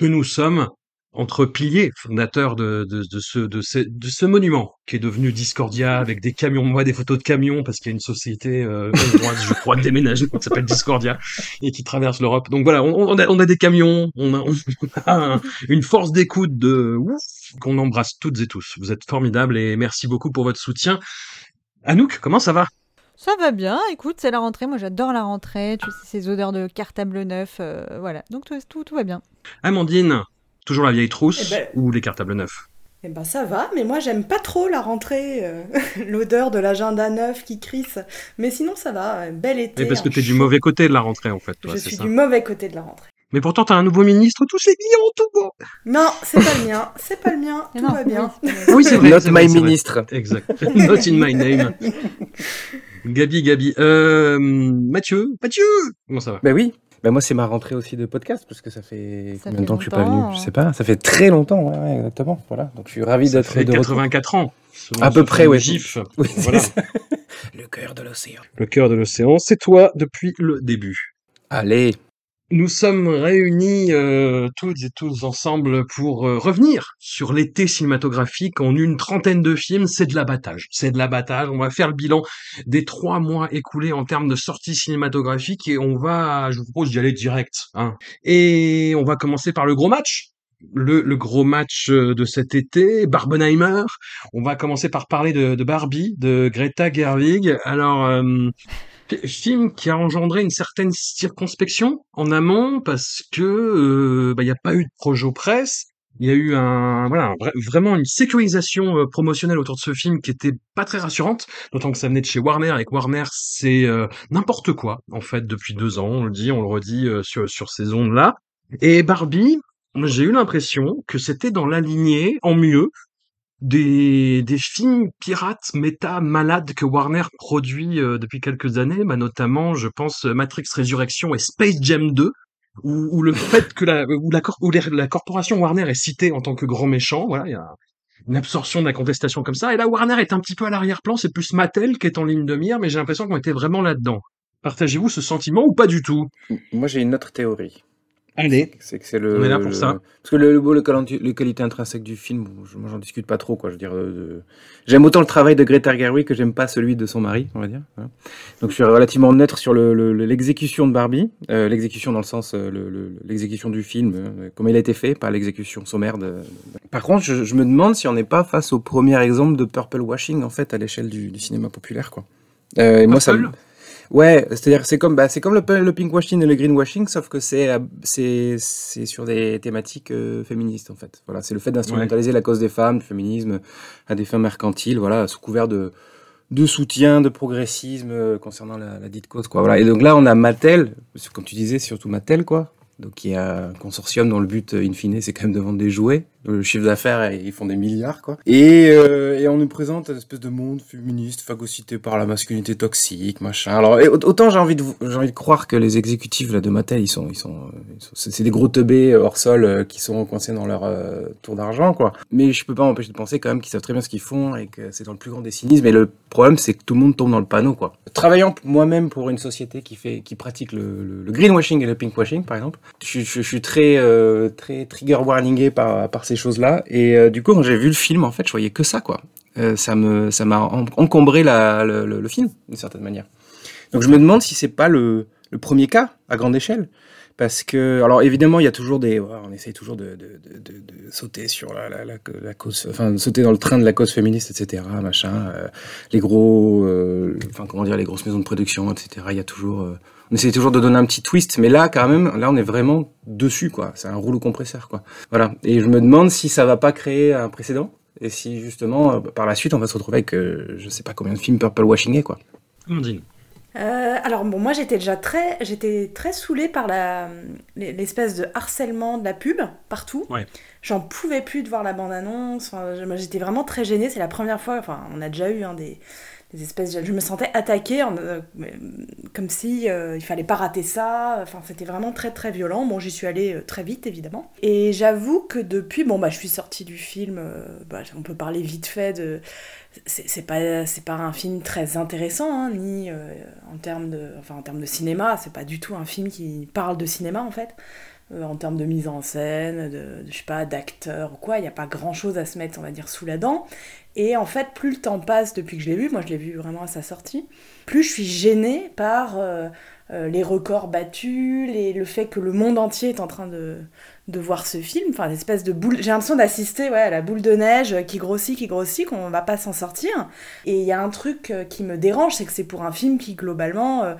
que nous sommes entre piliers fondateurs de, ce, monument qui est devenu Discordia avec des camions, moi des photos de camions parce qu'il y a une société euh, je crois, de qui s'appelle Discordia et qui traverse l'Europe. Donc voilà, on, a, des camions, on a, une force d'écoute de qu'on embrasse toutes et tous. Vous êtes formidables et merci beaucoup pour votre soutien. Anouk, comment ça va? Ça va bien, écoute, c'est la rentrée, moi j'adore la rentrée, tu sais, ces odeurs de cartable neuf, euh, voilà, donc tout, tout, tout va bien. Amandine, Toujours la vieille trousse Eh ben- ou les cartables neufs? Eh ben ça va, mais moi j'aime pas trop la rentrée, euh, l'odeur de l'agenda neuf qui crisse. Mais sinon ça va, euh, bel été. Et parce que un t'es du chaud. mauvais côté de la rentrée en fait, toi, Je c'est suis ça. du mauvais côté de la rentrée. Mais pourtant t'as un nouveau ministre, tout c'est mignon, tout beau. Non, c'est pas le mien, c'est pas le mien, Mais tout non, va bien. oui, c'est- Oui, c'est vrai. Not c'est vrai, my c'est vrai. ministre. Exact. Not in my name. Gabi, Gabi. Euh, Mathieu, Mathieu. Comment ça va? Ben oui. Ben moi, c'est ma rentrée aussi de podcast, parce que ça fait Ça combien de temps que je suis pas venu? Je sais pas. Ça fait très longtemps, ouais, ouais, exactement. Voilà. Donc je suis ravi Ça d'être fait de retour. 84 ans. À peu près, ouais. GIF. Oui, Voilà. Le cœur de l'océan. Le cœur de l'océan, c'est toi depuis le début. Allez. Nous sommes réunis euh, toutes et tous ensemble pour euh, revenir sur l'été cinématographique en une trentaine de films. C'est de l'abattage. C'est de l'abattage. On va faire le bilan des trois mois écoulés en termes de sorties cinématographiques et on va, je vous propose d'y aller direct. Hein. Et on va commencer par le gros match. Le, le gros match euh, de cet été, Barbenheimer. On va commencer par parler de, de Barbie, de Greta Gerwig. Alors, euh, film qui a engendré une certaine circonspection en amont parce que euh, bah, il n'y a pas eu de projo presse. Il y a eu un voilà vraiment une sécurisation euh, promotionnelle autour de ce film qui était pas très rassurante, d'autant que ça venait de chez Warner et que Warner c'est euh, n'importe quoi en fait depuis deux ans. On le dit, on le redit euh, sur sur ces ondes là. Et Barbie, j'ai eu l'impression que c'était dans la lignée en mieux des, des films pirates méta malades que Warner produit euh, depuis quelques années, bah, notamment, je pense, Matrix Résurrection et Space Jam 2, où, où le fait que la, où la, où la corporation Warner est citée en tant que grand méchant, voilà, il y a une absorption de la contestation comme ça, et là Warner est un petit peu à l'arrière-plan, c'est plus Mattel qui est en ligne de mire, mais j'ai l'impression qu'on était vraiment là-dedans. Partagez-vous ce sentiment ou pas du tout? Moi, j'ai une autre théorie. Allez, C'est que c'est le. On est là pour le- ça. Parce que le, le, le les qualités intrinsèques du film, bon, je- moi, j'en discute pas trop, quoi. Je veux dire, euh, j'aime autant le travail de Greta Gerwig que j'aime pas celui de son mari, on va dire. hein. Donc, je suis relativement neutre sur le- le- le- l'exécution de Barbie, euh, l'exécution dans le sens, euh, le- le- l'exécution du film, euh, comme il a été fait, pas l'exécution sommaire. De... Par contre, je, je me demande si on n'est pas face au premier exemple de purple washing en fait à l'échelle du, du cinéma populaire, quoi. Euh, et moi, ça me- Ouais, c'est-à-dire c'est comme bah, c'est comme le, le pink washing et le green washing, sauf que c'est euh, c'est c'est sur des thématiques euh, féministes en fait. Voilà, c'est le fait d'instrumentaliser la cause des femmes, du féminisme à des fins mercantiles, voilà, sous couvert de de soutien, de progressisme euh, concernant la, la dite cause quoi. Voilà. Et donc là on a Mattel, parce que comme tu disais, surtout Mattel quoi. Donc il y a un consortium dont le but in fine c'est quand même de vendre des jouets. Le chiffre d'affaires ils font des milliards quoi. Et, euh, et on nous présente une espèce de monde féministe phagocyté par la masculinité toxique machin. Alors autant j'ai envie de j'ai envie de croire que les exécutifs là de Mattel ils sont ils sont, euh, c'est des gros teubés hors sol euh, qui sont coincés dans leur euh, tour d'argent quoi. Mais je peux pas m'empêcher de penser quand même qu'ils savent très bien ce qu'ils font et que c'est dans le plus grand des cynismes. Et le problème c'est que tout le monde tombe dans le panneau quoi. Travaillant moi-même pour une société qui fait qui pratique le, greenwashing et le pinkwashing par exemple, je, suis très euh, très trigger warningé par par ces choses là. Et euh, du coup quand j'ai vu le film en fait je voyais que ça quoi. Euh, ça me ça m'a en- encombré le film d'une certaine manière. Donc je me demande si c'est pas le, le premier cas à grande échelle. parce que, alors évidemment, il y a toujours des, on essaye toujours de, de, de, sauter sur la, la, la, cause, enfin, de sauter dans le train de la cause féministe, etc., machin. Euh, les gros, euh, enfin, comment dire, les grosses maisons de production, etc. Il y a toujours, euh, on essaye toujours de donner un petit twist, mais là, quand même, là, on est vraiment dessus, quoi. C'est un rouleau compresseur, quoi. Voilà. Et je me demande si ça va pas créer un précédent, et si justement, par la suite, on va se retrouver avec, je sais pas combien de films purple washing, quoi. Amandine. Euh, alors bon, moi j'étais déjà très, j'étais très saoulée par la l'espèce de harcèlement de la pub partout. Ouais. J'en pouvais plus de voir la bande annonce. Enfin, j'étais vraiment très gênée. C'est la première fois. Enfin, on a déjà eu hein, des, des espèces. Je me sentais attaquée, en, euh, comme si euh, il fallait pas rater ça. Enfin, c'était vraiment très très violent. Bon, j'y suis allée très vite évidemment. Et j'avoue que depuis, bon bah, je suis sortie du film. bah, on peut parler vite fait de. C'est pas pas un film très intéressant hein, ni euh, en termes de enfin en termes de cinéma. C'est pas du tout un film qui parle de cinéma en fait. Euh, en termes de mise en scène, de, je sais pas, d'acteurs ou quoi, il n'y a pas grand chose à se mettre, on va dire, sous la dent. Et en fait, plus le temps passe depuis que je l'ai vu, moi je l'ai vu vraiment à sa sortie, plus je suis gênée par euh, les records battus, le fait que le monde entier est en train de, de voir ce film. Enfin, une espèce de boule. J'ai l'impression d'assister ouais, à la boule de neige qui grossit, qui grossit, qu'on va pas s'en sortir. Et il y a un truc euh, qui me dérange, c'est que c'est pour un film qui, globalement. euh,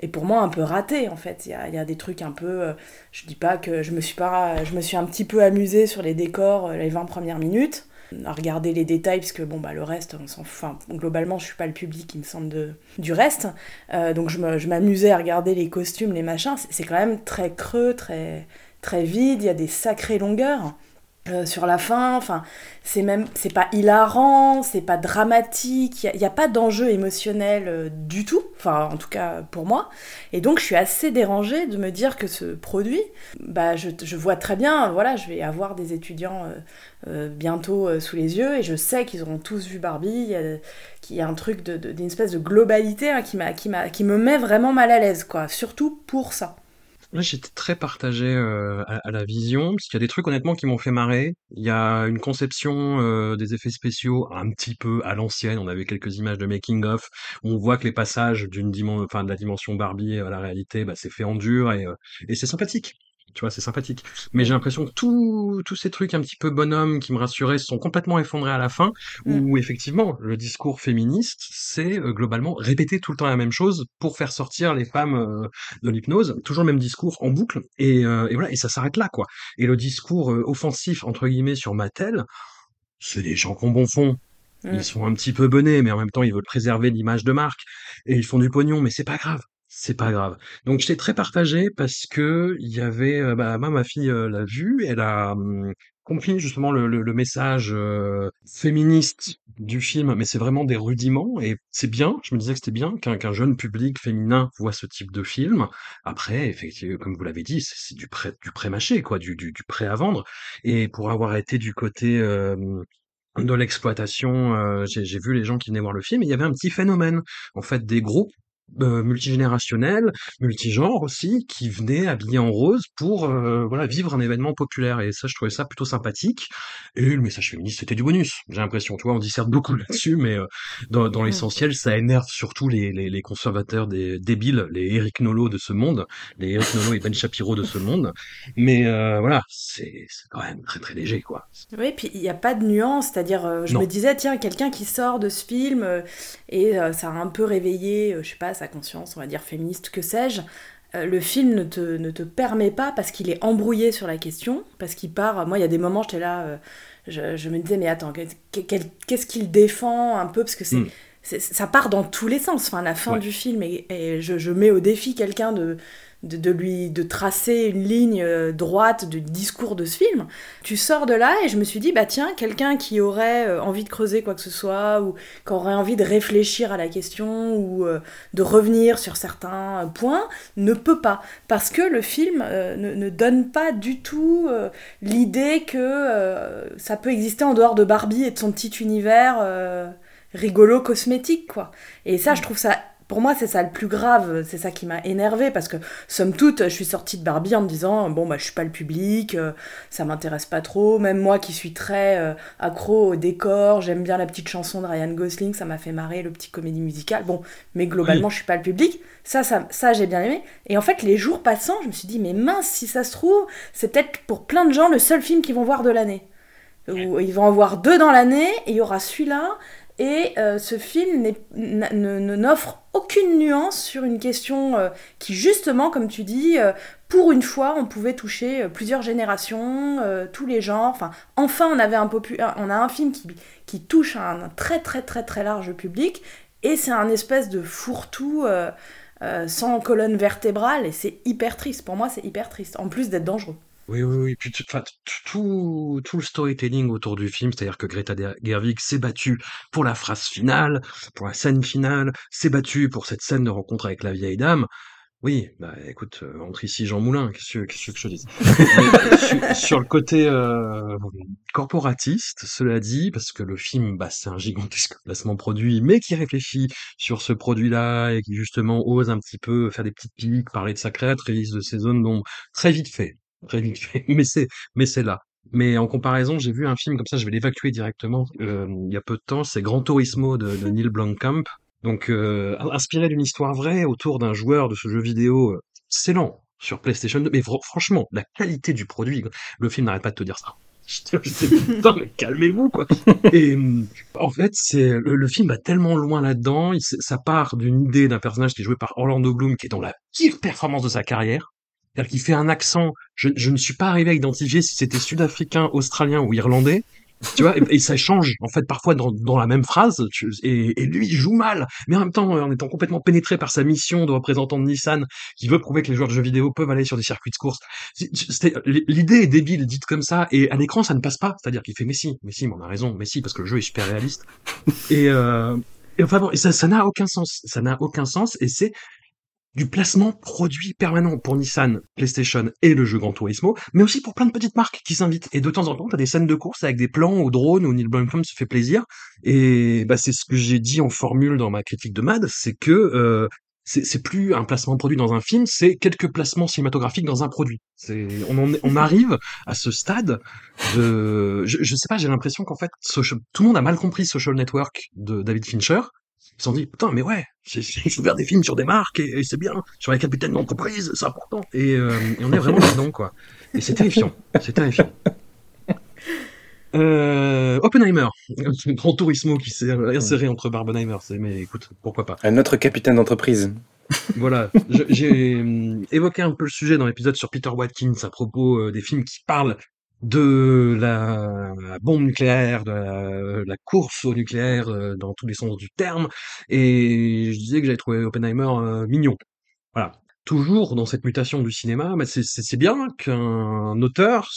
est pour moi un peu raté en fait. Il y a, des trucs un peu. euh, je dis pas que je me suis pas. Je me suis un petit peu amusée sur les décors euh, les 20 premières minutes, à regarder les détails, parce que bon, bah le reste, on s'en. Enfin, globalement, je suis pas le public, il me semble, de, du reste. Donc je m'amusais à regarder les costumes, les machins. C'est quand même très creux, très, très vide. Il y a des sacrées longueurs. Euh, sur la fin, enfin, c'est même, c'est pas hilarant, c'est pas dramatique, il n'y a, pas d'enjeu émotionnel euh, du tout, enfin, en tout cas pour moi. Et donc, je suis assez dérangée de me dire que ce produit, bah, je, vois très bien, voilà, je vais avoir des étudiants euh, bientôt sous les yeux et je sais qu'ils auront tous vu Barbie, qu'il y a un truc d'une espèce de globalité hein, qui me met vraiment mal à l'aise, quoi, surtout pour ça. Là, j'étais très partagé euh, à, la vision, parce qu'il y a des trucs honnêtement qui m'ont fait marrer. Il y a une conception euh, des effets spéciaux un petit peu à l'ancienne. On avait quelques images de making of. où On voit que les passages d'une dimension, enfin de la dimension Barbie à la réalité, bah, c'est fait en dur et, euh, et c'est sympathique. Tu vois, c'est sympathique. Mais j'ai l'impression que tous tous ces trucs un petit peu bonhommes qui me rassuraient sont complètement effondrés à la fin, où effectivement le discours féministe, c'est euh, globalement répéter tout le temps la même chose pour faire sortir les femmes euh, de l'hypnose, toujours le même discours en boucle, et, euh, et voilà, et ça s'arrête là, quoi. Et le discours offensif, entre guillemets, sur Mattel, c'est des gens qui ont bon fond. Mm. Ils sont un petit peu benets, mais en même temps, ils veulent préserver l'image de marque, et ils font du pognon, mais c'est pas grave. C'est pas grave. Donc j'étais très partagé parce que il y avait, euh, bah, ma fille euh, l'a vu, elle a hum, compris justement le, le, le message euh, féministe du film, mais c'est vraiment des rudiments et c'est bien. Je me disais que c'était bien qu'un qu'un jeune public féminin voit ce type de film. Après, effectivement, comme vous l'avez dit, c'est du prêt du prêt-mâché, quoi, du, du, du prêt à vendre. Et pour avoir été du côté euh, de l'exploitation, euh, j'ai j'ai vu les gens qui venaient voir le film et il y avait un petit phénomène, en fait, des groupes euh, multigénérationnels, multigenres aussi, qui venaient habillés en rose pour euh, voilà vivre un événement populaire. Et ça, je trouvais ça plutôt sympathique. Et le message féministe, c'était du bonus. J'ai l'impression, tu vois, on disserte beaucoup là-dessus, mais euh, dans, dans l'essentiel, ça énerve surtout les, les, les conservateurs des débiles, les Eric Nolot de ce monde, les Eric Nolot et Ben Shapiro de ce monde. Mais voilà, c'est quand même très très léger, quoi. Oui, puis il n'y a pas de nuance, c'est-à-dire, je Non. me disais, tiens, quelqu'un qui sort de ce film et ça a un peu réveillé, je sais pas, sa conscience, on va dire féministe, que sais-je. euh, le film ne te, ne te permet pas parce qu'il est embrouillé sur la question, parce qu'il part. Moi, il y a des moments, j'étais là, euh, je, je me disais, mais attends, qu'est-ce qu'il défend un peu Parce que c'est. Mm. c'est- Ça part dans tous les sens, enfin, la fin Ouais. du film, et, et je, je mets au défi quelqu'un de, de, de lui de tracer une ligne euh, droite du discours de ce film. Tu sors de là et je me suis dit, bah tiens, quelqu'un qui aurait euh, envie de creuser quoi que ce soit, ou qui aurait envie de réfléchir à la question, ou euh, de revenir sur certains points, ne peut pas. Parce que le film euh, ne, ne donne pas du tout euh, l'idée que ça peut exister en dehors de Barbie et de son petit univers rigolo cosmétique, quoi. Et ça, je trouve ça pour moi, c'est ça le plus grave, c'est ça qui m'a énervé parce que, somme toute, je suis sortie de Barbie en me disant bon, bah, je suis pas le public, euh, ça m'intéresse pas trop. Même moi qui suis très euh, accro au décor, j'aime bien la petite chanson de Ryan Gosling, ça m'a fait marrer, le petit comédie musicale. Bon, mais globalement, je suis pas le public. Ça, ça, ça j'ai bien aimé. Et en fait, les jours passant, je me suis dit mais mince, si ça se trouve, c'est peut-être pour plein de gens le seul film qu'ils vont voir de l'année. Ou Ils vont en voir deux dans l'année et il y aura celui-là. Et euh, ce film n'offre aucune nuance sur une question euh, qui, justement, comme tu dis, euh, pour une fois, on pouvait toucher plusieurs générations, tous les genres. Enfin, on, avait un a un film qui, qui touche un, très très très très large public. Et c'est un espèce de fourre-tout sans colonne vertébrale. Et c'est hyper triste. Pour moi, c'est hyper triste. En plus d'être dangereux. Oui, oui, oui. Puis, enfin, tout, tout le storytelling autour du film, c'est-à-dire que Greta Gerwig s'est battue pour la phrase finale, pour la scène finale, s'est battue pour cette scène de rencontre avec la vieille dame. Oui, bah écoute, euh, entre ici Jean Moulin, qu'est-ce que, qu'est-ce que je te sur, sur le côté euh, corporatiste, cela dit, parce que le film, bah, c'est un gigantesque placement produit, mais qui réfléchit sur ce produit-là et qui justement ose un petit peu faire des petites piques, parler de sa créatrice, de ses zones d'ombre, très vite fait, mais c'est, mais c'est là. Mais en comparaison, j'ai vu un film comme ça, je vais l'évacuer directement. euh, il y a peu de temps, c'est Gran Turismo de, de Neil Blomkamp. Donc, euh, inspiré d'une histoire vraie autour d'un joueur de ce jeu vidéo euh, excellent sur PlayStation 2. Mais fr- franchement, la qualité du produit, le film n'arrête pas de te dire ça. Je putain, mais calmez-vous, quoi. Et en fait, c'est le, le film va tellement loin là-dedans. Ça part d'une idée d'un personnage qui est joué par Orlando Bloom, qui est dans la pire performance de sa carrière. C'est-à-dire qu'il fait un accent. Je, je ne suis pas arrivé à identifier si c'était sud-africain, australien ou irlandais. Tu vois, et, ça change en fait parfois dans, dans la même phrase. et, et lui il joue mal, mais en même temps en étant complètement pénétré par sa mission de représentant de Nissan, qui veut prouver que les joueurs de jeux vidéo peuvent aller sur des circuits de course. L'idée est débile dite comme ça, et à l'écran ça ne passe pas. C'est-à-dire qu'il fait mais si, mais on a raison, mais si parce que le jeu est super réaliste. Et, euh, et enfin bon, ça n'a aucun sens. Ça n'a aucun sens, et c'est du placement produit permanent pour Nissan, PlayStation et le jeu Gran Turismo, mais aussi pour plein de petites marques qui s'invitent. Et de temps en temps, t'as des scènes de course avec des plans au drone où Neil Blomkamp se fait plaisir. Et bah, c'est ce que j'ai dit en formule dans ma critique de Mad, c'est que euh, c'est plus un placement produit dans un film, c'est quelques placements cinématographiques dans un produit. C'est on en est- on arrive à ce stade de je, je sais pas, j'ai l'impression qu'en fait Social- tout le monde a mal compris Social Network de David Fincher. Ils se sont dit putain mais ouais, faut faire des films sur des marques et, et c'est bien sur les capitaines d'entreprise, c'est important. Et, euh, et on est vraiment là-dedans quoi. Et c'est terrifiant, c'est terrifiant. Euh, Oppenheimer, Grand Turismo qui s'est inséré entre Barbenheimer, mais écoute, pourquoi pas. Un autre capitaine d'entreprise. Voilà, j'ai hum, évoqué un peu le sujet dans l'épisode sur Peter Watkins à propos euh, des films qui parlent de la, bombe nucléaire, de la, la course au nucléaire euh, dans tous les sens du terme, et je disais que j'avais trouvé Oppenheimer euh, mignon. Voilà. Toujours dans cette mutation du cinéma, mais c'est- c'est bien qu'un auteur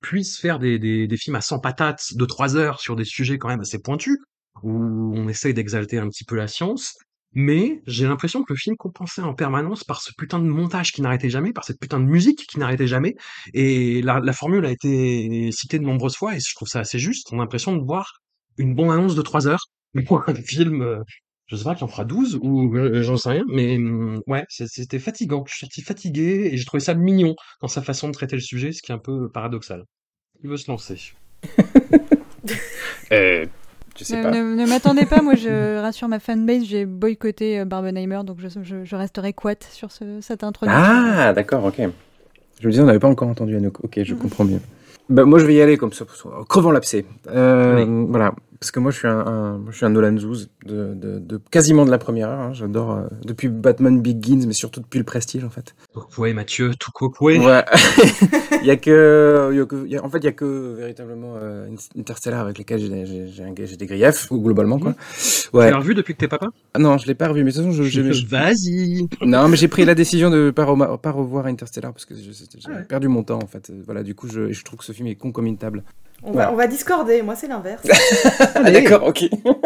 puisse faire des, des, des films à 100 patates de 3 heures sur des sujets quand même assez pointus, où on essaye d'exalter un petit peu la science, mais j'ai l'impression que le film compensait en permanence par ce putain de montage qui n'arrêtait jamais, par cette putain de musique qui n'arrêtait jamais. Et la, la formule a été citée de nombreuses fois et je trouve ça assez juste. On a l'impression de voir une bonne annonce de 3 heures pour un film, euh, je sais pas, qui en fera 12 ou euh, j'en sais rien, mais hum, ouais, c'était fatigant. Je suis sorti fatigué et j'ai trouvé ça mignon dans sa façon de traiter le sujet, ce qui est un peu paradoxal. Il veut se lancer. Euh, je sais Ne, pas. ne- ne m'attendez pas, moi je rassure ma fanbase, j'ai boycotté euh, Barbenheimer, donc je, je, je resterai couette sur ce, cette introduction. Ah, d'accord, ok. Je me disais, on n'avait pas encore entendu Anouk. Ok, je comprends bien. Bah, moi, je vais y aller comme ça, crevant l'abcès. Euh, voilà, parce que moi, je suis un, un- moi, je suis un Nolan Zouz de, de, de quasiment de la première heure. hein. J'adore euh, depuis Batman Begins, mais surtout depuis le Prestige, en fait. Ouais, Mathieu, tout coué. Ouais. il y a que, il y a que- il y a- en fait, il y a que véritablement euh, Interstellar avec lesquels j'ai- des griefs, ou globalement, quoi. Tu Ouais. l'as revu depuis que t'es papa? Ah Non, je l'ai pas revu, mais de toute façon, je, Vas-y non, mais j'ai pris la décision de pas, pas revoir Interstellar parce que j'ai Ah ouais. perdu mon temps en fait. Voilà, du coup, je, je trouve que ce film est concomitable. On, Voilà. va, on va discorder, moi c'est l'inverse. Ah, d'accord, ok.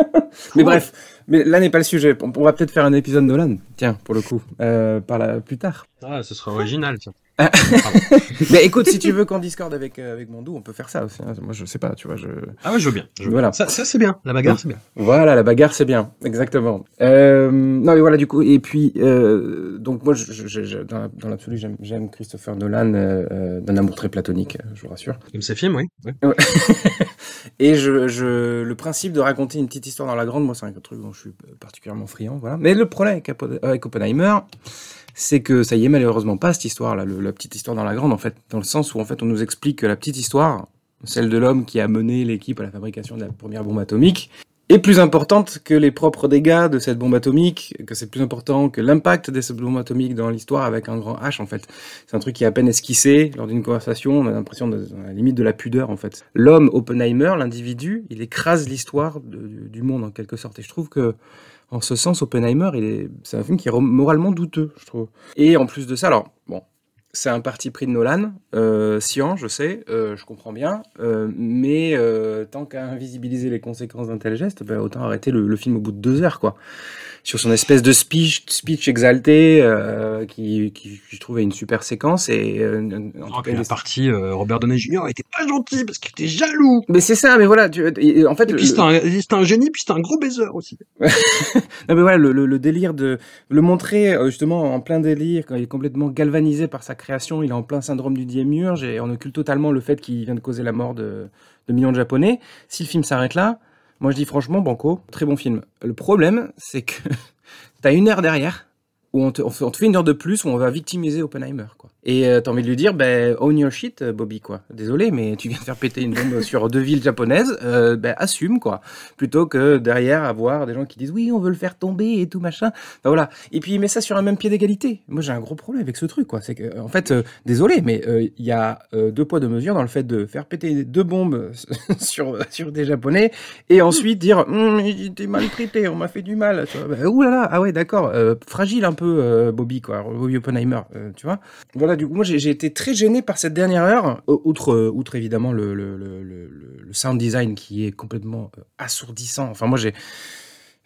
mais bref, mais là n'est pas le sujet. On, on va peut-être faire un épisode Nolan, tiens, pour le coup, euh, par là plus tard. Ah, ce sera original, tiens. Mais écoute, si tu veux qu'on discorde avec, euh, avec Mondou, on peut faire ça aussi. hein. Moi, je sais pas, tu vois. Je... Ah ouais, je veux bien. je veux Voilà. bien. Ça, ça, c'est bien. La bagarre, c'est bien. Voilà, la bagarre, c'est bien, exactement. Euh, non, mais voilà, du coup, et puis, euh, donc moi, je, je- je- dans la- dans l'absolu, j'aime- j'aime Christopher Nolan euh, euh, d'un amour très platonique, je vous rassure. Comme ces films, oui. Ouais. Ouais. et je, je, le principe de raconter une petite histoire dans la grande, moi, c'est un truc dont je suis particulièrement friand, voilà. Mais le problème avec Oppenheimer, c'est que ça y est malheureusement pas cette histoire-là, le- la petite histoire dans la grande, en fait, dans le sens où en fait on nous explique que la petite histoire, celle de l'homme qui a mené l'équipe à la fabrication de la première bombe atomique, est plus importante que les propres dégâts de cette bombe atomique, que c'est plus important que l'impact de cette bombe atomique dans l'histoire avec un grand H en fait. C'est un truc qui est à peine esquissé lors d'une conversation, on a l'impression de la limite de la pudeur en fait. L'homme Oppenheimer, l'individu, il écrase l'histoire du monde en quelque sorte et je trouve que en ce sens Oppenheimer, c'est un film qui est moralement douteux, je trouve. Et en plus de ça, alors bon, c'est un parti pris de Nolan, euh, sciant, je sais, euh, je comprends bien, euh, mais tant qu'à invisibiliser les conséquences d'un tel geste, ben, autant arrêter le film au bout de deux heures, quoi. Sur son espèce de speech, speech exalté, euh, qui, qui, je trouve, une super séquence et euh, en tout Oh, cas, la partie euh, Robert Downey Jr. était pas gentil parce qu'il était jaloux. Mais c'est ça, mais voilà, tu, et- en fait, Et puis c'était un, un génie, puis c'était un gros baiser aussi. Non mais voilà, le, le- le délire de le montrer euh, justement en plein délire, quand il est complètement galvanisé par sa création, il est en plein syndrome du diémurge et on occulte totalement le fait qu'il vient de causer la mort de, de millions de Japonais. Si le film s'arrête là, moi je dis franchement, Banco, très bon film. Le problème, c'est que t'as une heure derrière où on te, fait une heure de plus où on va victimiser Oppenheimer, quoi. Et euh, t'as envie de lui dire, ben, own your shit, euh, Bobby, quoi. Désolé, mais tu viens de faire péter une bombe sur deux villes japonaises, euh, ben, assume, quoi. Plutôt que derrière avoir des gens qui disent, oui, on veut le faire tomber et tout machin. Voilà. Et puis il met ça sur un même pied d'égalité. Moi, j'ai un gros problème avec ce truc, quoi. C'est que, en fait, euh, désolé, mais euh, il y a euh, deux poids, deux mesures dans le fait de faire péter deux bombes sur, sur des japonais et ensuite dire, Hum, j'ai été maltraité, on m'a fait du mal. Ouh là là, ah ouais, d'accord. euh, fragile un peu, euh, Bobby, quoi. Bobby Oppenheimer, euh, tu vois. Voilà, du coup, moi, j'ai été très gêné par cette dernière heure, o- outre, euh, outre évidemment le, le, le, le, le sound design qui est complètement euh, assourdissant. Enfin, moi, j'ai.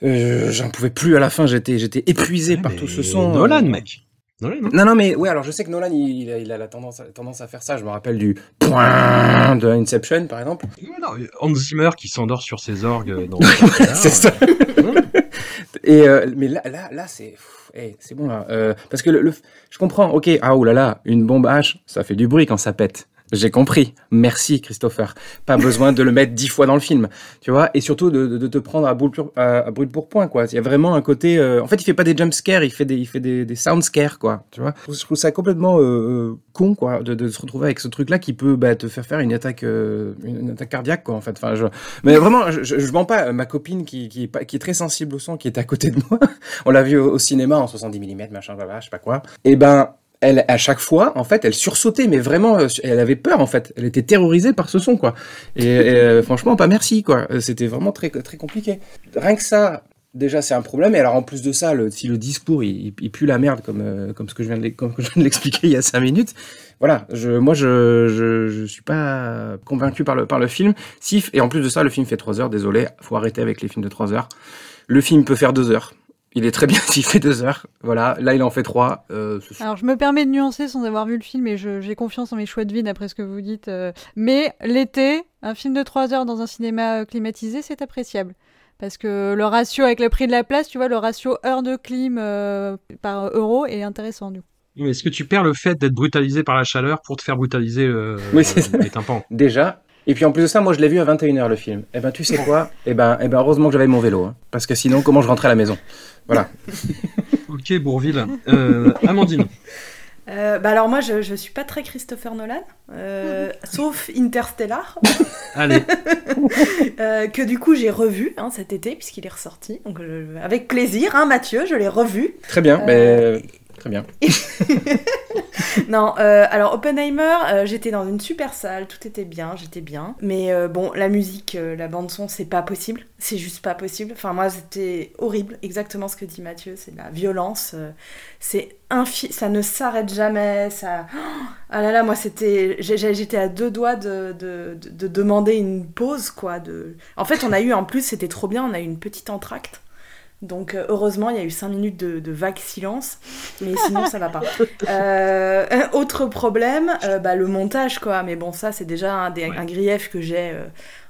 euh, J'en pouvais plus à la fin, j'étais épuisé par tout ce son. Nolan, euh, mec. Nolan, hein. non, non, mais ouais, alors je sais que Nolan, il, il a, il a la tendance, à- tendance à faire ça. Je me rappelle du point de Inception, par exemple. Non, Hans Zimmer qui s'endort sur ses orgues dans c'est ça. Et euh, mais là, là, là, c'est, pff, eh, c'est bon là, Euh, parce que le, je comprends. Ok, ah là, une bombe H, ça fait du bruit quand ça pète. J'ai compris. Merci, Christopher. Pas besoin de le mettre dix fois dans le film, tu vois. Et surtout de, de- de te prendre à brûle pour, à, à brûle pour point, quoi. Il y a vraiment un côté. euh, En fait, il fait pas des jump scares, il fait des, il fait des, des sound scares, quoi. Tu vois. Je trouve- ça complètement euh, euh, con, quoi, de, de se retrouver avec ce truc-là qui peut bah, te faire faire une attaque, euh, une attaque cardiaque, quoi. En fait. Enfin, je... mais vraiment, je, je, mens pas. Ma copine qui, qui, est pas, qui est très sensible au son, qui est à côté de moi, on l'a vu au, au cinéma en 70 mm, machin, voilà, je sais pas quoi. Et ben, elle, à chaque fois, en fait, elle sursautait, mais vraiment, euh, elle avait peur, en fait. Elle était terrorisée par ce son, quoi. Et, euh, franchement, pas merci, quoi. Euh, C'était vraiment très, très compliqué. Rien que ça, déjà, c'est un problème. Et alors, en plus de ça, si le discours, il, pue la merde, comme, euh, comme ce que je viens de, je viens de l'expliquer il y a cinq minutes, voilà. Je, moi, je, je, je suis pas convaincu par le, par le film. Si, et en plus de ça, le film fait trois heures. Désolé, faut arrêter avec les films de trois heures. Le film peut faire deux heures. Il est très bien s'il fait deux heures. Voilà. Là, il en fait trois. Euh, Alors, je me permets de nuancer sans avoir vu le film et j'ai confiance en mes choix de vie d'après ce que vous dites. euh, mais l'été, un film de 3 heures dans un cinéma euh, climatisé, c'est appréciable. Parce que le ratio avec le prix de la place, tu vois, le ratio heure de clim euh, par euro est intéressant du coup. Mais Est-ce que tu perds le fait d'être brutalisé par la chaleur pour te faire brutaliser euh, Oui, c'est ça. les tympans? Déjà. Et puis en plus de ça, moi je l'ai vu à 21h le film. Eh ben tu sais quoi? Eh ben, eh ben heureusement que j'avais mon vélo. hein. Parce que sinon, comment je rentrais à la maison? Voilà. Ok, Bourville. Euh, Amandine. Euh, bah alors moi, je, je suis pas très Christopher Nolan, euh, sauf Interstellar, Allez. euh, que du coup j'ai revu hein, cet été puisqu'il est ressorti. Donc je- avec plaisir, hein, Mathieu, je l'ai revu. Très bien. Euh, mais- Très bien. non, euh, alors Oppenheimer, euh, j'étais dans une super salle, tout était bien, j'étais bien. Mais euh, bon, la musique, la bande son, c'est pas possible, c'est juste pas possible. Enfin moi, c'était horrible, exactement ce que dit Mathieu, c'est de la violence, c'est infi, ça ne s'arrête jamais, ça. Ah là là, moi c'était, j'étais à deux doigts de, de, de- de demander une pause quoi. De... En fait, on a eu en plus, c'était trop bien, on a eu une petite entracte. Donc euh, heureusement, il y a eu 5 minutes de, de vague silence, mais sinon ça va pas. Euh, autre problème, euh, bah, le montage quoi. Mais bon, ça c'est déjà un, des- Ouais. un grief que j'ai euh,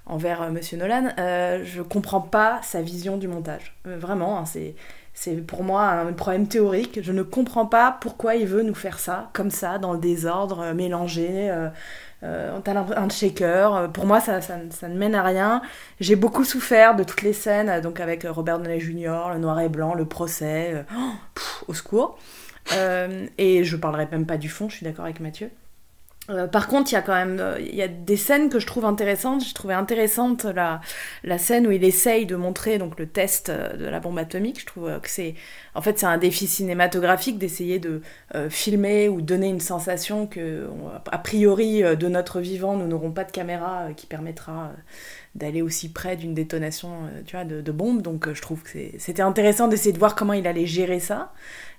envers Monsieur Nolan. Je comprends pas sa vision du montage. Vraiment, hein, c'est c'est pour moi un problème théorique. Je ne comprends pas pourquoi il veut nous faire ça, comme ça, dans le désordre, mélangé. Euh, t'as un shaker. Euh, Pour moi, ça, ça, ne mène à rien. J'ai beaucoup souffert de toutes les scènes, donc avec euh, Robert Downey Jr., le noir et blanc, le procès. euh, oh, au secours. Et je parlerai même pas du fond, je suis d'accord avec Mathieu. Euh, par contre, il y a quand même euh, il y a des scènes que je trouve intéressantes. J'ai trouvé intéressante la, scène où il essaye de montrer donc le test euh, de la bombe atomique. Je trouve que c'est en fait c'est un défi cinématographique d'essayer de filmer ou donner une sensation que a priori de notre vivant nous n'aurons pas de caméra qui permettra d'aller aussi près d'une détonation euh, tu vois de, de bombe. Donc euh, je trouve que c'était intéressant d'essayer de voir comment il allait gérer ça.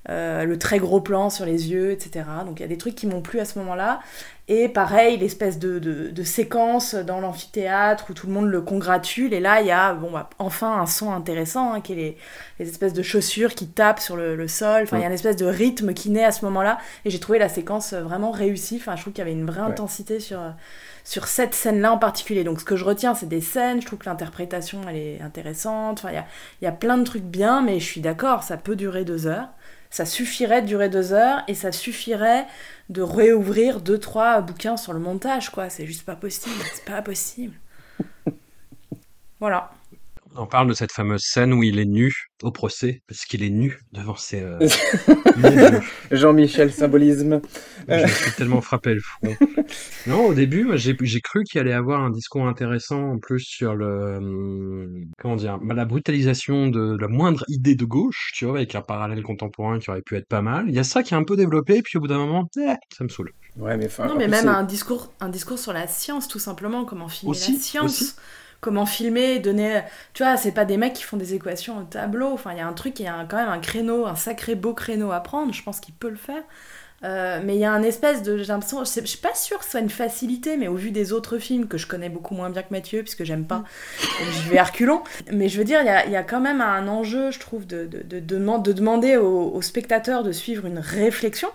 Euh, le très gros plan sur les yeux, etc. Donc il y a des trucs qui m'ont plu à ce moment-là. Et pareil, l'espèce de, de, de séquence dans l'amphithéâtre où tout le monde le congratule. Et là, il y a bon, bah, enfin un son intéressant, hein, qui est les, les espèces de chaussures qui tapent sur le, le sol. Enfin, il y a une espèce de rythme qui naît à ce moment-là. Et j'ai trouvé la séquence vraiment réussie. Enfin, je trouve qu'il y avait une vraie Ouais. intensité sur, sur cette scène-là en particulier. Donc, ce que je retiens, c'est des scènes. Je trouve que l'interprétation, elle est intéressante. Enfin, il y a, y a plein de trucs bien, mais je suis d'accord, ça peut durer deux heures. Ça suffirait de durer deux heures et ça suffirait de réouvrir deux, trois bouquins sur le montage, quoi. C'est juste pas possible. C'est pas possible. Voilà. On parle de cette fameuse scène où il est nu au procès, parce qu'il est nu devant ses... euh. Jean-Michel symbolisme. Je me suis tellement frappé le front. Non, au début, j'ai cru qu'il allait avoir un discours intéressant en plus sur le hum, comment dire bah, la brutalisation de la moindre idée de gauche, tu vois, avec un parallèle contemporain qui aurait pu être pas mal. Il y a ça qui est un peu développé, et puis au bout d'un moment, eh, ça me saoule. Ouais, mais enfin. Non, mais même un discours, un discours sur la science, tout simplement. Comment filmer Aussi, la science. aussi. Comment filmer, donner. Tu vois, c'est pas des mecs qui font des équations au tableau. Enfin, il y a un truc, il y a un- quand même un créneau, un sacré beau créneau à prendre. Je pense qu'il peut le faire. Euh, mais il y a un espèce de. J'ai l'impression. Je sais- je suis pas sûre que ce soit une facilité, mais au vu des autres films que je connais beaucoup moins bien que Mathieu, puisque j'aime pas, donc j'y vais à reculons. Mais je veux dire, il y a, il y a quand même un enjeu, je trouve, de, de, de, de deman- de demander aux, aux spectateurs de suivre une réflexion.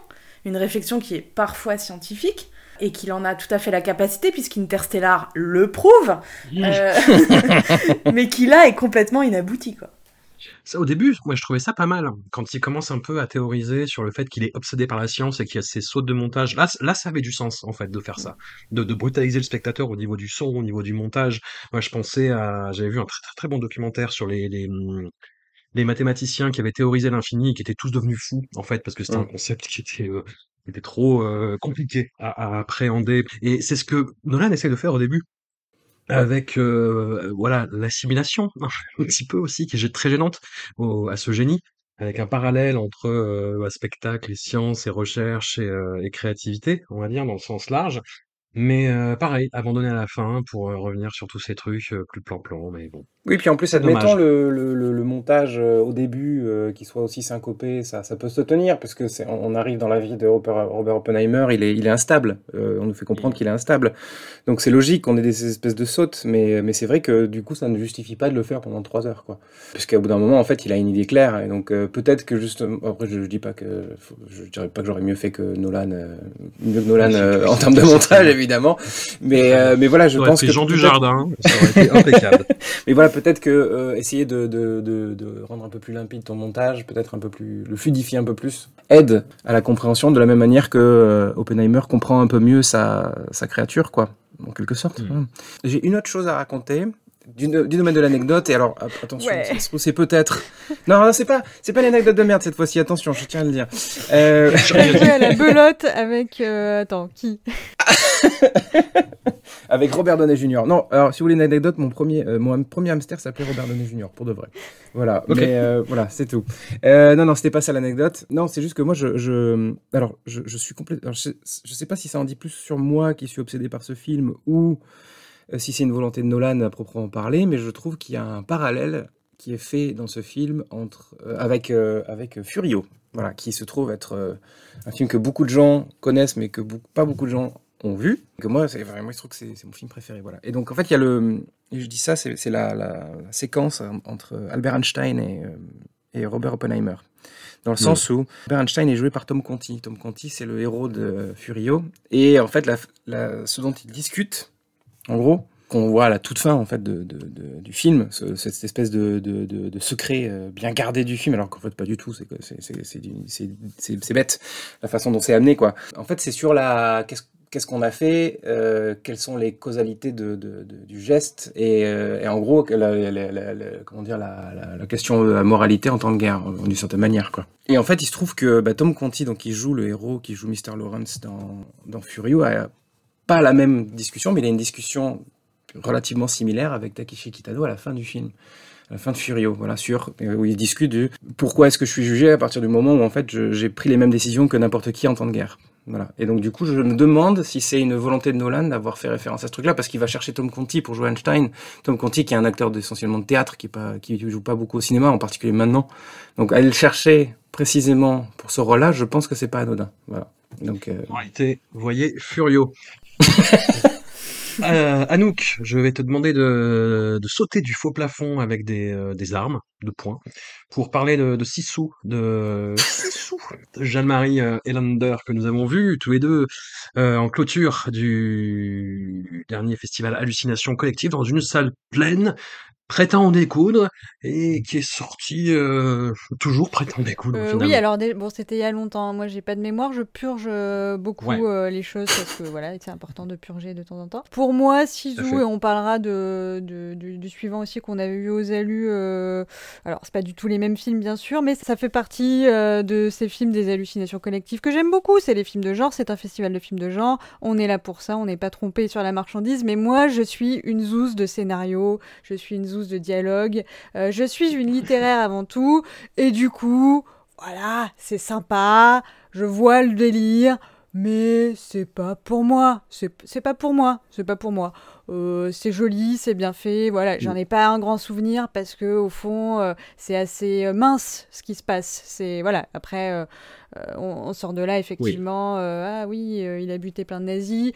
Une réflexion qui est parfois scientifique. Et qu'il en a tout à fait la capacité, puisqu'Interstellar le prouve, euh, mais qui là est complètement inabouti, quoi. Ça, au début, moi, je trouvais ça pas mal. hein. Quand il commence un peu à théoriser sur le fait qu'il est obsédé par la science et qu'il y a ces sautes de montage, là, là, ça avait du sens, en fait, de faire ça. De, de brutaliser le spectateur au niveau du son, au niveau du montage. Moi, je pensais à, j'avais vu un très, très, très bon documentaire sur les, les, hum, les mathématiciens qui avaient théorisé l'infini et qui étaient tous devenus fous, en fait, parce que c'était un concept qui était, euh, était trop euh, compliqué à, à appréhender. Et c'est ce que Nolan essaie de faire au début. Avec euh, voilà l'assimilation un petit peu aussi qui est très gênante au- à ce génie avec un parallèle entre euh, spectacle et science et recherche et, euh, et créativité on va dire dans le sens large mais euh, pareil abandonné à la fin pour euh, revenir sur tous ces trucs euh, plus plan-plan mais bon Oui, puis en plus, admettons dommage. le, le, le- le montage au début euh, qui soit aussi syncopé, ça, ça peut se tenir, parce que c'est, on on arrive dans la vie de Robert, Robert Oppenheimer, il est, il est instable. On nous fait comprendre qu'il est instable. Donc c'est logique qu'on ait des espèces de sautes, mais, mais c'est vrai que du coup, ça ne justifie pas de le faire pendant trois heures, quoi. Puisqu'au bout d'un moment, en fait, il a une idée claire, et donc peut-être que juste, après, je, je dis pas que, faut- je dirais pas que j'aurais mieux fait que Nolan, mieux que Nolan Oui, clair. en termes de montage, évidemment, mais, euh, mais voilà, je pense que Jean peut-être- Dujardin ça aurait été impeccable mais voilà, peut-être que euh, essayer de, de, de, de rendre un peu plus limpide ton montage, peut-être un peu plus le fluidifier un peu plus, aide à la compréhension de la même manière que euh, Oppenheimer comprend un peu mieux sa, sa créature, quoi, en quelque sorte. Mm. Voilà. J'ai une autre chose à raconter. Du, du domaine de l'anecdote et alors a- attention Ouais. ça se trouve, c'est peut-être non non c'est pas c'est pas l'anecdote de merde cette fois-ci attention je tiens à le dire euh... Mathieu à la belote avec. euh, Attends, qui? Avec Robert Downey Jr. Non, alors si vous voulez une anecdote, mon premier, euh, mon premier hamster s'appelait Robert Downey Jr. pour de vrai. Voilà, Ok. mais euh, voilà, c'est tout. Euh, non, non, c'était pas ça l'anecdote. Non, c'est juste que moi, je, je alors, je, je suis complètement. Je, je sais pas si ça en dit plus sur moi qui suis obsédé par ce film ou si c'est une volonté de Nolan à proprement parler, mais je trouve qu'il y a un parallèle qui est fait dans ce film entre euh, avec euh, avec Furio, voilà, qui se trouve être euh, un film que beaucoup de gens connaissent, mais que beaucoup- pas beaucoup de gens ont vu. Que moi, c'est vraiment, je trouve que c'est mon film préféré. Voilà. Et donc, en fait, il y a le. je dis ça, c'est la, la, la séquence entre Albert Einstein et, euh, et Robert Oppenheimer. Dans le sens où Albert Einstein est joué par Tom Conti. Tom Conti, c'est le héros de Furio. Et en fait, la, ce dont il discute, en gros, qu'on voit à la toute fin en fait de, de- de- du film, ce- cette espèce de, secret euh, bien gardé du film, alors qu'en fait pas du tout, c'est bête la façon dont c'est amené quoi. En fait, c'est sur la qu'est-ce qu'on a fait, euh, quelles sont les causalités du geste et, euh, et en gros la, la- la- comment dire la, question de la moralité en temps de guerre euh, d'une certaine manière quoi. Et en fait, il se trouve que bah, Tom Conti, donc qui joue le héros, qui joue Mr. Lawrence dans, dans Furio, a pas la même discussion, mais il a une discussion relativement similaire avec Takeshi Kitano à la fin du film, à la fin de Furio, voilà, sur euh, où il discute du pourquoi est-ce que je suis jugé à partir du moment où en fait j'ai pris les mêmes décisions que n'importe qui en temps de guerre. Voilà. Et donc du coup, je me demande si c'est une volonté de Nolan d'avoir fait référence à ce truc-là, parce qu'il va chercher Tom Conti pour jouer Einstein. Tom Conti, qui est un acteur essentiellement de théâtre, qui est pas, qui joue pas beaucoup au cinéma, en particulier maintenant. Donc aller le chercher précisément pour ce rôle-là, je pense que c'est pas anodin. Voilà. Donc euh, En réalité, vous voyez, Furio. Euh, Anouk, je vais te demander de, de sauter du faux plafond avec des, euh, des armes de poing pour parler de, de Sissou, de Sissou, de Jeanne-Marie euh, Elander que nous avons vu tous les deux en clôture du dernier festival Hallucination Collective dans une salle pleine, prête à en découdre et qui est sorti euh, toujours prête à en découdre Euh, oui, alors bon, c'était il y a longtemps. Moi, j'ai pas de mémoire. Je purge euh, beaucoup Ouais. euh, les choses parce que voilà, c'est important de purger de temps en temps. Pour moi, fait. et on parlera de, de- du, du suivant aussi qu'on avait vu aux Alus. alors, c'est pas du tout les mêmes films, bien sûr, mais ça fait partie de ces films des hallucinations collectives que j'aime beaucoup. C'est les films de genre. C'est un festival de films de genre. On est là pour ça. On n'est pas trompé sur la marchandise. Mais moi, je suis une zouze de scénario. Je suis une zouze de dialogue. euh, je suis une littéraire avant tout. Et du coup, voilà, c'est sympa, je vois le délire, mais c'est pas pour moi. C'est pas pour moi. C'est pas pour moi. Euh, c'est joli, c'est bien fait. Voilà, j'en ai pas un grand souvenir parce que au fond, euh, c'est assez mince ce qui se passe. C'est voilà. Après, on, on sort de là effectivement. ah oui, il a buté plein de nazis.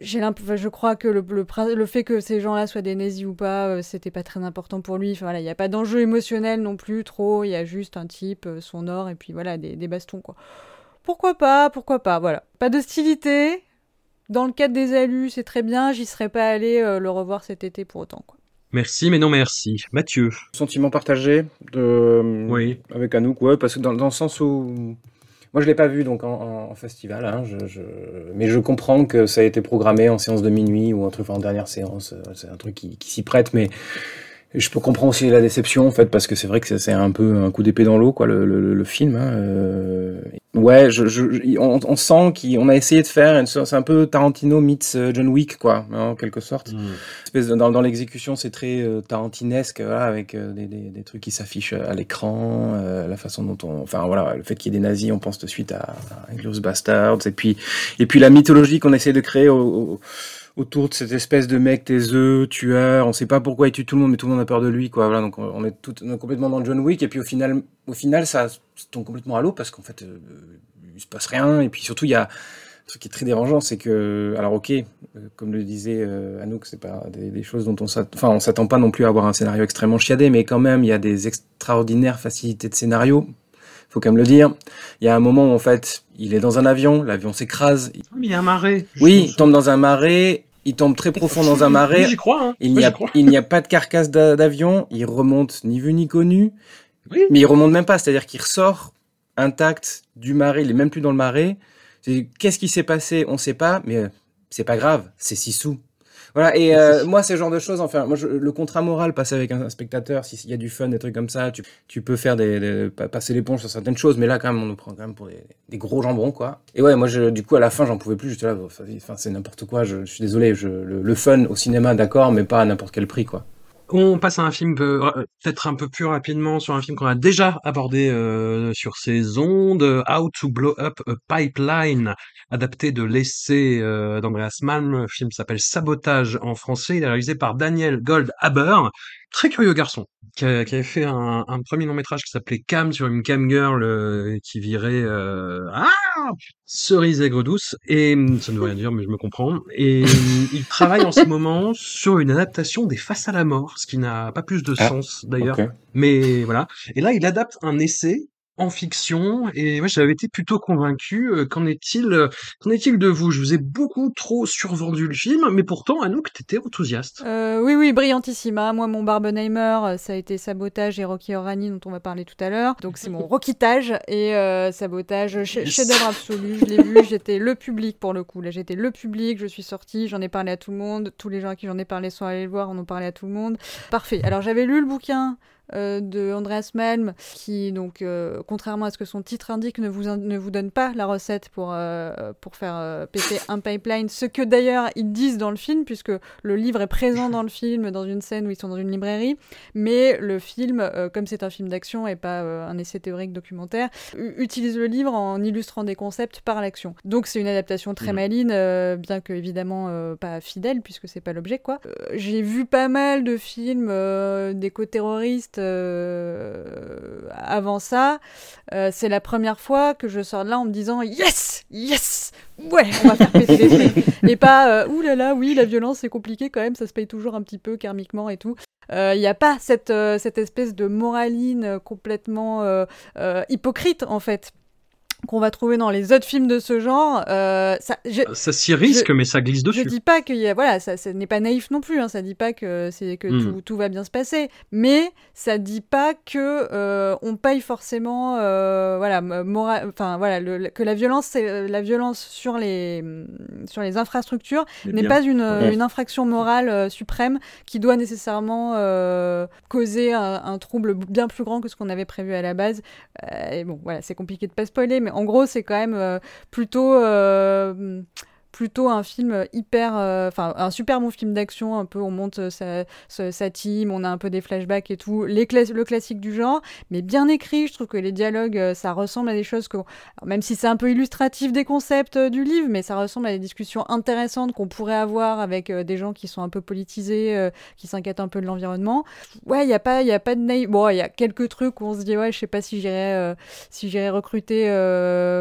Je crois que le, le, le fait que ces gens-là soient des nazis ou pas, euh, c'était pas très important pour lui. Enfin, voilà, il n'y a pas d'enjeu émotionnel non plus trop. Il y a juste un type, euh, son or et puis voilà des, des bastons quoi. Pourquoi pas, pourquoi pas, voilà. Pas d'hostilité. Dans le cadre des alus, c'est très bien. J'y serais pas allé euh, le revoir cet été pour autant quoi. Merci, mais non merci. Mathieu. sentiment partagé de Oui. avec Anouk ouais parce que dans, dans le sens où moi je l'ai pas vu donc en, en- festival hein, je, je- mais je comprends que ça a été programmé en séance de minuit ou un truc en dernière séance euh, c'est un truc qui, qui s'y prête mais je peux comprendre aussi la déception en fait parce que c'est vrai que c'est un peu un coup d'épée dans l'eau quoi le, le, le film hein, euh, ouais je, je, on, on sent qu'on a essayé de faire c'est un peu Tarantino meets euh, John Wick quoi hein, en quelque sorte. De- dans, dans l'exécution, c'est très euh, tarantinesque, voilà, avec euh, des, des, des trucs qui s'affichent à l'écran, euh, la façon dont on, enfin voilà, le fait qu'il y ait des nazis, on pense tout de suite à, à Bastards, et puis et puis la mythologie qu'on essaie de créer au- au- autour de cette espèce de mec taiseux, tueur, on sait pas pourquoi il tue tout le monde, mais tout le monde a peur de lui, quoi. Voilà, donc on, est, tout, on est complètement dans John Wick, et puis au final, au final, ça tombe complètement à l'eau parce qu'en fait, euh, il se passe rien, et puis surtout il y a ce qui est très dérangeant, c'est que, alors ok, euh, comme le disait euh, Anouk, c'est pas des, des choses dont on s'attend, enfin on s'attend pas non plus à avoir un scénario extrêmement chiadé, mais quand même il y a des extraordinaires facilités de scénario. Faut quand même le dire. Il y a un moment où en fait il est dans un avion, l'avion s'écrase, il- Mais il y a un marais. oui, il tombe dans un marais, il tombe très profond dans un marais. Oui, j'y crois. Hein. Il Moi, n'y a, j'y crois. il n'y a pas de carcasse d'a- d'avion, il remonte ni vu ni connu, Oui. mais il remonte même pas, c'est-à-dire qu'il ressort intact du marais, il est même plus dans le marais. Qu'est-ce qui s'est passé? On sait pas, mais euh, c'est pas grave, c'est six sous. Voilà, et euh, moi, ce genre de choses, enfin, moi, je- le contrat moral passé avec un, un spectateur, si- s'il y a du fun, des trucs comme ça, tu, tu peux faire des, des- pa- passer l'éponge sur certaines choses, mais là, quand même, on nous prend quand même pour des, des gros jambons, quoi. Et ouais, moi, je, du coup, à la fin, j'en pouvais plus, j'étais là, enfin, enfin, c'est n'importe quoi, je, je suis désolé, je, le, le fun au cinéma, d'accord, mais pas à n'importe quel prix, quoi. On passe à un film euh, peut-être un peu plus rapidement sur un film qu'on a déjà abordé euh, sur ces ondes, How to Blow Up a Pipeline, adapté de l'essai euh, d'Andreas Malm. Le film s'appelle Sabotage en français. Il est réalisé par Daniel Goldhaber. Très curieux garçon qui, a- qui avait fait un, un premier long métrage qui s'appelait Cam sur une cam girl euh, qui virait euh, ah cerise aigre douce et hum, ça ne veut rien dire mais je me comprends. Et hum, il travaille en ce moment sur une adaptation des Face à la mort ce qui n'a pas plus de Ah, sens d'ailleurs. mais voilà. Et là il adapte un essai en fiction et moi j'avais été plutôt convaincu Euh, qu'en est-il euh, qu'en est-il de vous? Je vous ai beaucoup trop survendu le film mais pourtant Anouk t'étais enthousiaste Euh, oui, oui, brillantissima. Moi, mon Barbenheimer, euh, ça a été Sabotage et Rocky Orani, dont on va parler tout à l'heure. Donc, c'est mon Rockitage et Sabotage, chef-d'œuvre absolu. Je l'ai vu, j'étais le public pour le coup. Là, j'étais le public, je suis sortie, j'en ai parlé à tout le monde. Tous les gens à qui j'en ai parlé sont allés le voir, en ont parlé à tout le monde. Parfait. Alors, j'avais lu le bouquin. Euh, de Andreas Malm, qui donc, euh, contrairement à ce que son titre indique, ne vous, in- ne vous donne pas la recette pour, euh, pour faire péter un pipeline, ce que d'ailleurs ils disent dans le film, puisque le livre est présent dans le film, dans une scène où ils sont dans une librairie, mais le film, comme c'est un film d'action et pas un essai théorique documentaire, utilise le livre en illustrant des concepts par l'action. Donc c'est une adaptation très Mhm. maline, bien que évidemment pas fidèle, puisque c'est pas l'objet quoi. J'ai vu pas mal de films euh, euh, avant ça. Euh, c'est la première fois que je sors de là en me disant yes, yes, ouais, on va faire péter des trucs. Et pas euh, ouh là là, oui, la violence c'est compliqué quand même, ça se paye toujours un petit peu karmiquement et tout. Il n'y a pas cette, euh, cette espèce de moraline euh, complètement euh, euh, hypocrite en fait qu'on va trouver dans les autres films de ce genre. Euh, ça, je, ça s'y risque je- mais ça glisse je dessus dis pas qu'il y a, voilà, ça, ça n'est pas naïf non plus. Hein, ça dit pas que c'est que Mm. tout, tout va bien se passer, mais ça dit pas que euh, on paye forcément, euh, voilà, mora- enfin voilà, le- que la violence, c'est euh, la violence sur les mm, sur les infrastructures Eh n'est pas une, Ouais. une infraction morale euh, suprême qui doit nécessairement euh, causer un, un trouble bien plus grand que ce qu'on avait prévu à la base. Euh, et bon, voilà, c'est compliqué de pas spoiler, mais en gros, c'est quand même euh, plutôt. Plutôt un film hyper euh, enfin un super bon film d'action un peu on monte euh, sa, team on a un peu des flashbacks et tout le classique du genre mais bien écrit je trouve que les dialogues euh, ça ressemble à des choses que même si c'est un peu illustratif des concepts du livre mais ça ressemble à des discussions intéressantes qu'on pourrait avoir avec des gens qui sont un peu politisés qui s'inquiètent un peu de l'environnement. Ouais il y a pas y a pas de naïf bon il y a quelques trucs où on se dit ouais je sais pas si j'irais euh, si recruter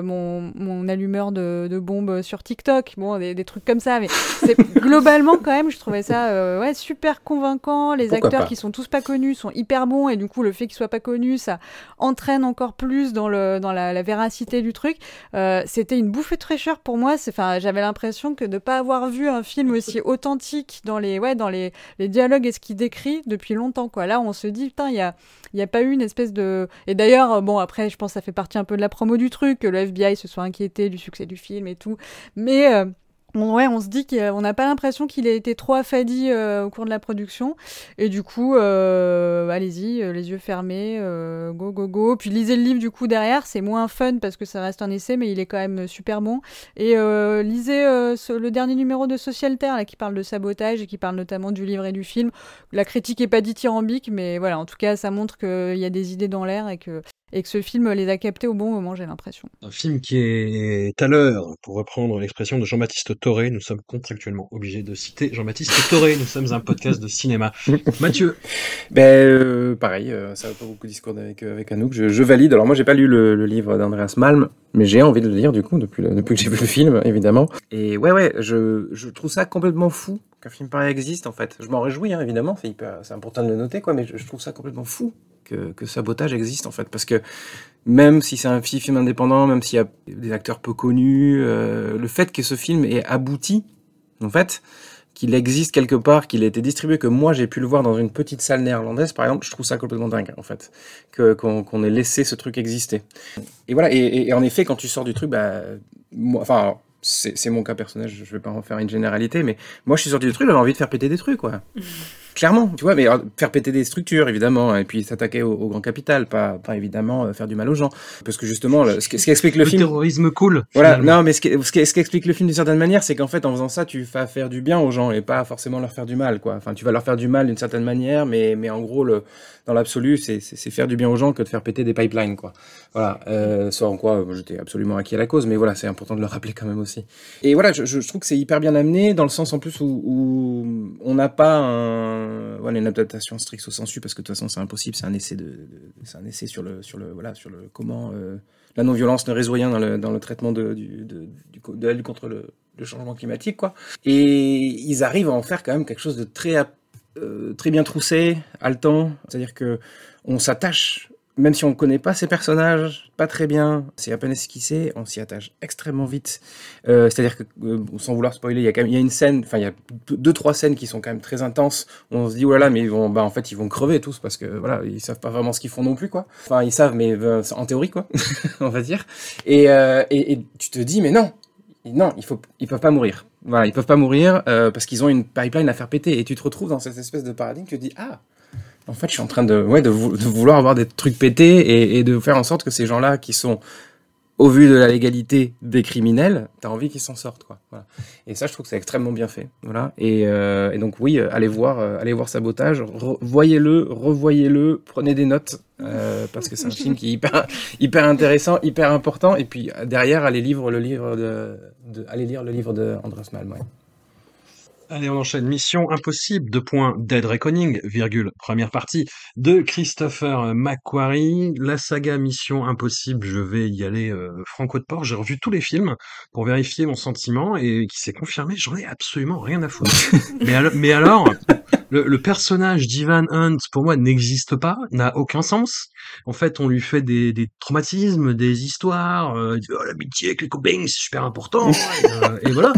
mon, allumeur de bombes sur TikTok bon des, des trucs comme ça mais c'est globalement quand même je trouvais ça euh, ouais super convaincant. Les Pourquoi acteurs pas qui sont tous pas connus sont hyper bons et du coup le fait qu'ils soient pas connus ça entraîne encore plus dans le dans la, la véracité du truc. Euh, c'était une bouffée de fraîcheur pour moi c'est enfin j'avais l'impression que de pas avoir vu un film aussi authentique dans les ouais dans les, les dialogues et ce qu'il décrit depuis longtemps quoi. Là on se dit putain il y a il y a pas eu une espèce de et d'ailleurs euh, bon après je pense que ça fait partie un peu de la promo du truc que le FBI se soit inquiété du succès du film et tout. Mais euh, on- ouais, on se dit qu'on n'a pas l'impression qu'il a été trop affadi euh, au cours de la production. Et du coup, euh, allez-y, euh, les yeux fermés, go, go, go. Puis lisez le livre du coup derrière, c'est moins fun parce que ça reste un essai, mais il est quand même super bon. Et lisez le dernier numéro de Social Terre là, qui parle de sabotage et qui parle notamment du livre et du film. La critique est pas dithyrambique, mais voilà, en tout cas, ça montre qu'il y a des idées dans l'air et que, et que ce film les a captées au bon moment, j'ai l'impression. Un film qui est à l'heure, pour reprendre l'expression de Jean-Baptiste Toré, nous sommes contractuellement obligés de citer Jean-Baptiste Toré, nous sommes un podcast de cinéma. Mathieu, Ben, euh, pareil, euh, ça va pas beaucoup discuter avec, euh, avec Anouk. Je, je valide. Alors, moi, j'ai pas lu le, le livre d'Andreas Malm, mais j'ai envie de le lire, du coup, depuis, le- depuis que j'ai vu le film, évidemment. Et ouais, ouais, je, je trouve ça complètement fou qu'un film pareil existe, en fait. Je m'en réjouis, hein, évidemment, c'est important de le noter, quoi, mais je, je trouve ça complètement fou que, que Sabotage existe, en fait, parce que même si c'est un film indépendant, même s'il y a des acteurs peu connus, euh, le fait que ce film ait abouti, en fait, qu'il existe quelque part, qu'il ait été distribué, que moi j'ai pu le voir dans une petite salle néerlandaise, par exemple, je trouve ça complètement dingue, en fait, qu'on ait laissé ce truc exister. Et voilà, et, en effet, quand tu sors du truc, bah, enfin, c'est mon cas personnel, je je vais pas en faire une généralité, mais moi je suis sorti du truc, j'avais envie de faire péter des trucs, quoi. Clairement, tu vois, mais alors, faire péter des structures, évidemment, et puis s'attaquer au, au grand capital, pas, pas évidemment euh, faire du mal aux gens. Parce que justement, le- ce, qui- ce qui explique le, le film. terrorisme cool. Voilà, finalement. non, mais ce qui, ce qui- ce qui explique le film d'une certaine manière, c'est qu'en fait, en faisant ça, tu vas faire du bien aux gens et pas forcément leur faire du mal, quoi. Enfin, tu vas leur faire du mal d'une certaine manière, mais, mais en gros, le, dans l'absolu, c'est faire du bien aux gens que de faire péter des pipelines, quoi. Voilà, euh, soit en quoi euh, j'étais absolument acquis à la cause, mais voilà, c'est important de le rappeler quand même aussi. Et voilà, je, je- je trouve que c'est hyper bien amené, dans le sens en plus où, où on n'a pas un. Voilà, une adaptation stricto sensu parce que de toute façon c'est impossible, c'est un essai de, c'est un essai sur le sur le voilà sur le comment euh, la non-violence ne résout rien dans le, dans le traitement de, du, de, du, contre le, le changement climatique quoi. Et ils arrivent à en faire quand même quelque chose de très euh, très bien troussé, haletant, c'est-à-dire que on s'attache même si on ne connaît pas ces personnages, pas très bien, c'est à peine esquissé, on s'y attache extrêmement vite. Euh, C'est-à-dire que, euh, sans vouloir spoiler, il y a quand même y a une scène, enfin il y a deux, trois scènes qui sont quand même très intenses. On se dit oh là là, mais ils vont, bah en fait ils vont crever tous parce que voilà, ils savent pas vraiment ce qu'ils font non plus quoi. Enfin ils savent, mais euh, en théorie quoi, on va dire. Et, et, tu te dis mais non, non, il ils peuvent pas mourir. Voilà, ils peuvent pas mourir parce qu'ils ont une pipeline à faire péter. Et tu te retrouves dans cette espèce de paradigme, tu te dis ah. En fait, je suis en train de, ouais, de, vou- de vouloir avoir des trucs pétés et, de faire en sorte que ces gens-là qui sont, au vu de la légalité des criminels, t'as envie qu'ils s'en sortent, quoi. Voilà. Et ça, je trouve que c'est extrêmement bien fait. Voilà. Et, euh, et donc, oui, euh, allez voir, euh, allez voir Sabotage, voyez-le, revoyez-le, prenez des notes, euh, parce que c'est un film qui est hyper, hyper intéressant, hyper important. Et puis, derrière, allez lire le livre de, de allez lire le livre de Andras Malm, ouais. Allez, on enchaîne. Mission impossible, deux points, Dead Reckoning, virgule, première partie, de Christopher McQuarrie. La saga Mission impossible, je vais y aller euh, franco de port. J'ai revu tous les films pour vérifier mon sentiment et qui s'est confirmé, j'en ai absolument rien à foutre. mais, alors, mais alors, le, le personnage d'Ivan Hunt, pour moi, n'existe pas, n'a aucun sens. En fait, on lui fait des, des traumatismes, des histoires, euh, oh, l'amitié avec les copains, c'est super important, et, euh, et voilà.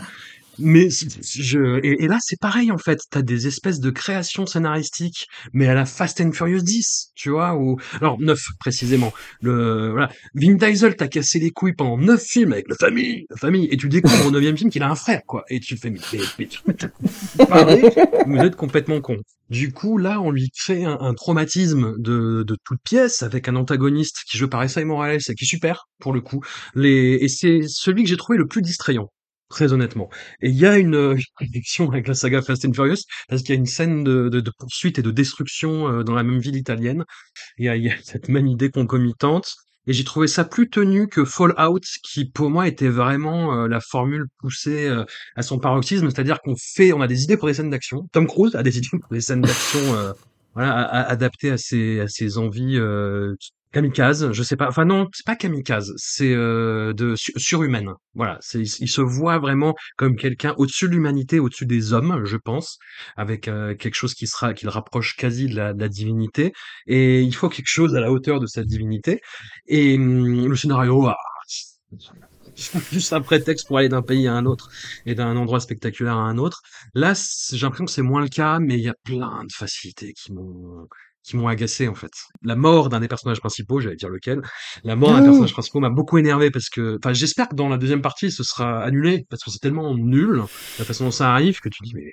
Mais je et, là c'est pareil en fait, t'as des espèces de créations scénaristiques, mais à la Fast and Furious 10, tu vois, ou alors 9 précisément. Le voilà, Vin Diesel t'a cassé les couilles pendant 9 films avec la famille, la famille, et tu découvres au neuvième film qu'il a un frère quoi, et tu fais mais, mais, mais- parlez, vous êtes complètement con. Du coup là on lui crée un, un traumatisme de de toute pièce avec un antagoniste qui joue par Essay Morales et qui est super pour le coup. Les et c'est celui que j'ai trouvé le plus distrayant. Très honnêtement. Et il y a une, euh, une connexion avec la saga Fast and Furious, parce qu'il y a une scène de, de, de poursuite et de destruction euh, dans la même ville italienne. Il y a, il y a cette même idée concomitante. Et j'ai trouvé ça plus tenu que Fallout, qui pour moi était vraiment euh, la formule poussée à son paroxysme, c'est-à-dire qu'on fait, on a des idées pour des scènes d'action. Tom Cruise a des idées pour des scènes d'action, voilà, a- a- adaptées à ses, à ses envies euh, kamikaze. Je sais pas, enfin non, c'est pas kamikaze, c'est euh, de su- surhumaine. Voilà, c'est, il se voit vraiment comme quelqu'un au-dessus de l'humanité, au-dessus des hommes, je pense, avec euh, quelque chose qui sera, qui le rapproche quasi de la, de la divinité. Et il faut quelque chose à la hauteur de cette divinité. Et hum, le scénario, ah, juste un prétexte pour aller d'un pays à un autre et d'un endroit spectaculaire à un autre. Là, j'ai l'impression que c'est moins le cas, mais il y a plein de facilités qui m'ont qui m'ont agacé en fait. La mort d'un des personnages principaux, j'allais dire lequel, la mort d'un Oh. personnage principal m'a beaucoup énervé parce que, enfin, j'espère que dans la deuxième partie, ce sera annulé parce que c'est tellement nul la façon dont ça arrive que tu dis mais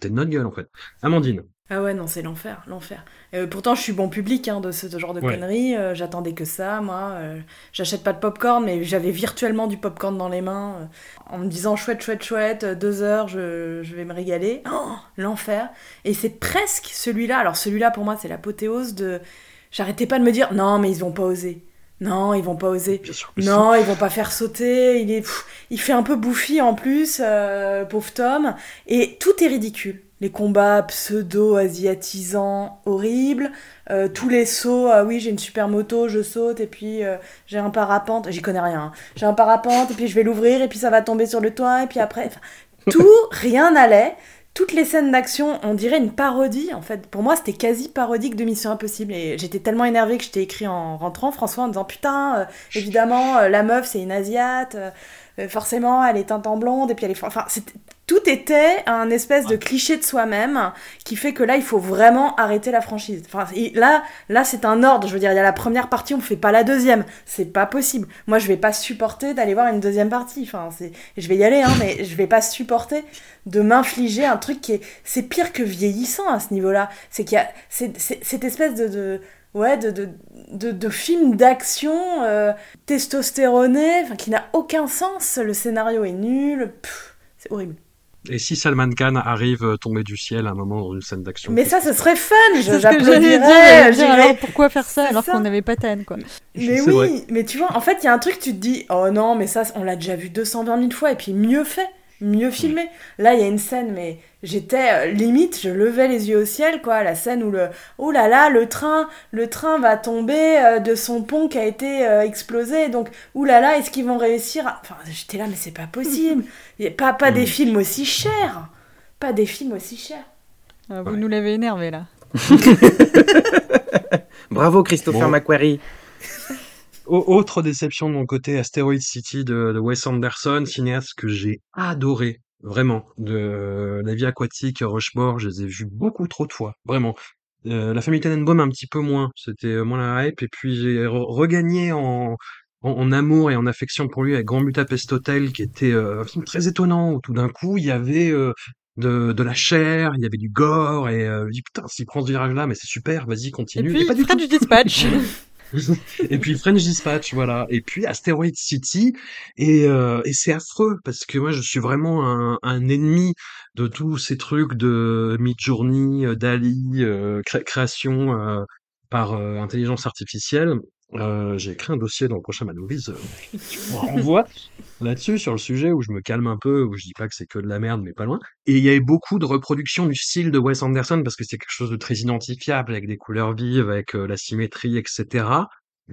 t'es de notre gueule en fait. Amandine. Ah ouais, non, c'est l'enfer, l'enfer. Euh, pourtant, je suis bon public hein, de ce genre de Ouais. conneries. euh, J'attendais que ça, moi. euh, J'achète pas de popcorn, mais j'avais virtuellement du popcorn dans les mains, en me disant chouette, chouette, chouette, deux heures, je, je vais me régaler. Oh, l'enfer. Et c'est presque celui-là. Alors celui-là, pour moi, c'est l'apothéose de. J'arrêtais pas de me dire non, mais ils vont pas oser. Non, ils vont pas oser. Non, ils vont pas faire sauter. Il est, pff, il fait un peu bouffi en plus, pauvre Tom. Et tout est ridicule. Les combats pseudo-asiatisants horribles, euh, tous les sauts, ah oui j'ai une super moto, je saute et puis euh, j'ai un parapente, j'y connais rien, hein. j'ai un parapente et puis je vais l'ouvrir et puis ça va tomber sur le toit et puis après, tout, rien n'allait. Toutes les scènes d'action, on dirait une parodie en fait. Pour moi, c'était quasi parodique de Mission Impossible et j'étais tellement énervée que je t'ai écrit en rentrant, François, en disant putain, euh, évidemment, la meuf c'est une asiate, forcément elle est teinte en blonde et puis elle est. Enfin, tout était un espèce de cliché de soi-même qui fait que là, il faut vraiment arrêter la franchise. Enfin, là, là, c'est un ordre. Je veux dire, il y a la première partie, on fait pas la deuxième. C'est pas possible. Moi, je vais pas supporter d'aller voir une deuxième partie. Enfin, c'est, je vais y aller, hein, mais je vais pas supporter de m'infliger un truc qui est, c'est pire que vieillissant à ce niveau-là. C'est qu'il y a, cette espèce de, de ouais, de, de, de, d'action euh, qui n'a aucun sens. Le scénario est nul. C'est horrible. Et si Salman Khan arrive euh, tombé du ciel à un moment dans une scène d'action Mais ça, ce serait fun. J'applaudirais. dire, alors pourquoi faire ça alors qu'on n'avait pas Tan quoi Mais oui, vrai. mais tu vois, en fait, il y a un truc, tu te dis, oh non, mais ça, on l'a déjà vu 220 000 fois, et puis mieux fait. Mieux filmé. Là, il y a une scène, mais j'étais euh, limite, je levais les yeux au ciel, quoi. La scène où le, oh là là, le train, le train va tomber euh, de son pont qui a été euh, explosé. Donc, oh là là, est-ce qu'ils vont réussir à- Enfin, j'étais là, mais c'est pas possible. Y a pas, pas des films aussi chers. Pas des films aussi chers. Ah, vous nous l'avez énervé là. Bravo Christopher Bon. McQuarrie. Au- Autre déception de mon côté, Asteroid City de, de Wes Anderson, cinéaste que j'ai adoré, vraiment. De La vie aquatique, Rushmore, je les ai vus beaucoup trop de fois, vraiment. Euh, la famille Tenenbaum un petit peu moins, c'était euh, moins la hype, et puis j'ai re- regagné en, en, en amour et en affection pour lui avec Grand Budapest Hotel, qui était euh, un film très étonnant, où tout d'un coup il y avait euh, de, de la chair, il y avait du gore, et euh, putain, s'il prend ce virage-là, mais c'est super, vas-y, Et continue. puis, pas du French Dispatch. et puis French Dispatch, voilà. Et puis Asteroid City. Et, euh, et c'est affreux parce que moi, je suis vraiment un, un ennemi de tous ces trucs de Midjourney, euh, Dali, euh, cré- création euh, par intelligence artificielle. Euh, j'ai écrit un dossier dans le prochain Manovis. Euh, renvoies là-dessus sur le sujet où je me calme un peu, où je dis pas que c'est que de la merde, mais pas loin. Et il y avait beaucoup de reproductions du style de Wes Anderson parce que c'est quelque chose de très identifiable avec des couleurs vives, avec euh, la symétrie, etc.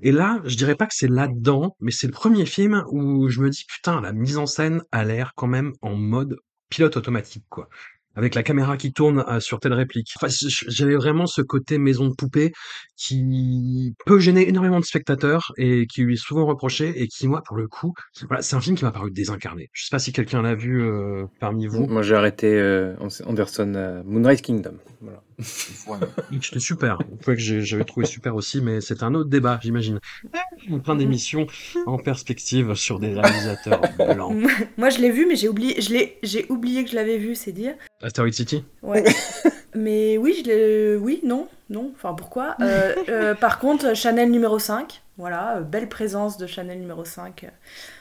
Et là, je dirais pas que c'est là-dedans, mais c'est le premier film où je me dis putain, la mise en scène a l'air quand même en mode pilote automatique, quoi. Avec la caméra qui tourne euh, sur telle réplique. Enfin, j'avais vraiment ce côté maison de poupée qui peut gêner énormément de spectateurs et qui lui est souvent reproché et qui, moi, pour le coup, voilà, c'est un film qui m'a paru désincarné. Je sais pas si quelqu'un l'a vu euh, parmi vous. Moi j'ai arrêté euh, Anderson Moonrise Kingdom. Voilà. C'était super. Que j'avais trouvé super aussi, mais c'est un autre débat, j'imagine. Plein d'émissions en perspective sur des réalisateurs blancs. Moi, je l'ai vu, mais j'ai oublié, je l'ai, j'ai oublié que je l'avais vu, c'est dire. Asteroid City? Ouais. mais oui, je l'ai, oui, non, non. Enfin, pourquoi? Euh, euh, Par contre, Chanel numéro 5. Voilà, euh, belle présence de Chanel numéro 5.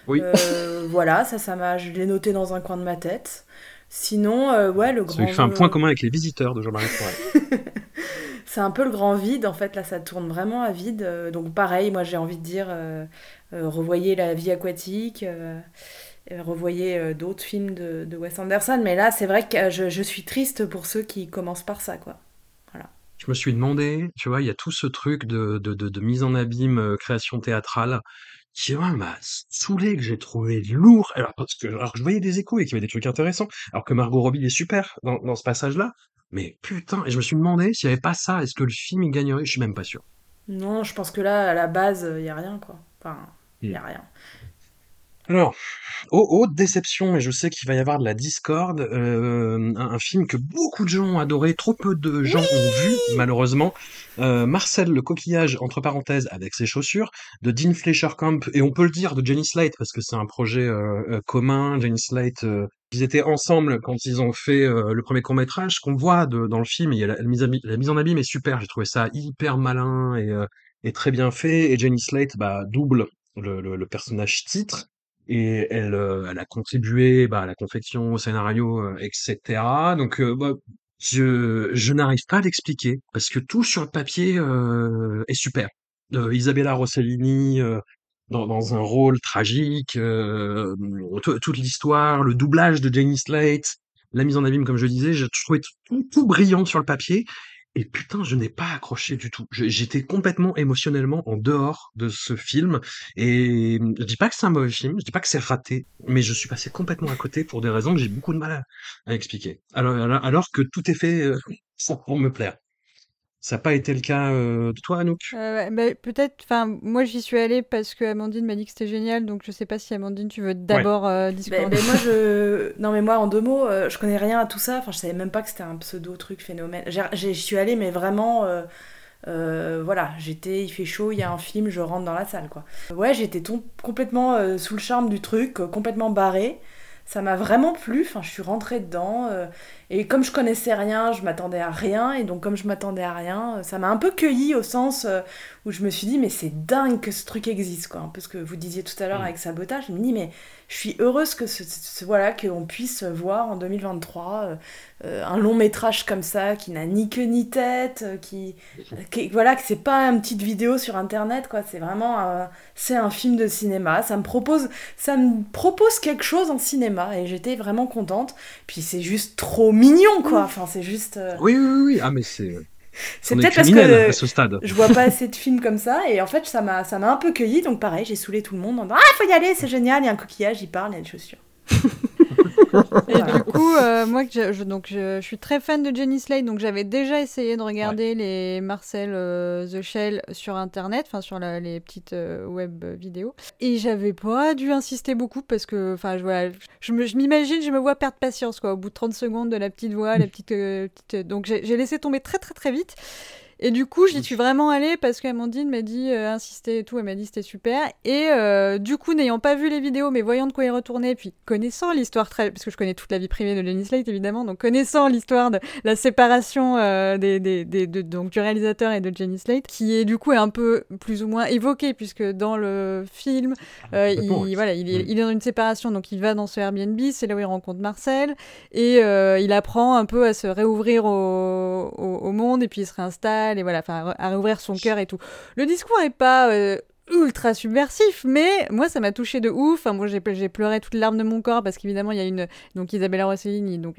Oui. Euh, voilà, ça, ça m'a, je l'ai noté dans un coin de ma tête. Sinon, euh, ouais, le Ça grand. lui fait un point commun avec les visiteurs de Jean-Marie Poiret. C'est un peu le grand vide, en fait, là ça tourne vraiment à vide. Euh, donc pareil, moi j'ai envie de dire, euh, euh, revoyez La vie aquatique, revoyez d'autres films de, de Wes Anderson, mais là c'est vrai que je, je suis triste pour ceux qui commencent par ça, quoi. Je me suis demandé, tu vois, il y a tout ce truc de, de, de, de mise en abîme, création théâtrale, qui ouais, m'a saoulé, que j'ai trouvé lourd. Alors, parce que alors, je voyais des échos et qu'il y avait des trucs intéressants, alors que Margot Robbie est super dans, dans ce passage-là. Mais putain, et je me suis demandé s'il n'y avait pas ça, est-ce que le film il gagnerait? Je suis même pas sûr. Non, je pense que là, à la base, il y a rien, quoi. Enfin, il y a rien. Alors, oh, haute déception, et je sais qu'il va y avoir de la discorde, euh, un, un film que beaucoup de gens ont adoré, trop peu de gens ont vu, malheureusement. Euh, Marcel le coquillage, entre parenthèses, avec ses chaussures, de Dean Fleischer-Camp, et on peut le dire de Jenny Slate, parce que c'est un projet euh, euh, commun. Jenny Slate, euh, ils étaient ensemble quand ils ont fait euh, le premier court-métrage, qu'on voit de- dans le film, a la, la mise, la mise en abîme est super, j'ai trouvé ça hyper malin et, euh, et très bien fait, et Jenny Slate, bah, double le, le, le personnage titre et elle, euh, elle a contribué bah, à la confection, au scénario, euh, etc. Donc, bah, je, je n'arrive pas à l'expliquer parce que tout sur le papier est super. Isabella Rossellini dans, dans un rôle tragique, toute l'histoire, le doublage de Jenny Slate, la mise en abîme, comme je disais, je trouvais tout, tout brillant sur le papier. Et putain, je n'ai pas accroché du tout. J'étais complètement émotionnellement en dehors de ce film. Et je dis pas que c'est un mauvais film, je dis pas que c'est raté, mais je suis passé complètement à côté pour des raisons que j'ai beaucoup de mal à, expliquer. Alors, alors, alors que tout est fait euh, pour me plaire. Ça n'a pas été le cas euh, de toi, Anouk? Euh, bah, peut-être, enfin, moi j'y suis allée parce que Amandine m'a dit que c'était génial, donc je sais pas si Amandine, tu veux d'abord euh, Ben, discorder. ben, moi, je. Non, mais moi, en deux mots, euh, je connais rien à tout ça. Enfin, je savais même pas que c'était un pseudo truc phénomène. J'ai- j'ai- J'y suis allée, mais vraiment. euh, euh, voilà, j'étais, il fait chaud, il y a un film, je rentre dans la salle, quoi. Ouais, j'étais complètement euh, sous le charme du truc, euh, complètement barré. Ça m'a vraiment plu, enfin, je suis rentrée dedans. euh, et comme je connaissais rien, je m'attendais à rien. Et donc, comme je m'attendais à rien, euh, ça m'a un peu cueilli au sens euh, où je me suis dit, mais c'est dingue que ce truc existe, quoi. Un peu ce que vous disiez tout à l'heure Mm. avec Sabotage. Je me dis, mais je suis heureuse que ce, ce- voilà qu'on puisse voir en 2023 euh, un long métrage comme ça qui n'a ni queue ni tête, qui, qui- voilà que c'est pas une petite vidéo sur internet quoi, c'est vraiment euh, c'est un film de cinéma. Ça me propose ça me propose quelque chose en cinéma et j'étais vraiment contente. Puis c'est juste trop mignon quoi. Enfin c'est juste. euh, Oui, oui, oui, oui. Ah, mais c'est. c'est peut-être parce que à ce stade. je vois pas assez de films comme ça et en fait ça m'a ça m'a un peu cueilli donc pareil j'ai saoulé tout le monde en disant ah faut y aller c'est génial il y a un coquillage il parle il y a des chaussures. Et du coup, euh, moi, je, je- donc, je, je suis très fan de Jenny Slate, donc j'avais déjà essayé de regarder les Marcel euh, The Shell sur Internet, enfin sur la- les petites euh, web vidéos, et j'avais pas dû insister beaucoup parce que, enfin, je, voilà, je m'imagine, je me vois perdre patience, quoi, au bout de 30 secondes de la petite voix, la petite, petite- donc j'ai laissé tomber très très très vite. Et du coup, j'y suis vraiment allée parce qu'Amandine m'a dit euh, insister et tout. Elle m'a dit c'était super. Et euh, du coup, n'ayant pas vu les vidéos, mais voyant de quoi y retourner, puis connaissant l'histoire très, parce que je connais toute la vie privée de Lenny Slate évidemment, donc connaissant l'histoire de la séparation euh, des, des, des- de- donc du réalisateur et de Jenny Slate, qui est du coup est un peu plus ou moins évoquée puisque dans le film, euh, complètement, il, voilà, il est, il est dans une séparation, donc il va dans ce Airbnb, c'est là où il rencontre Marcel, et euh, il apprend un peu à se réouvrir au, au, au monde, et puis il se réinstalle, et voilà, enfin à, réouvrir son cœur et tout. Le discours est pas euh, ultra subversif, mais moi ça m'a touché de ouf. Enfin, moi j'ai pleuré toutes les larmes de mon corps parce qu'évidemment il y a une donc Isabella Rossellini, donc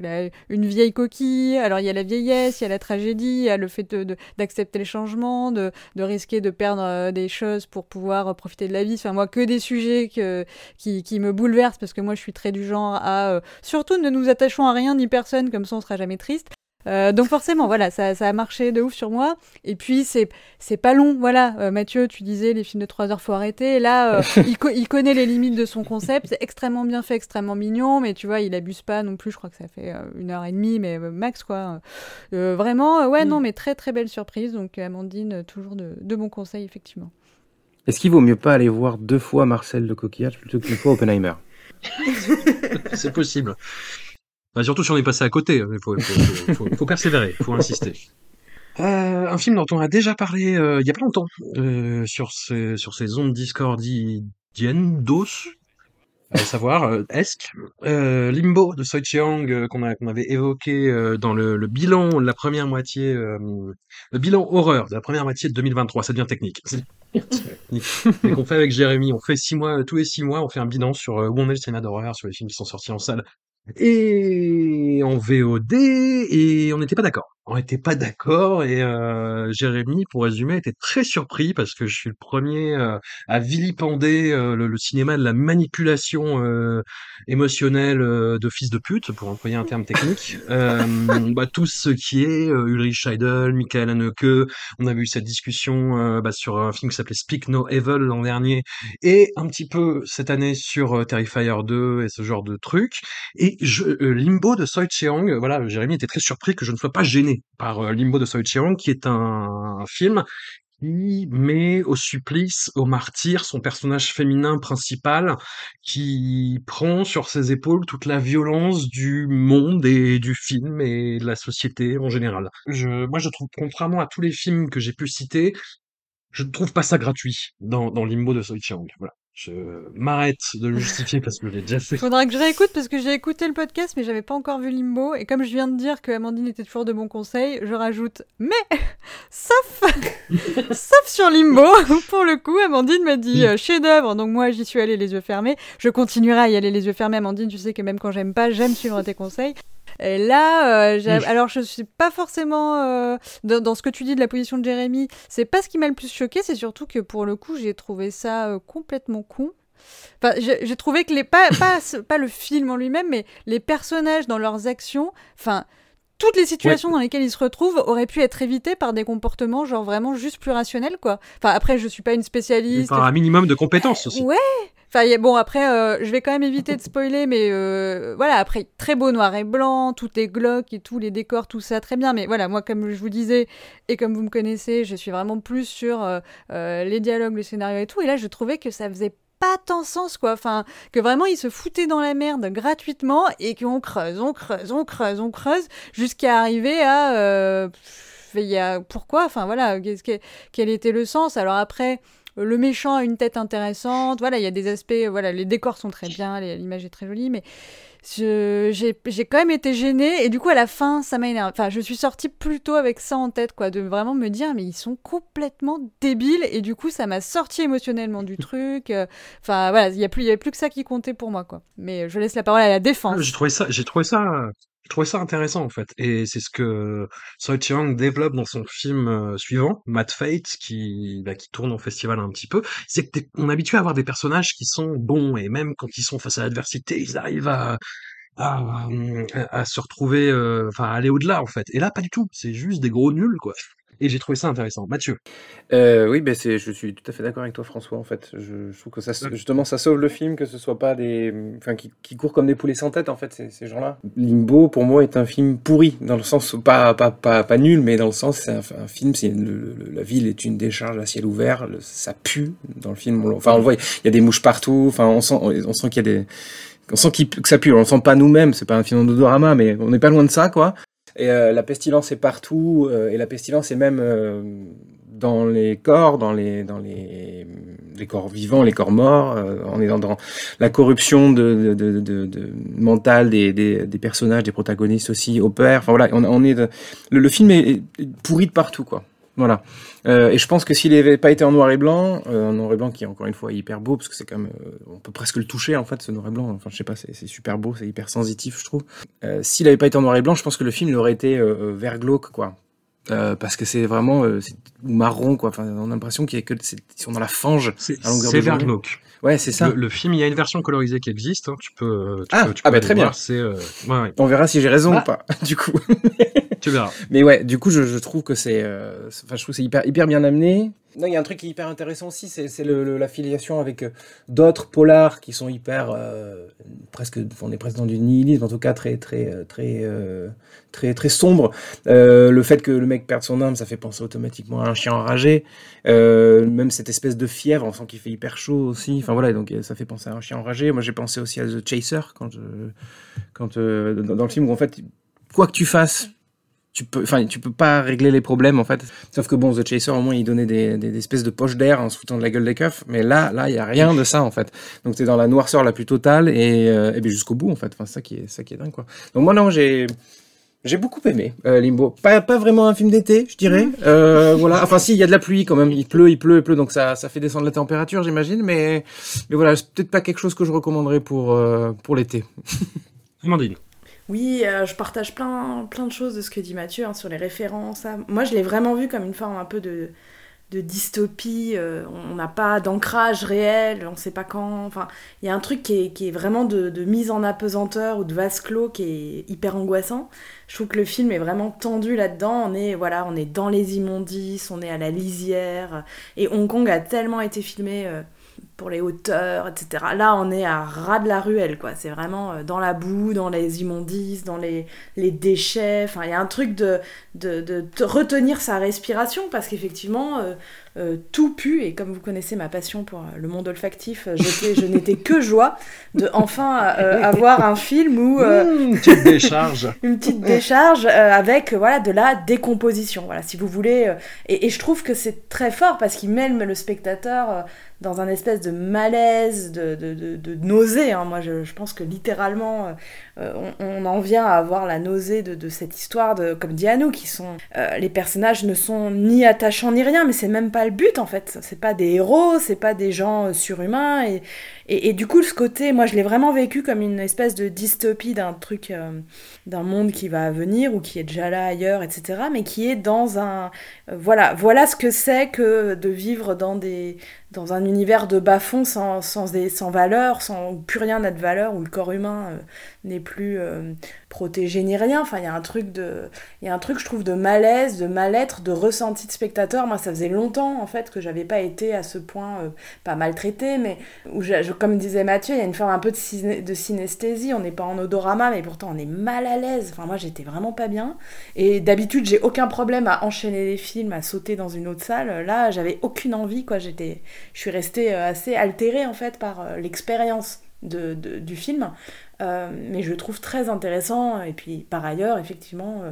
une vieille coquille. Alors il y a la vieillesse, il y a la tragédie, il y a le fait de- d'accepter les changements, de, de risquer de perdre euh, des choses pour pouvoir euh, profiter de la vie. Enfin moi que des sujets que, qui, qui me bouleversent parce que moi je suis très du genre à surtout ne nous attachons à rien ni personne comme ça on sera jamais triste. Euh, donc forcément, voilà, ça, ça a marché de ouf sur moi. Et puis c'est c'est pas long, voilà. Euh, Mathieu, tu disais les films de 3 heures faut arrêter. Et là, euh, il, co- il connaît les limites de son concept. C'est extrêmement bien fait, extrêmement mignon, mais tu vois, il abuse pas non plus. Je crois que ça fait euh, une heure et demie, mais euh, max quoi. Euh, vraiment, euh, ouais, non, mais très très belle surprise. Donc Amandine, toujours de, de bons conseils effectivement. Est-ce qu'il vaut mieux pas aller voir deux fois Marcel le coquillage plutôt qu'une fois Oppenheimer? C'est possible. Surtout si on est passé à côté, il faut, faut, faut, faut- persévérer, insister. Euh, un film dont on a déjà parlé euh, il y a pas longtemps euh, sur ces sur ces ondes discordiennes d'os, à savoir euh, Limbo de Soi Chiang qu'on avait évoqué dans le, le bilan la première moitié, le bilan horreur de la première moitié de 2023. Ça devient technique. Et qu'on fait avec Jérémy, on fait six mois tous les six mois, on fait un bilan sur où on est le cinéma d'horreur, sur les films qui sont sortis en salle et en VOD et on n'était pas d'accord. On n'était pas d'accord et euh, Jérémy, pour résumer, était très surpris parce que je suis le premier euh, à vilipender euh, le, le cinéma de la manipulation euh, émotionnelle euh, de fils de pute, pour employer un terme technique. Euh, bah, tout ce qui est euh, Ulrich Scheidel, Michael Haneke, on avait eu cette discussion euh, bah, sur un film qui s'appelait Speak No Evil l'an dernier et un petit peu cette année sur Terrifier 2 et ce genre de trucs. Et je, euh, Limbo de Soi Cheong, euh, voilà, Jérémy était très surpris que je ne sois pas gêné par euh, Limbo de Soi Cheong, qui est un, un film qui met au supplice, au martyr, son personnage féminin principal, qui prend sur ses épaules toute la violence du monde et du film et de la société en général. Je, moi, je trouve, contrairement à tous les films que j'ai pu citer, je ne trouve pas ça gratuit dans, dans Limbo de Soi Cheong. Voilà. Je m'arrête de le justifier parce que je l'ai déjà fait. Faudra que je réécoute parce que j'ai écouté le podcast mais j'avais pas encore vu Limbo. Et comme je viens de dire que Amandine était toujours de bons conseils, je rajoute mais sauf sauf sur Limbo! Pour le coup Amandine m'a dit euh, chef-d'œuvre. Donc moi j'y suis allée les yeux fermés, je continuerai à y aller les yeux fermés Amandine, tu sais que même quand j'aime pas, j'aime suivre tes conseils. Et là, euh, Oui. alors je suis pas forcément euh, dans, dans ce que tu dis de la position de Jérémy, c'est pas ce qui m'a le plus choqué, c'est surtout que pour le coup j'ai trouvé ça euh, complètement con. Enfin, j'ai trouvé que les pas pas pas le film en lui-même, mais les personnages dans leurs actions, enfin toutes les situations dans lesquelles ils se retrouvent auraient pu être évitées par des comportements genre vraiment juste plus rationnels quoi. Enfin après je suis pas une Et spécialiste. par un minimum de compétences aussi. Ouais. Enfin, bon, après, euh, je vais quand même éviter de spoiler, mais euh, voilà, après, très beau noir et blanc, toutes les glocks et tous les décors, tout ça, très bien. Mais voilà, moi, comme je vous disais, et comme vous me connaissez, je suis vraiment plus sur euh, euh, les dialogues, le scénario et tout. Et là, je trouvais que ça faisait pas tant sens, quoi. Enfin, que vraiment, ils se foutaient dans la merde gratuitement et qu'on creuse, on creuse, on creuse, on creuse, jusqu'à arriver à... il y a, pourquoi? Enfin, voilà, quel était le sens? Alors après le méchant a une tête intéressante. Voilà, il y a des aspects. Voilà, les décors sont très bien, l'image est très jolie, mais j'ai quand même été gênée et du coup à la fin ça m'a énervé. Enfin, je suis sortie plutôt avec ça en tête, quoi, de vraiment me dire mais ils sont complètement débiles et du coup ça m'a sorti émotionnellement du truc. Enfin voilà, il y a plus, il y avait plus que ça qui comptait pour moi, quoi. Mais je laisse la parole à la défense. J'ai trouvé ça, j'ai trouvé ça trouvais ça intéressant en fait, et c'est ce que Soi Chiang développe dans son film euh, suivant, Mad Fate, qui bah, qui tourne en festival un petit peu. C'est que on est habitué à avoir des personnages qui sont bons et même quand ils sont face à l'adversité, ils arrivent à à, à, se retrouver, euh, enfin à aller au-delà en fait. Et là, pas du tout. C'est juste des gros nuls quoi et j'ai trouvé ça intéressant. Mathieu euh, Oui, ben c'est, je suis tout à fait d'accord avec toi, François. En fait, je, trouve que ça, justement, ça sauve le film, que ce soit pas des, enfin, qui, qui courent comme des poulets sans tête, en fait, ces, ces gens-là. Limbo, pour moi, est un film pourri, dans le sens pas pas pas, pas nul, mais dans le sens, c'est un, film, c'est la ville est une décharge à ciel ouvert, ça pue dans le film. enfin, on le voit, il y a des mouches partout. Enfin, on sent, on sent qu'il y a des on sent que ça pue, on le sent pas nous-mêmes, c'est pas un film d'odorama, mais on n'est pas loin de ça, quoi. Et euh, la pestilence est partout, euh, et la pestilence est même euh, dans les corps, dans les, dans les, les corps vivants, les corps morts. on est dans, dans, la corruption de, de, de, de mentale des, des, des, personnages, des protagonistes aussi, au père. Enfin voilà, on, on est le, le, film est pourri de partout, quoi. Voilà. Euh, et je pense que s'il n'avait pas été en noir et blanc, euh, un noir et blanc qui est encore une fois hyper beau, parce que c'est quand même, euh, on peut presque le toucher en fait, ce noir et blanc. Enfin, je sais pas, c'est super beau, c'est hyper sensitif, je trouve. Euh, s'il n'avait pas été en noir et blanc, je pense que le film il aurait été euh, vert glauque, quoi. parce que c'est vraiment marron, quoi. Enfin, on a l'impression qu'ils sont dans la fange à longueur de vert glauque. Ouais, c'est ça. Le, film, il y a une version colorisée qui existe. Hein. Tu peux. Tu ah, peux, tu ah bah très bien. C'est. Ouais, ouais. On verra si j'ai raison ou pas. Du coup. tu verras. Mais ouais, du coup, je, je trouve que c'est, euh, enfin, je trouve c'est hyper, hyper bien amené. Non, il y a un truc qui est hyper intéressant aussi, c'est l'affiliation avec euh, d'autres polars qui sont hyper, euh, presque, on est presque dans du nihilisme, en tout cas très, très, très, très, très sombre. le fait que le mec perde son âme, ça fait penser automatiquement à un chien enragé. même cette espèce de fièvre, on sent qu'il fait hyper chaud aussi. Enfin voilà, donc ça fait penser à un chien enragé. Moi, j'ai pensé aussi à The Chaser quand, je, quand dans le film où en fait, quoi que tu fasses, tu peux, enfin, tu peux pas régler les problèmes en fait. Sauf que bon, The Chaser au moins il donnait des, des, espèces de poches d'air en se foutant de la gueule des keufs, mais là, là, il y a rien de ça en fait. Donc t'es dans la noirceur la plus totale et, euh, et bien jusqu'au bout en fait. Enfin, ça qui est, ça qui est dingue quoi. Donc moi non, j'ai j'ai beaucoup aimé euh, Limbo. Pas, pas vraiment un film d'été, je dirais. Euh, voilà. Enfin, si, il y a de la pluie quand même. Il pleut, il pleut, il pleut, donc ça, ça fait descendre la température, j'imagine. Mais, mais voilà, c'est peut-être pas quelque chose que je recommanderais pour, euh, pour l'été. Amandine. Oui, euh, je partage plein, plein de choses de ce que dit Mathieu hein, sur les références. Moi, je l'ai vraiment vu comme une forme un peu de, dystopie. Euh, on n'a pas d'ancrage réel, on ne sait pas quand. Enfin, il y a un truc qui est, qui est vraiment de, de, mise en apesanteur ou de vase clos qui est hyper angoissant. Je trouve que le film est vraiment tendu là-dedans. On est, voilà, on est dans les immondices, on est à la lisière. Et Hong Kong a tellement été filmé. Euh, pour les hauteurs, etc. Là, on est à ras de la ruelle, quoi. C'est vraiment euh, dans la boue, dans les immondices, dans les, déchets. Enfin, il y a un truc de, de, de, retenir sa respiration, parce qu'effectivement, euh, euh, tout pue. Et comme vous connaissez ma passion pour le monde olfactif, je n'étais que joie de enfin avoir un film où... Mmh, une petite décharge. une petite décharge avec, voilà, de la décomposition. Voilà, si vous voulez. Et, et, je trouve que c'est très fort, parce qu'il mêle le spectateur dans un espèce de malaise, de, de, de, nausée. Hein. Moi, je, je, pense que littéralement, euh, on, on, en vient à avoir la nausée de, cette histoire, de, comme dit Anou, qui sont... Euh, les personnages ne sont ni attachants ni rien, mais c'est même pas le but, en fait. C'est pas des héros, c'est pas des gens euh, surhumains. Et, du coup, ce côté, moi, je l'ai vraiment vécu comme une espèce de dystopie d'un truc, d'un monde qui va venir ou qui est déjà là ailleurs, etc. Mais qui est dans un... voilà, voilà ce que c'est que de vivre dans des dans un univers de bas-fond sans, sans, valeur, sans plus rien n'a de valeur, où le corps humain euh, n'est plus euh, protégé ni rien. Enfin, il y a un truc de, il y a un truc, je trouve, de malaise, de mal-être, de ressenti de spectateur. Moi, ça faisait longtemps, en fait, que j'avais pas été à ce point, euh, pas maltraité, mais où, je, comme disait Mathieu, il y a une forme un peu de, de synesthésie. On n'est pas en odorama, mais pourtant on est mal à l'aise. Enfin, moi, j'étais vraiment pas bien. Et d'habitude, j'ai aucun problème à enchaîner les films, à sauter dans une autre salle. Là, j'avais aucune envie, quoi. J'étais, je suis restée euh, assez altérée, en fait, par euh, l'expérience de, du film. Mais je le trouve très intéressant. Et puis, par ailleurs, effectivement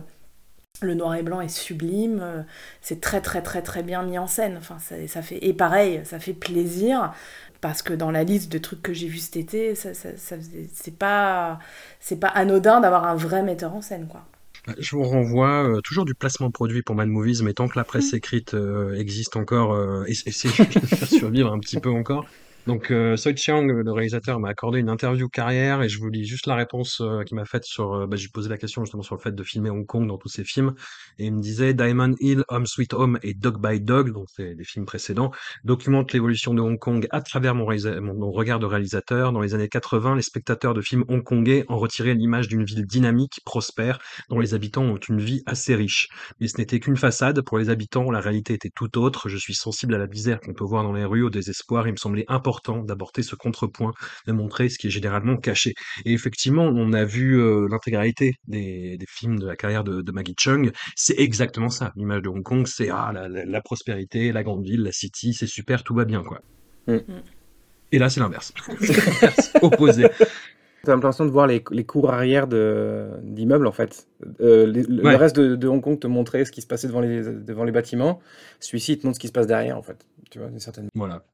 Le noir et blanc est sublime, euh, c'est très très très très bien mis en scène. Enfin, ça, ça fait et pareil, ça fait plaisir parce que dans la liste de trucs que j'ai vu cet été, ça, ça, c'est pas c'est pas anodin d'avoir un vrai metteur en scène quoi. Je vous renvoie euh, toujours du placement produit pour Mad Movies, mais tant que la presse écrite euh, existe encore, euh, et de faire survivre un petit peu encore. Donc, euh, Soi Chiang, le réalisateur, m'a accordé une interview carrière et je vous lis juste la réponse euh, qu'il m'a faite sur. euh, bah, j'ai posé la question justement sur le fait de filmer Hong Kong dans tous ses films et il me disait Diamond Hill, Home Sweet Home et Dog by Dog, donc c'est des films précédents, documentent l'évolution de Hong Kong à travers mon- mon regard de réalisateur. Dans les années 80, les spectateurs de films hongkongais en retiraient l'image d'une ville dynamique, prospère, dont les habitants ont une vie assez riche. Mais ce n'était qu'une façade. Pour les habitants, la réalité était tout autre. Je suis sensible à la misère qu'on peut voir dans les rues, au désespoir. Il me semblait important d'apporter ce contrepoint, de montrer ce qui est généralement caché. Et effectivement, on a vu euh, l'intégralité des, des films de la carrière de, de Maggie Chung. C'est exactement ça. L'image de Hong Kong, c'est ah, la, la- la prospérité, la grande ville, la city, c'est super, tout va bien, quoi. Mm. Et là, c'est l'inverse. C'est l'inverse, opposé. T'as l'impression de voir les, les cours arrière d'immeubles en fait. Euh, les- le, Ouais. le reste de, de Hong Kong te montrait ce qui se passait devant les, devant les bâtiments. Celui-ci te montre ce qui se passe derrière en fait. Tu vois, d'une certaine Voilà.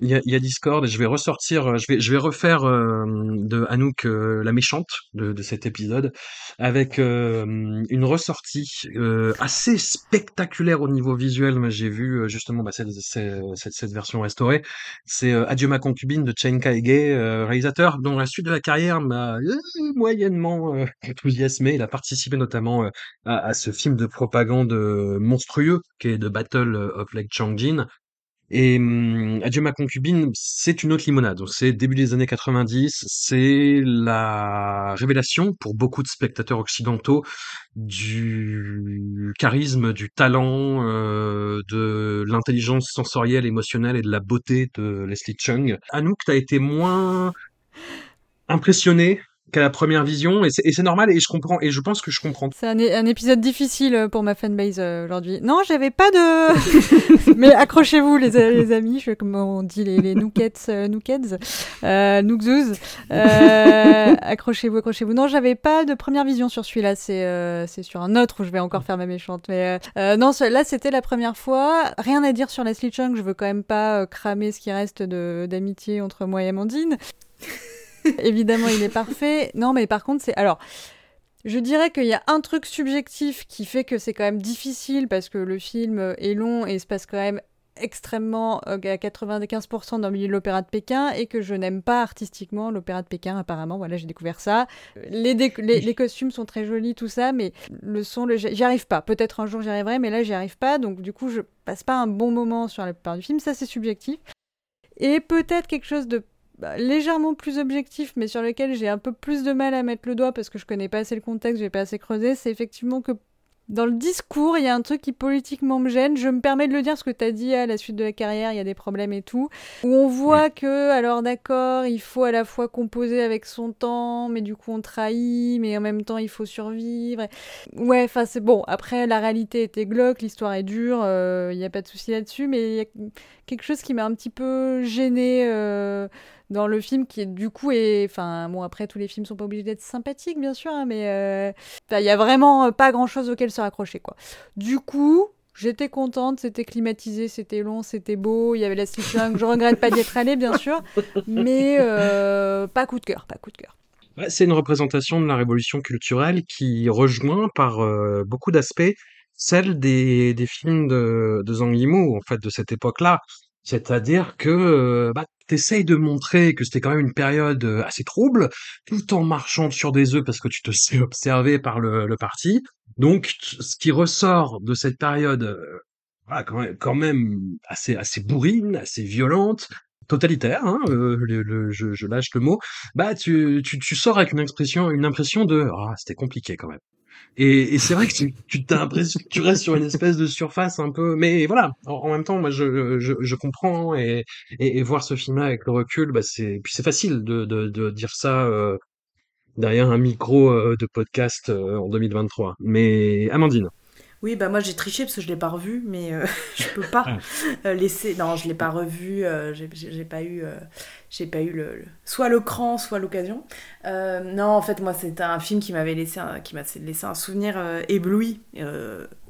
Il y a, il y a Discord et je vais ressortir, euh, je vais, je vais refaire euh, de Anouk euh, la méchante de, de cet épisode avec euh, une ressortie euh, assez spectaculaire au niveau visuel. J'ai vu euh, justement bah, cette, cette, cette, version restaurée. C'est Adieu ma concubine de Chen Kaige, réalisateur dont la suite de la carrière m'a moyennement enthousiasmé. Il a participé notamment à, à ce film de propagande monstrueux qui est The Battle of Lake Changjin et hum, Adieu ma concubine, c'est une autre limonade. C'est début des années 90, c'est la révélation pour beaucoup de spectateurs occidentaux du charisme, du talent, euh, de l'intelligence sensorielle, émotionnelle et de la beauté de Leslie Chung. Anouk, t'as été moins impressionné qu'à la première vision et c'est normal et je comprends et je pense que je comprends. C'est un, épisode difficile euh, pour ma fanbase euh, aujourd'hui. Non, j'avais pas de. Mais accrochez-vous, les, amis, je, comme on dit les, les nookets, euh, nookeds, accrochez-vous, accrochez-vous. Non, j'avais pas de première vision sur celui-là. C'est c'est sur un autre où je vais encore faire ma méchante. Mais non, là, c'était la première fois. Rien à dire sur Leslie Chung. Je veux quand même pas cramer ce qui reste d'amitié entre moi et Amandine. Évidemment, il est parfait. Non, mais par contre, c'est alors. Je dirais qu'il y a un truc subjectif qui fait que c'est quand même difficile parce que le film est long et se passe quand même extrêmement euh, à 95% dans le milieu de l'opéra de Pékin et que je n'aime pas artistiquement l'opéra de Pékin apparemment. Voilà j'ai découvert ça. Les, déc- les, les costumes sont très jolis tout ça mais le son le, j'y arrive pas. Peut-être un jour j'y arriverai mais là j'y arrive pas. Donc du coup je passe pas un bon moment sur la plupart du film. Ça c'est subjectif. Et peut-être quelque chose de bah, légèrement plus objectif, mais sur lequel j'ai un peu plus de mal à mettre le doigt parce que je connais pas assez le contexte, j'ai pas assez creusé, c'est effectivement que dans le discours, il y a un truc qui politiquement me gêne. Je me permets de le dire parce que tu as dit à la suite de la carrière, il y a des problèmes et tout. Où on voit que, alors d'accord, il faut à la fois composer avec son temps, mais du coup on trahit, mais en même temps il faut survivre. Ouais, enfin c'est bon. Après, la réalité était glauque, l'histoire est dure, euh, il n'y a pas de souci là-dessus, mais il y a quelque chose qui m'a un petit peu gêné dans le film qui est du coup est enfin bon après tous les films sont pas obligés d'être sympathiques bien sûr hein, mais euh, il y a vraiment euh, pas grand chose auquel se raccrocher quoi du coup J'étais contente, c'était climatisé, c'était long, c'était beau, il y avait la Chung, je regrette pas d'y être allée bien sûr, mais euh, pas coup de cœur, pas coup de cœur. C'est une représentation de la révolution culturelle qui rejoint par euh, beaucoup d'aspects celle des, des films de, de Zhang Yimou, en fait, de cette époque-là. C'est-à-dire que euh, bah, tu essayes de montrer que c'était quand même une période euh, assez trouble, tout en marchant sur des œufs parce que tu te sais observé par le, le parti. Donc, ce qui ressort de cette période, euh, voilà, quand même, quand même assez, assez bourrine, assez violente, totalitaire, hein, euh, le, le- je, je lâche le mot, bah tu, tu, tu sors avec une expression, une impression de ah c'était compliqué quand même. Et, c'est vrai que tu, t'as l'impression que tu restes sur une espèce de surface un peu, mais voilà. En, même temps, moi je, je, comprends et, et, voir ce film-là avec le recul, bah c'est puis c'est facile de, de, de dire ça euh, derrière un micro euh, de podcast euh, en 2023. Mais Amandine. Oui, bah moi j'ai triché parce que je l'ai pas revu, mais euh, je peux pas euh, laisser. Non, je l'ai pas revu. euh, j'ai- pas eu, euh, j'ai pas eu le, le- soit le cran, soit l'occasion. Euh, non, en fait, moi c'est un film qui m'avait laissé, un, qui m'a laissé un souvenir ébloui,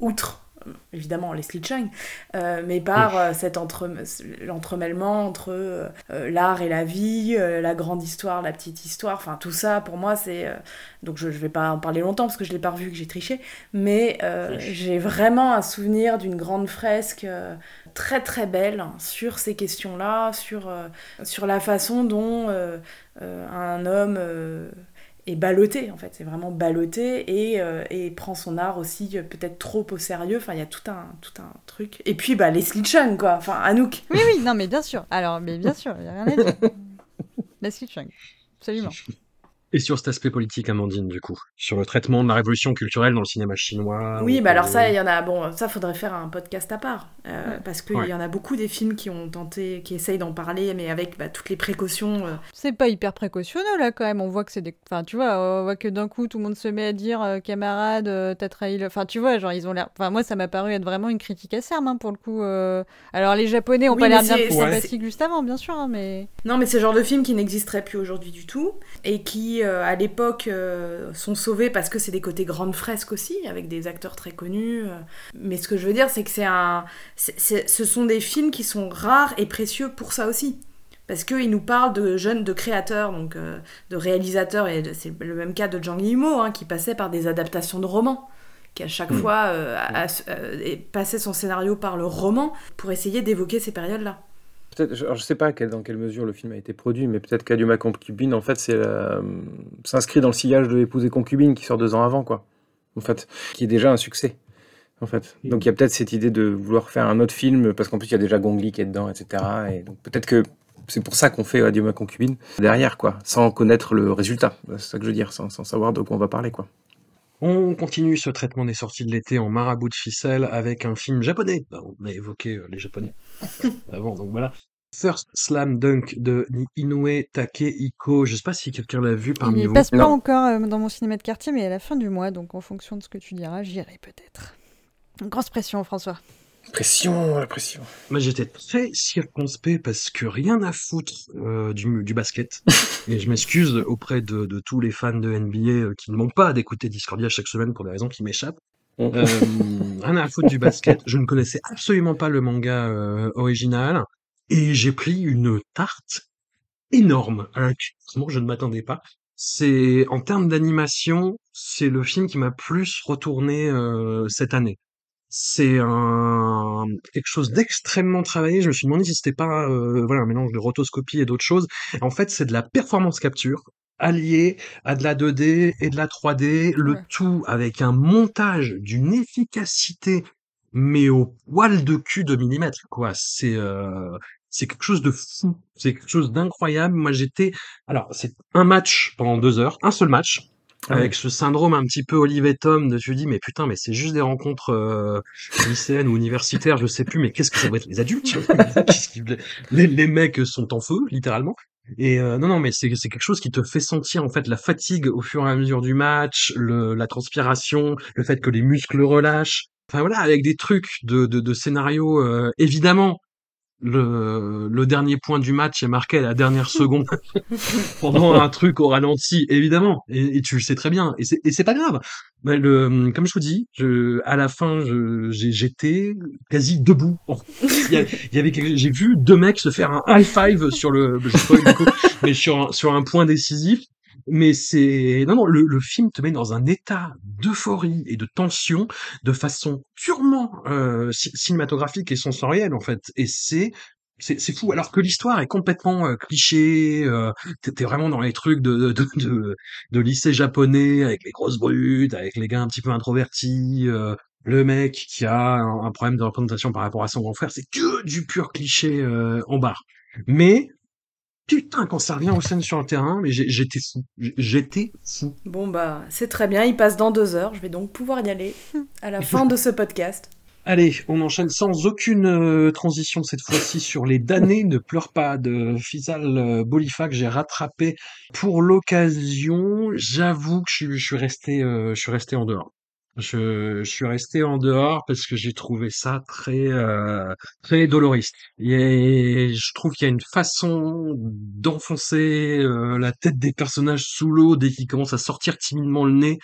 outre évidemment Leslie Chung, euh, mais par euh, cet entre, l'entremêlement entre euh, l'art et la vie, euh, la grande histoire, la petite histoire. Enfin, tout ça pour moi c'est euh, donc je, je vais pas en parler longtemps parce que je l'ai pas revu, que j'ai triché, mais j'ai vraiment un souvenir d'une grande fresque très très belle sur ces questions-là, sur, sur la façon dont un homme est ballotté, en fait, c'est vraiment ballotté et, euh, et prend son art aussi euh, peut-être trop au sérieux. Enfin, il y a tout un, tout un truc. Et puis, bah, Leslie Chung, quoi. Enfin, Anouk. Oui, oui, non, mais bien sûr. Alors, mais bien sûr, il n'y a rien à dire. Leslie Chung. Absolument. Et sur cet aspect politique, Amandine, du coup, sur le traitement de la révolution culturelle dans le cinéma chinois. Oui, ou bah alors ça, il y en a. Bon, ça, faudrait faire un podcast à part. euh, Parce qu'il Ouais. y en a beaucoup des films qui ont tenté, qui essayent d'en parler, mais avec bah, toutes les précautions. euh. C'est pas hyper précautionneux là quand même. On voit que c'est des. Enfin, tu vois, on voit que d'un coup tout le monde se met à dire euh, camarade, euh, t'as trahi le. Enfin, tu vois, genre ils ont l'air. Enfin, moi ça m'a paru être vraiment une critique acerbe hein, pour le coup. euh. Alors les Japonais ont Oui, pas l'air bien c'est- plus c'est- sympathiques juste avant, bien sûr, hein, mais. Non, mais c'est le genre de film qui n'existerait plus aujourd'hui du tout et qui, euh, à l'époque, euh, sont sauvés parce que c'est des côtés grandes fresques aussi, avec des acteurs très connus. euh. Mais ce que je veux dire, c'est que c'est un, ce sont des films qui sont rares et précieux pour ça aussi. Parce qu'ils nous parlent de jeunes, de créateurs, donc euh, de réalisateurs, et c'est le même cas de Zhang Yimou, hein, qui passait par des adaptations de romans, qui à chaque Mm. fois euh, a- a- et passait son scénario par le roman pour essayer d'évoquer ces périodes-là. Peut-être, je, alors, je sais pas quel- dans quelle mesure le film a été produit, mais peut-être qu'Adieu ma concubine, en fait, c'est la- s'inscrit dans le sillage de Épouse et concubine qui sort deux ans avant, quoi. En fait, qui est déjà un succès. En fait. Donc il y a peut-être cette idée de vouloir faire un autre film, parce qu'en plus il y a déjà Gong Li qui est dedans, etc. Et donc peut-être que c'est pour ça qu'on fait Adieu ma concubine derrière, quoi, sans connaître le résultat. C'est ça que je veux dire, sans, sans savoir de quoi on va parler, quoi. On continue ce traitement des sorties de l'été en marabout de ficelle avec un film japonais. Bah, on a évoqué euh, les japonais avant, donc voilà. First Slam Dunk de Inoue Takehiko. Je sais pas si quelqu'un l'a vu parmi Il vous. passe pas Non. encore euh, dans mon cinéma de quartier, mais à la fin du mois, donc en fonction de ce que tu diras, j'irai peut-être. Grosse pression, François. Pression, la pression. Moi, j'étais très circonspect parce que rien à foutre euh, du, du basket. Et je m'excuse auprès de, de tous les fans de NBA euh, qui ne manquent pas d'écouter Discordia chaque semaine pour des raisons qui m'échappent. Euh, rien à foutre du basket. Je ne connaissais absolument pas le manga euh, original et j'ai pris une tarte énorme à laquelle franchement, je ne m'attendais pas. C'est en termes d'animation, c'est le film qui m'a plus retourné euh, cette année. C'est un quelque chose d'extrêmement travaillé. Je me suis demandé si c'était pas euh, voilà un mélange de rotoscopie et d'autres choses. En fait, c'est de la performance capture alliée à de la 2D et de la 3D, le Ouais. tout avec un montage d'une efficacité mais au poil de cul de millimètre quoi. C'est euh, c'est quelque chose de fou, c'est quelque chose d'incroyable. Moi j'étais alors c'est un match pendant deux heures, un seul match Ah avec ce syndrome un petit peu Olivier Tom de tu dis mais putain mais c'est juste des rencontres euh, lycéennes ou universitaires je sais plus mais qu'est-ce que ça va être les adultes? Les, les mecs sont en feu littéralement. Et euh, non non mais c'est c'est quelque chose qui te fait sentir en fait la fatigue au fur et à mesure du match le la transpiration le fait que les muscles relâchent. Enfin voilà avec des trucs de de, de scénario euh, évidemment le, le dernier point du match est marqué à la dernière seconde pendant un truc au ralenti, évidemment, et, et tu le sais très bien, et c'est, pas grave. Mais le, comme je vous dis, je, à la fin, j'étais quasi debout. Il y, a- il y avait, j'ai vu deux mecs se faire un high five sur le, je sais pas du coup, mais sur un, sur un point décisif. Mais c'est non non le, le film te met dans un état d'euphorie et de tension de façon purement euh, ci- cinématographique et sensorielle en fait. Et c'est c'est fou. Alors que l'histoire est complètement euh, cliché euh, t'es vraiment dans les trucs de de, de de lycée japonais avec les grosses brutes avec les gars un petit peu introvertis euh, le mec qui a un, un problème de représentation par rapport à son grand frère. C'est que du pur cliché euh, en barre. Mais putain quand ça revient aux scènes sur le terrain mais j'étais fou j'étais fou Bon bah c'est très bien, il passe dans deux heures, je vais donc pouvoir y aller à la fin de ce podcast. Allez, on enchaîne sans aucune euh, transition cette fois-ci sur les damnés ne pleure pas de Fizal euh, Bolifa que j'ai rattrapé pour l'occasion. J'avoue que je, suis- je suis resté, euh, je suis resté en dehors. Je, suis resté en dehors parce que j'ai trouvé ça très euh, très doloriste. Et je trouve qu'il y a une façon d'enfoncer euh, la tête des personnages sous l'eau dès qu'ils commencent à sortir timidement le nez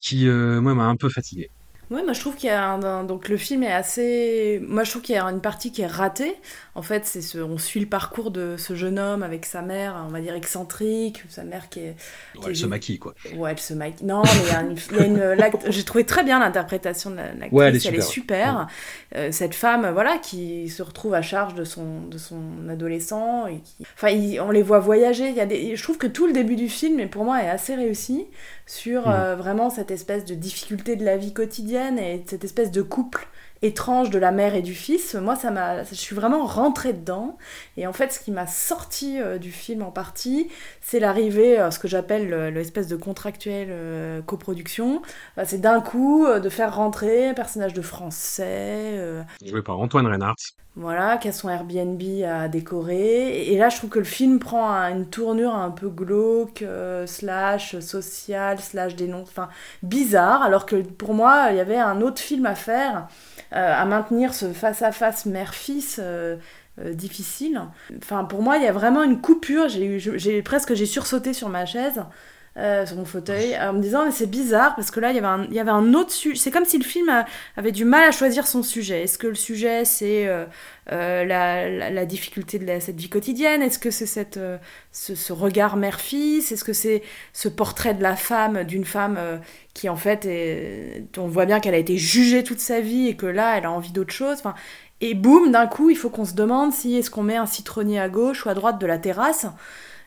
qui euh, moi m'a un peu fatigué. Ouais, moi je trouve qu'il y a un, donc le film est assez moi je trouve qu'il y a une partie qui est ratée. En fait, c'est ce on suit le parcours de ce jeune homme avec sa mère, on va dire excentrique, sa mère qui est qui Ouais, elle est- se maquille quoi. Ouais, elle se maquille. Non, mais il y a une, l'act- j'ai trouvé très bien l'interprétation de la- l'actrice. Ouais, elle est elle est super, super. Euh, cette femme, voilà, qui se retrouve à charge de son, de son adolescent. Et qui... Enfin, il- on les voit voyager. Il y a des... Je trouve que tout le début du film, pour moi, est assez réussi sur Mhm. euh, vraiment cette espèce de difficulté de la vie quotidienne et cette espèce de couple étrange de la mère et du fils. Moi, ça m'a, je suis vraiment rentrée dedans. Et en fait, ce qui m'a sorti euh, du film en partie, c'est l'arrivée, euh, ce que j'appelle le- l'espèce de contractuel euh, coproduction. Bah, c'est d'un coup euh, de faire rentrer un personnage de français, Joué par Antoine Reinhardt. Voilà, qui a son Airbnb à décorer. Et là, je trouve que le film prend un- une tournure un peu glauque, euh, slash social, slash dénonce, enfin bizarre, alors que pour moi, il y avait un autre film à faire, euh, à maintenir ce face-à-face mère-fils. euh, difficile. Enfin, pour moi, il y a vraiment une coupure. J'ai presque, j'ai sursauté sur ma chaise, euh, sur mon fauteuil, en me disant mais c'est bizarre parce que là, il y avait un, il y avait un autre sujet. C'est comme si le film avait du mal à choisir son sujet. Est-ce que le sujet c'est euh, euh, la, la, difficulté de cette vie quotidienne? Est-ce que c'est cette, euh, ce, regard mère-fils? Est-ce que c'est ce portrait de la femme, d'une femme qui en fait, on voit bien qu'elle a été jugée toute sa vie et que là, elle a envie d'autre chose? Enfin, Et boum, d'un coup, il faut qu'on se demande si est-ce qu'on met un citronnier à gauche ou à droite de la terrasse?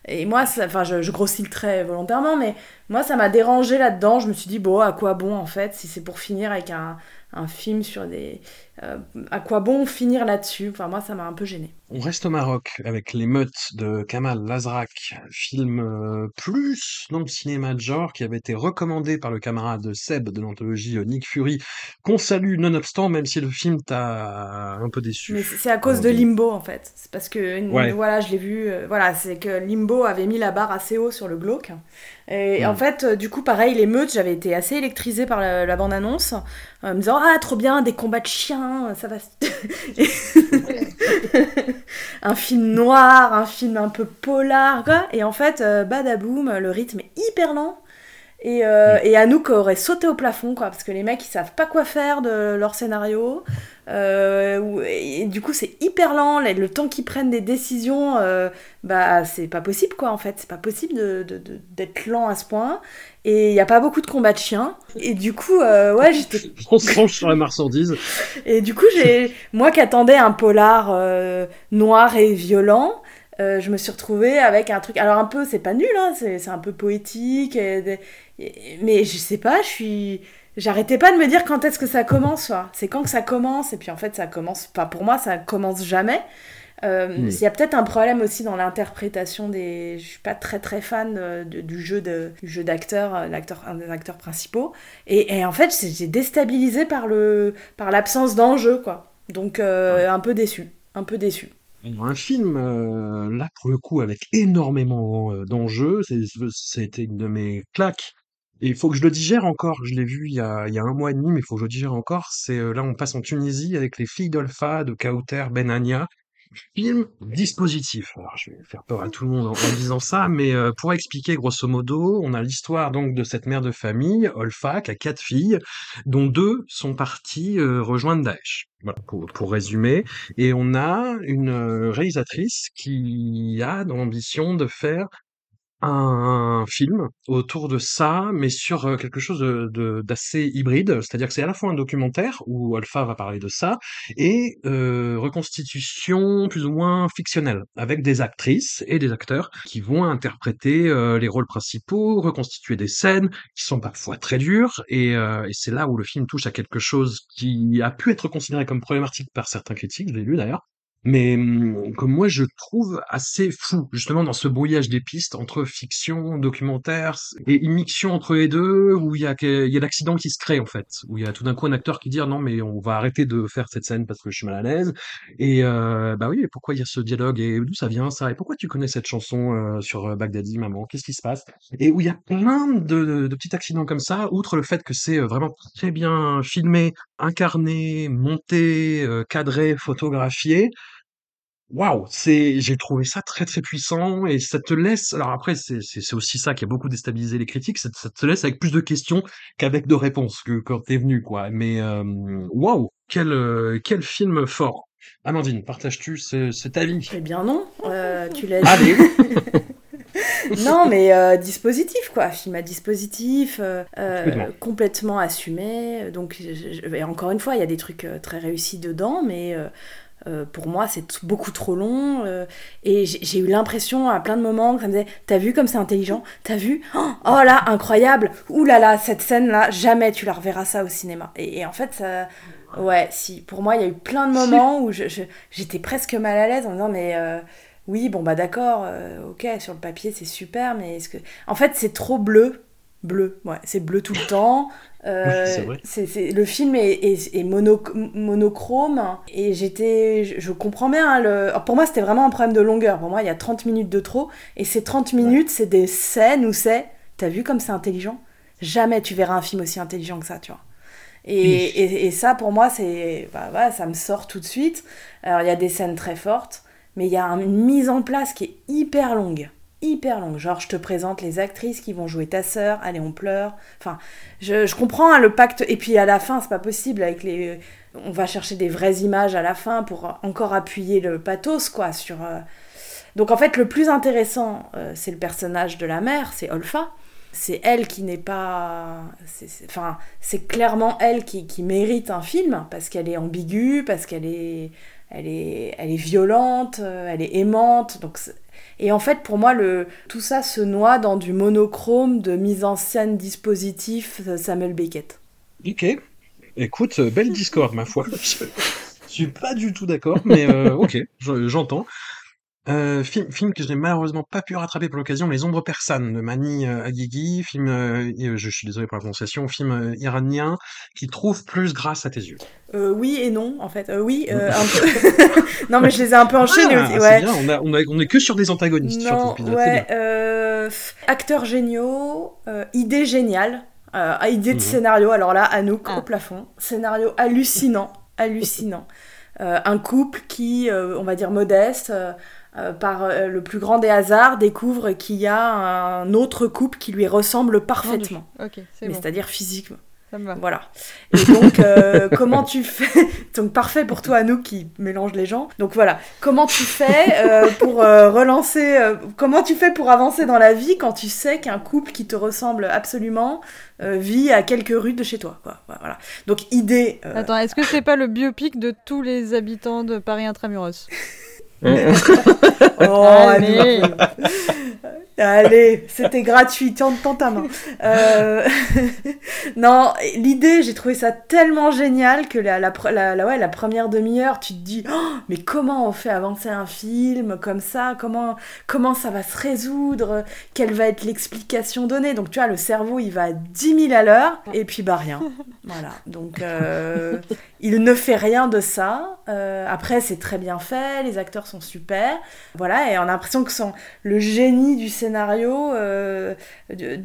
Et moi, ça- enfin, je, je grossis le trait volontairement, mais moi, ça m'a dérangé là-dedans. Je me suis dit, bon, à quoi bon en fait, si c'est pour finir avec un, un film sur des. Euh, à quoi bon finir là-dessus? Enfin, moi, ça m'a un peu gêné. On reste au Maroc avec l'émeute de Kamal Lazrak, film euh, plus le cinéma de genre qui avait été recommandé par le camarade Seb de l'anthologie euh, Nick Fury, qu'on salue nonobstant, même si le film t'a un peu déçu. Mais c'est à cause de. Limbo en fait. C'est parce que une- Ouais. voilà, je l'ai vu. euh, voilà, c'est que Limbo avait mis la barre assez haut sur le glauque. Et en fait, euh, du coup, pareil, l'émeute, j'avais été assez électrisée par la, la bande-annonce, en me disant ah trop bien, des combats de chiens, ça va. un film noir, un film un peu polar, quoi. Et en fait, euh, badaboum, le rythme est hyper lent. Et, euh, et Anouk aurait sauté au plafond, quoi, parce que les mecs, ils savent pas quoi faire de leur scénario. Euh, et, du coup, c'est hyper lent. Le, le temps qu'ils prennent des décisions, euh, bah, c'est pas possible, quoi, en fait. C'est pas possible de- de- de- d'être lent à ce point. Et il y a pas beaucoup de combats de chiens. Et du coup, euh, ouais, j'étais On se penche sur la marchandise. et du coup, j'ai moi qui attendais un polar euh, noir et violent, euh, je me suis retrouvée avec un truc. Alors un peu, c'est pas nul, hein, c'est un peu poétique, et des- et- mais je sais pas, je suis. J'arrêtais pas de me dire quand est-ce que ça commence. C'est quand que ça commence, et puis en fait, ça commence. Pas pour moi, ça commence jamais. Euh, Mm. Il y a peut-être un problème aussi dans l'interprétation des. Je suis pas très très fan euh, de- du jeu de du jeu d'acteur, euh, l'acteur un des acteurs principaux. Et, et en fait, j'ai déstabilisé par le par l'absence d'enjeu, quoi. Donc euh, un peu déçu, un peu déçu. Un film, euh, là, pour le coup, avec énormément d'enjeux, c'était une de mes claques. Et il faut que je le digère encore. Je l'ai vu il y a, il y a un mois et demi, mais il faut que je le digère encore. C'est là, on passe en Tunisie avec les filles d'Olpha de Kauter Benania. Film dispositif. Alors, je vais faire peur à tout le monde en, en disant ça, mais euh, pour expliquer grosso modo, on a l'histoire donc de cette mère de famille, Olfa, qui a quatre filles, dont deux sont parties euh, rejoindre Daesh. Voilà, pour, pour résumer. Et on a une euh, réalisatrice qui a dans l'ambition de faire un film autour de ça, mais sur euh, quelque chose de, de- d'assez hybride, c'est-à-dire que c'est à la fois un documentaire où Alpha va parler de ça et euh, reconstitution plus ou moins fictionnelle avec des actrices et des acteurs qui vont interpréter euh, les rôles principaux, reconstituer des scènes qui sont parfois très dures et, et c'est là où le film touche à quelque chose qui a pu être considéré comme problématique par certains critiques, je l'ai lu d'ailleurs, mais que moi je trouve assez fou, justement dans ce brouillage des pistes entre fiction, documentaire, et une entre les deux, où il y a, y a l'accident qui se crée en fait, où il y a tout d'un coup un acteur qui dit non mais on va arrêter de faire cette scène parce que je suis mal à l'aise, et euh, bah oui, pourquoi il y a ce dialogue, et d'où ça vient ça, et pourquoi tu connais cette chanson euh, sur Baghdadi, maman, qu'est-ce qui se passe, et où il y a plein de, de petits accidents comme ça, outre le fait que c'est vraiment très bien filmé, incarné, monté, cadré, photographié, Waouh, c'est j'ai trouvé ça très, très puissant et ça te laisse alors après c'est c'est c'est aussi ça qui a beaucoup déstabilisé les critiques, ça te ça te laisse avec plus de questions qu'avec de réponses que quand tu es venu quoi. Mais hem, waouh, quel, heu, quel film fort. Amandine, partages-tu ce cet avis? Eh bien non, heu, tu l'as dit. Allez! Non mais heu, dispositif quoi, film à dispositif, heu Complètement. heu, complètement assumé, donc je je et encore une fois, il y a des trucs, heu, très réussis dedans, mais heu heu, pour moi, c'est beaucoup trop long, heu et j'ai eu l'impression à plein de moments que ça me disait: «Tu as vu comme c'est intelligent? Tu as vu? Oh là, incroyable! Ouh là là, cette scène-là, jamais tu la reverras ça au cinéma» et en fait ça ouais, si, pour moi, il y a eu plein de moments où j'étais presque mal à l'aise en me disant: «Mais heu, oui, bon bah d'accord, OK, sur le papier, c'est super, mais est-ce que» en fait, c'est trop bleu, bleu, ouais, c'est bleu tout le temps, Oui, c'est le film est est est monoc monochrome et j'étais je je comprends bien, hein, le alors pour moi, c'était vraiment un problème de longueur. Pour moi, il y a 30 minutes de trop et ces 30 minutes, c'est des scènes où c'est: «Tu as vu comme c'est intelligent? Jamais tu verras un film aussi intelligent que ça», tu vois? Et Oui. et et ça, pour moi, c'est bah, ça me sort tout de suite. Alors, il y a des scènes très fortes, mais il y a un une mise en place qui est hyper longue, hyper longue. Genre, je te présente les actrices qui vont jouer ta sœur, allez, on pleure. Enfin, je je comprends, hein, le pacte et puis à la fin, c'est pas possible avec les on va chercher des vraies images à la fin pour encore appuyer le pathos, quoi, sur, heu donc en fait, le plus intéressant, heu, c'est le personnage de la mère, c'est Olfa. C'est elle qui n'est pas c'est c'est enfin, c'est clairement elle qui qui mérite un film parce qu'elle est ambiguë, parce qu'elle est elle est elle est violente, heu, elle est aimante, donc et en fait, pour moi, le tout ça se noie dans du monochrome de mise en scène dispositif, heu, Samuel Beckett. OK. Écoute, heu, belle discorde ma foi. Je suis pas du tout d'accord, mais heu, OK, je j'entends. Heu, film film que je n'ai malheureusement pas pu rattraper pour l'occasion, Les Ombres persanes de Mani, Aguigui, film, heu, et je suis désolé pour la prononciation, film, iranien qui trouve plus grâce à tes yeux. Oui et non, en fait. Oui, un peu. Non, mais je les ai un peu enchaînés Ah! aussi, C'est ouais. bien, on a on a on est que sur des antagonistes sur Non, bien. ouais, acteurs géniaux, heu, idée géniale, heu, ah, idée de Mmh mh. scénario, alors là, Anouk Ah. au plafond. Scénario hallucinant, hallucinant. Un couple qui, on va dire modeste, heu, par, heu, le plus grand des hasards, découvre qu'il y a un autre couple qui lui ressemble parfaitement. OK, c'est Mais bon. c'est-à-dire physiquement. Ça me va. Voilà. Et donc, euh, comment tu fais Donc, parfait pour toi, Anouk, qui mélange les gens. Donc, voilà. Comment tu fais euh, pour euh, relancer euh, Comment tu fais pour avancer dans la vie quand tu sais qu'un couple qui te ressemble absolument euh, vit à quelques rues de chez toi quoi. Voilà. Donc, idée. euh, Attends, est-ce que c'est pas le biopic de tous les habitants de Paris Intramuros? Oh, Allez. Allez, c'était gratuit, tends, tends ta main. Euh, non, l'idée, j'ai trouvé ça tellement génial que la, la, pre- la, la- ouais, la première demi-heure, tu te dis, Oh, mais comment on fait avancer un film comme ça? Comment, comment ça va se résoudre? Quelle va être l'explication donnée? Donc, tu vois, le cerveau, il va à 10 000 à l'heure, et puis, bah, rien. Voilà, donc euh, il ne fait rien de ça. Euh, après, c'est très bien fait, les acteurs sont super. Voilà, et on a l'impression que son, le génie du scénario euh,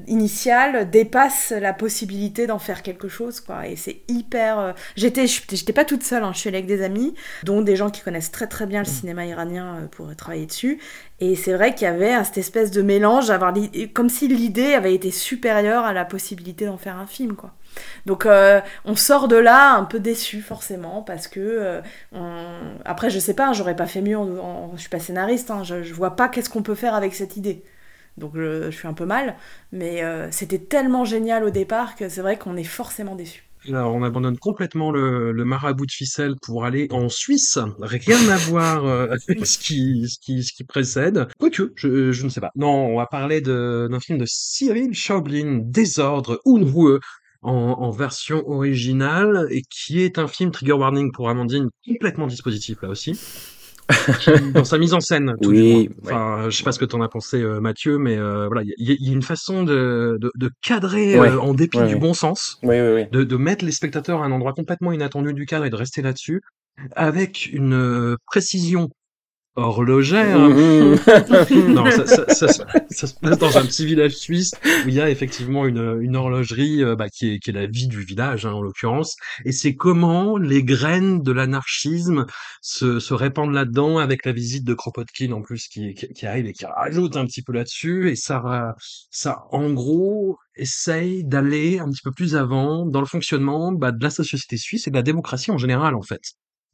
initial dépasse la possibilité d'en faire quelque chose, quoi. Et c'est hyper. euh, J'étais, j'étais pas toute seule, hein, je suis allée avec des amis, dont des gens qui connaissent très très bien le cinéma iranien pour travailler dessus. Et c'est vrai qu'il y avait cette espèce de mélange, avoir comme si l'idée avait été supérieure à la possibilité d'en faire un film, quoi. Donc euh, on sort de là un peu déçu forcément parce que euh, après je sais pas, hein, j'aurais pas fait mieux, en, en- je suis pas scénariste, hein, je, vois pas qu'est-ce qu'on peut faire avec cette idée. Donc je, suis un peu mal, mais euh, c'était tellement génial au départ que c'est vrai qu'on est forcément déçu. Alors, on abandonne complètement le, marabout de ficelle pour aller en Suisse. Rien à voir avec ce qui, ce qui, ce qui précède. Quoique, je, je ne sais pas. Non, on va parler d'un film de Cyril Chaublin, Désordre Unruhe, en, en version originale, et qui est un film, trigger warning pour Amandine, complètement dispositif là aussi. dans sa mise en scène. Tout Oui, du. Enfin, je sais pas ce que t'en as pensé, euh, Mathieu, mais euh, voilà, il y, y a une façon de, de, de cadrer Ouais. euh, en dépit Ouais, du bon sens, de, de mettre les spectateurs à un endroit complètement inattendu du cadre et de rester là-dessus, avec une euh, précision horlogère. Mhm. non, ça, ça, ça, se- ça se passe dans un petit village suisse où il y a effectivement une, une horlogerie euh, bah, qui, est, qui est la vie du village hein, en l'occurrence, et c'est comment les graines de l'anarchisme se, se répandent là-dedans avec la visite de Kropotkin en plus qui, qui, qui arrive et qui rajoute un petit peu là-dessus, et ça, ça en gros essaye d'aller un petit peu plus avant dans le fonctionnement bah, de la société suisse et de la démocratie en général en fait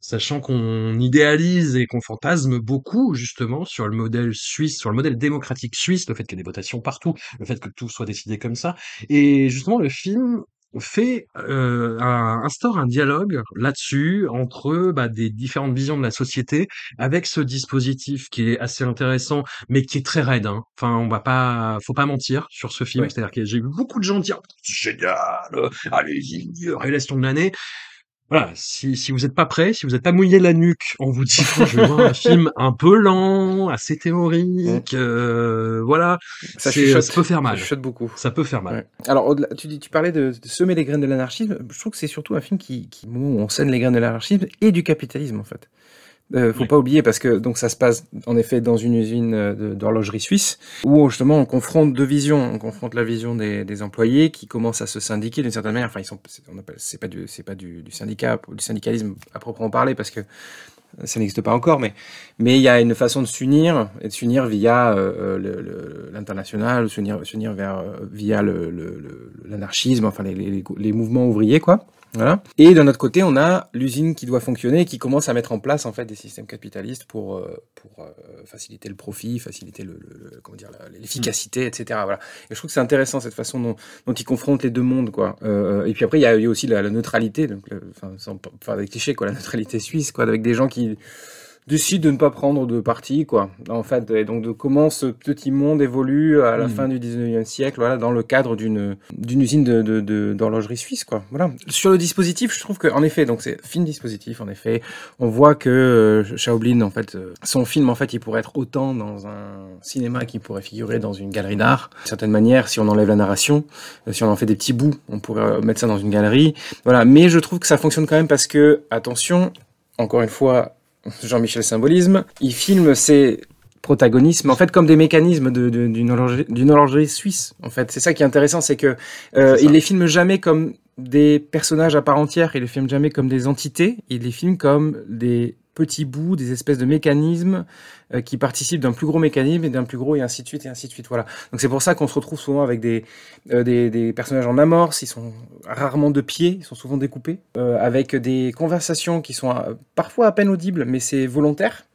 sachant qu'on idéalise et qu'on fantasme beaucoup justement sur le modèle suisse, sur le modèle démocratique suisse, le fait qu'il y ait des votations partout, le fait que tout soit décidé comme ça. Et justement, le film fait euh, un- instaure un dialogue là-dessus entre bah, des différentes visions de la société avec ce dispositif qui est assez intéressant mais qui est très raide hein. enfin on va pas faut pas mentir sur ce film Ouais. c'est-à-dire que j'ai vu beaucoup de gens dire c'est génial allez-y révélation de l'année voilà, si, si vous n'êtes pas prêt, si vous n'êtes pas mouillé la nuque en vous disant je vais voir un film un peu lent, assez théorique, euh, voilà, Ça chuchote. ça peut faire mal. Ça chuchote beaucoup. Ça peut faire mal. Ouais. Alors, tu, dis, tu parlais de, de semer les graines de l'anarchisme. Je trouve que c'est surtout un film qui, qui, où on sème les graines de l'anarchisme et du capitalisme, en fait. Euh, faut pas oublier parce que donc ça se passe en effet dans une usine euh, d'horlogerie suisse où justement on confronte deux visions. On confronte la vision des, des employés qui commencent à se syndiquer d'une certaine manière. Enfin, ils sont, c'est- pas du, c'est pas du, du syndicat, du syndicalisme à proprement parler parce que ça n'existe pas encore, mais mais il y a une façon de s'unir et de s'unir via euh, le- l'international, s'unir s'unir vers euh, via le- le- le- l'anarchisme, enfin les, les, les mouvements ouvriers quoi. Et d'un autre côté, on a l'usine qui doit fonctionner, et qui commence à mettre en place en fait des systèmes capitalistes pour euh, pour euh, faciliter le profit, faciliter l'efficacité, etc. Voilà. Et je trouve que c'est intéressant cette façon dont, ils confrontent les deux mondes, quoi. Euh, et puis après, il y a aussi la, neutralité, donc sans faire des clichés, quoi, la neutralité suisse, quoi, avec des gens qui décident de ne pas prendre de parti, quoi. En fait, et donc de comment ce petit monde évolue à la Mhm. fin du 19e siècle, voilà, dans le cadre d'une d'une usine de de- de- d'horlogerie suisse, quoi. Voilà. Sur le dispositif, je trouve que en effet, donc c'est film dispositif, en effet, on voit que euh, Shaoblin, en fait, euh, son film, en fait, il pourrait être autant dans un cinéma qu'il pourrait figurer dans une galerie d'art. D'une certaine manière, si on enlève la narration, euh, si on en fait des petits bouts, on pourrait euh, mettre ça dans une galerie. Voilà. Mais je trouve que ça fonctionne quand même parce que, attention, encore une fois, Jean-Michel Symbolisme, il filme ses protagonismes en fait comme des mécanismes de- de- d'une horlogerie, suisse en fait. C'est ça qui est intéressant c'est que euh, il les filme jamais comme des personnages à part entière il les filme jamais comme des entités il les filme comme des petits bouts des espèces de mécanismes euh, qui participent d'un plus gros mécanisme et d'un plus gros et ainsi de suite et ainsi de suite voilà donc c'est pour ça qu'on se retrouve souvent avec des euh, des, personnages en amorce, ils sont rarement de pied, ils sont souvent découpés, euh, avec des conversations qui sont parfois à peine audibles, mais c'est volontaire.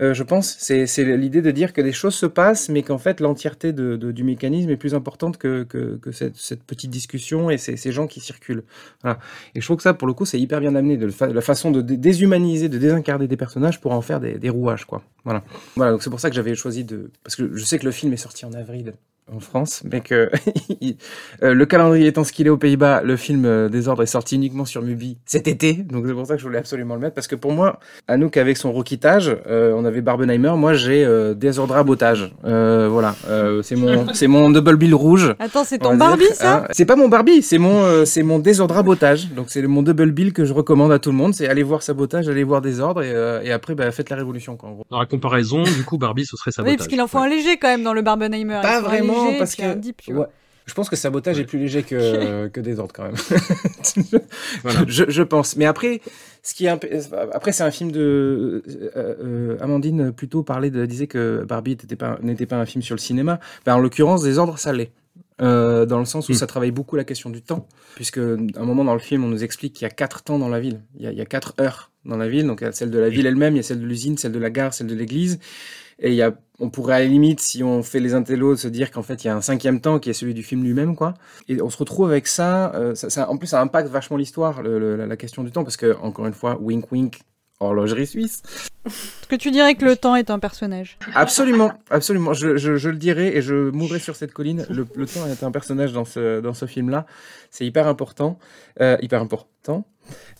Euh, je pense, c'est l'idée de dire que des choses se passent, mais qu'en fait l'entièreté du mécanisme est plus importante que, cette, petite discussion et ces, ces gens qui circulent. Voilà. Et je trouve que ça, pour le coup, c'est hyper bien amené, de la façon de dé- déshumaniser, de désincarner des personnages pour en faire des, des rouages, quoi. Voilà. Voilà, donc c'est pour ça que j'avais choisi de... Parce que je sais que le film est sorti en avril en France, mais que euh, le calendrier étant ce qu'il est aux Pays-Bas, le film euh, Désordre est sorti uniquement sur Mubi cet été, donc c'est pour ça que je voulais absolument le mettre, parce que pour moi, Anouk avec son roquitage, euh, on avait Barbenheimer, moi j'ai euh, Désordre à botage, Euh, voilà, euh, c'est mon c'est mon double bill rouge. Attends, c'est on ton dire, Barbie, ça hein. C'est pas mon Barbie, c'est mon euh, c'est mon désordre à botage, donc c'est mon double bill que je recommande à tout le monde, c'est aller voir sabotage, aller voir désordre et, euh, et après bah, faites la révolution quoi. En gros. Dans la comparaison, du coup, Barbie, ce serait sabotage. Oui, parce qu'il en faut un léger quand même dans le Barbenheimer. Pas vraiment, léger, parce un que- deep, tu vois. Ouais. Je pense que sabotage est plus léger que, que désordre quand même. Voilà. je, je pense. Mais après, ce qui est après c'est un film de euh, euh, Amandine plutôt parlait de disait que Barbie n'était pas n'était pas un film sur le cinéma. Ben, en l'occurrence, Désordre ça l'est. Euh, dans le sens où Mm. ça travaille beaucoup la question du temps, puisque à un moment dans le film, on nous explique qu'il y a quatre temps dans la ville. Il y a, il y a quatre heures dans la ville, donc il y a celle de la ville elle-même, il y a celle de l'usine, celle de la gare, celle de l'église, et il y a, on pourrait à la limite, si on fait les intellos, se dire qu'en fait il y a un cinquième temps qui est celui du film lui-même, quoi. Et on se retrouve avec ça, euh, ça, ça- en plus ça impacte vachement l'histoire, la, la question du temps, parce que encore une fois, wink wink, horlogerie suisse. Est-ce que tu dirais que le temps est un personnage Absolument, absolument. Je, je, je le dirai et je mourrai sur cette colline. Le, le temps est un personnage dans ce, dans ce film-là. C'est hyper important. Euh, hyper important.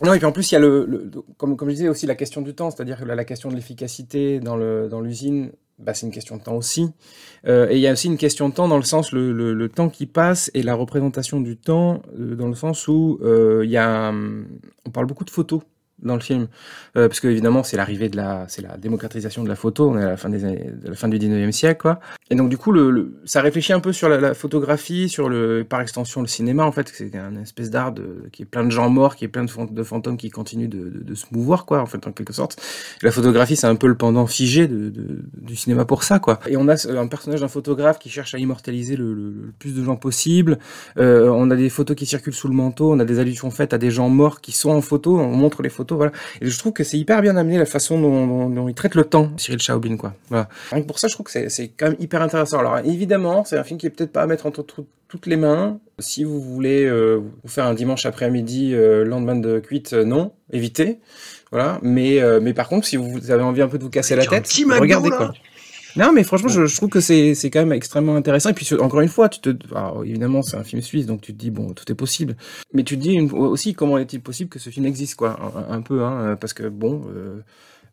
Non, et puis en plus, il y a le, le- comme, comme je disais aussi la question du temps, c'est-à-dire que la, la question de l'efficacité dans le dans l'usine, bah, c'est une question de temps aussi. Euh, et il y a aussi une question de temps dans le sens le, le, temps qui passe et la représentation du temps euh, dans le sens où euh, il y a, on parle beaucoup de photos dans le film, euh, parce que évidemment c'est l'arrivée de la, c'est la démocratisation de la photo, on est à la fin des années, de la fin du 19e siècle, quoi. Et donc du coup, le, le- ça réfléchit un peu sur la, photographie, sur le, par extension le cinéma en fait, c'est un espèce d'art qui est plein de gens morts, qui est plein de, fan- de fantômes qui continuent de, de, de se mouvoir, quoi, en fait, en quelque sorte. La photographie, c'est un peu le pendant figé de, du cinéma pour ça, quoi. Et on a un personnage d'un photographe qui cherche à immortaliser le- le plus de gens possible. Euh, on a des photos qui circulent sous le manteau, on a des allusions faites à des gens morts qui sont en photo, on montre les photos, voilà. Et je trouve que c'est hyper bien amené la façon dont, dont- dont il traite le temps, Cyril Chaoblin, quoi. Voilà. Rien que pour ça, je trouve que c'est- quand même hyper intéressant. Alors évidemment, c'est un film qui est peut-être pas à mettre entre tout- toutes les mains. Si vous voulez euh, vous faire un dimanche après-midi, euh, lendemain de cuite, euh, non, évitez. Voilà. Mais, euh, mais par contre, si vous avez envie un peu de vous casser la tête, regardez là. Non, mais franchement, je, je trouve que c'est c'est quand même extrêmement intéressant. Et puis, encore une fois, tu te, alors, évidemment, c'est un film suisse, donc tu te dis, bon, tout est possible. Mais tu te dis une- aussi, comment est-il possible que ce film existe, quoi, un, un peu, hein, parce que, bon, euh,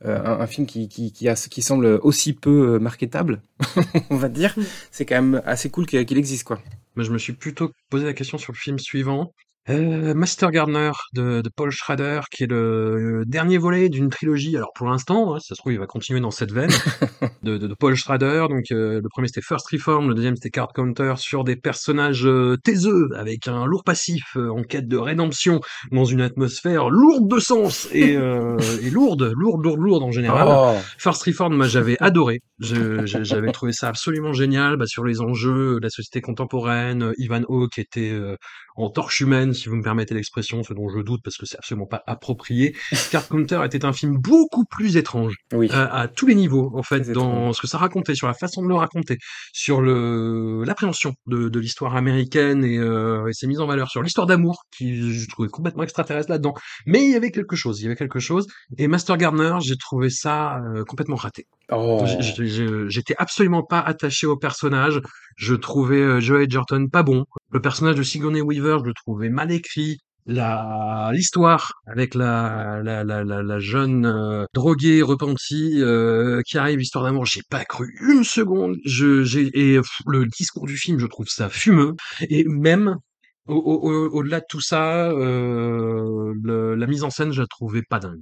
euh, un, un film qui, qui, qui, a, qui semble aussi peu euh, marketable, on va dire, c'est quand même assez cool qu'il qu'il existe, quoi. Mais je me suis plutôt posé la question sur le film suivant. Euh, Master Gardener de, de Paul Schrader, qui est le, le dernier volet d'une trilogie. Alors pour l'instant, hein, si ça se trouve, il va continuer dans cette veine de, de, de Paul Schrader. Donc euh, le premier c'était First Reform, le deuxième c'était Card Counter sur des personnages euh, taiseux avec un lourd passif euh, en quête de rédemption dans une atmosphère lourde de sens et, euh, et lourde, lourde, lourde, lourde en général. Oh. First Reform, moi j'avais adoré. J'avais trouvé ça absolument génial bah, sur les enjeux de la société contemporaine. Euh, Ivan Hawke était euh, en torche humaine, si vous me permettez l'expression, ce dont je doute parce que c'est absolument pas approprié. Card Counter était un film beaucoup plus étrange Oui. à, à tous les niveaux en fait dans étrange. ce que ça racontait, sur la façon de le raconter, sur le l'appréhension de, de l'histoire américaine et, euh, et ses mises en valeur, sur l'histoire d'amour qui je trouvais complètement extraterrestre là-dedans. Mais il y avait quelque chose, il y avait quelque chose. Et Master Gardener, j'ai trouvé ça euh, complètement raté. Oh. J'étais absolument pas attaché au personnage. Je trouvais euh, Joe Edgerton pas bon. Le personnage de Sigourney Weaver, je le trouvais mal écrit. La l'histoire avec la la, la, la, la jeune euh, droguée repentie euh, qui arrive, histoire d'amour, j'ai pas cru une seconde. Je j'ai et pff, le discours du film, je trouve ça fumeux. Et même au- au- au- au-delà de tout ça, euh, le- la mise en scène, je la trouvais pas dingue.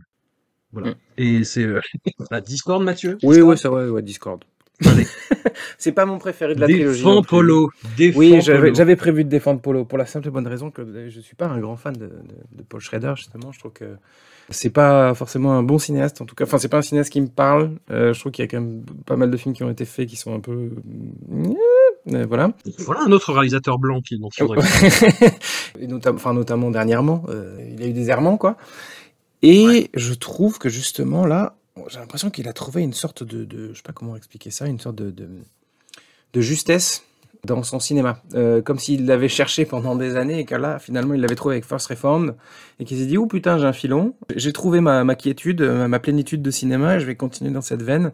Voilà. Mm. Et c'est euh, la Discord, Mathieu? Oui, Discord oui, ça, ouais, ouais, Discord. C'est pas mon préféré de la trilogie. Défends non plus. Polo. Défends Oui, j'avais prévu de défendre Polo pour la simple et bonne raison que je suis pas un grand fan de, de- de Paul Schrader justement. Je trouve que c'est pas forcément un bon cinéaste en tout cas. Enfin, c'est pas un cinéaste qui me parle. Euh, je trouve qu'il y a quand même pas mal de films qui ont été faits qui sont un peu euh, voilà. Voilà un autre réalisateur blanc qui n'en faudrait. Et notam- enfin, notamment dernièrement, euh, il a eu des errements quoi. Et je trouve que justement là, j'ai l'impression qu'il a trouvé une sorte de, de, je sais pas comment expliquer ça, une sorte de, de, de justesse dans son cinéma, Euh, comme s'il l'avait cherché pendant des années et que là, finalement, il l'avait trouvé avec First Reformed et qu'il s'est dit, oh putain, j'ai un filon, j'ai trouvé ma, ma quiétude, ma, ma plénitude de cinéma et je vais continuer dans cette veine.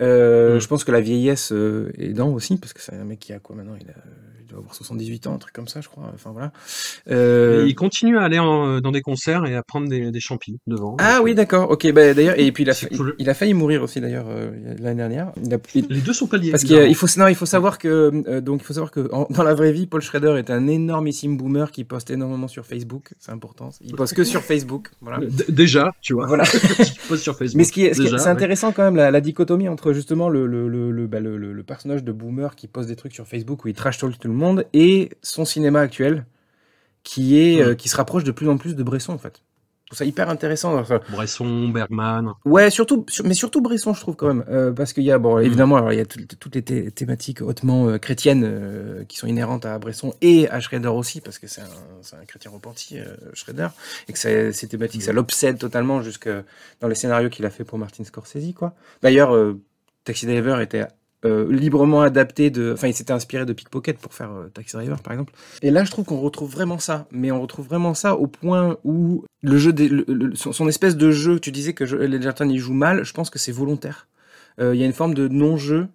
Euh, Mm. Je pense que la vieillesse euh, est dans aussi, parce que c'est un mec qui a quoi maintenant il, a, il doit avoir 78 ans, un truc comme ça, je crois. Enfin voilà. Euh, il continue à aller en- dans des concerts et à prendre des, des champis devant. Ah oui, d'accord. Ok, bah, d'ailleurs, et puis il a, C'est fa- cool. il a failli mourir aussi d'ailleurs euh, l'année dernière. Il a- il- Les deux sont pas liés. parce qu'il faut, non, il faut savoir que euh, donc il faut savoir que en- dans la vraie vie, Paul Schrader est un énormissime boomer qui poste énormément sur Facebook. C'est important. Il poste que sur Facebook. Voilà. Déjà, tu vois. Voilà. Poste sur Facebook. Mais ce qui est, ce c'est ouais. intéressant quand même la, la dichotomie entre justement le, le, le, le, bah, le personnage de boomer qui poste des trucs sur Facebook où il trash talk tout le monde et son cinéma actuel qui est Mm. euh, qui se rapproche de plus en plus de Bresson en fait. Je trouve ça hyper intéressant. Enfin, Bresson, Bergman. Ouais, surtout, sur- mais surtout Bresson, je trouve quand même, euh, parce qu'il y a, bon, Mm. évidemment, alors, il y a tout- toutes les thé- thématiques hautement euh, chrétiennes euh, qui sont inhérentes à Bresson et à Schrader aussi, parce que c'est un, chrétien repenti, Schrader, et que ça- ces thématiques, ça l'obsède totalement jusque dans les scénarios qu'il a fait pour Martin Scorsese, quoi. D'ailleurs, Taxi Driver était euh, librement adapté de, enfin, il s'était inspiré de Pickpocket pour faire euh, Taxi Driver, par exemple. Et là, je trouve qu'on retrouve vraiment ça, mais on retrouve vraiment ça au point où le jeu, des, le- le- son, espèce de jeu, tu disais que je- Edgerton il joue mal, je pense que c'est volontaire. Euh, Il y a une forme de non-jeu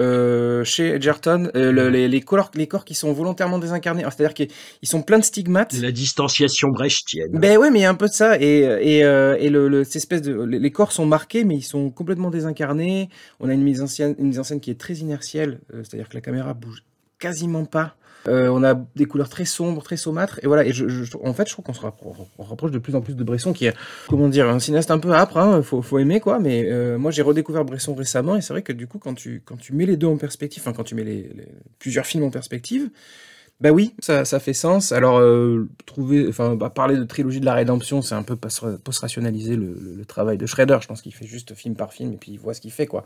Euh, chez Edgerton, euh, le- les, les, corps, les corps qui sont volontairement désincarnés, c'est-à-dire qu'ils ils sont pleins de stigmates. La distanciation brechtienne. Ben ouais, mais il y a un peu de ça. Et, et, euh, et le, le- cette espèce de, les les corps sont marqués, mais ils sont complètement désincarnés. On a une mise en scène, une mise en scène qui est très inertielle, euh, c'est-à-dire que la caméra bouge quasiment pas. Euh, on a des couleurs très sombres, très saumâtres. Et voilà. Et je, je- en fait, je trouve qu'on se rappro- on rapproche de plus en plus de Bresson, qui est, comment dire, un cinéaste un peu âpre. Hein, faut, faut aimer quoi. Mais euh, moi, j'ai redécouvert Bresson récemment, et c'est vrai que du coup, quand tu, quand tu mets les deux en perspective, quand tu mets les, les- plusieurs films en perspective, bah oui, ça, ça fait sens. Alors, euh, trouver, enfin, bah, parler de trilogie de la rédemption, c'est un peu post- post-rationaliser le, le- le travail de Schrader. Je pense qu'il fait juste film par film et puis il voit ce qu'il fait, quoi.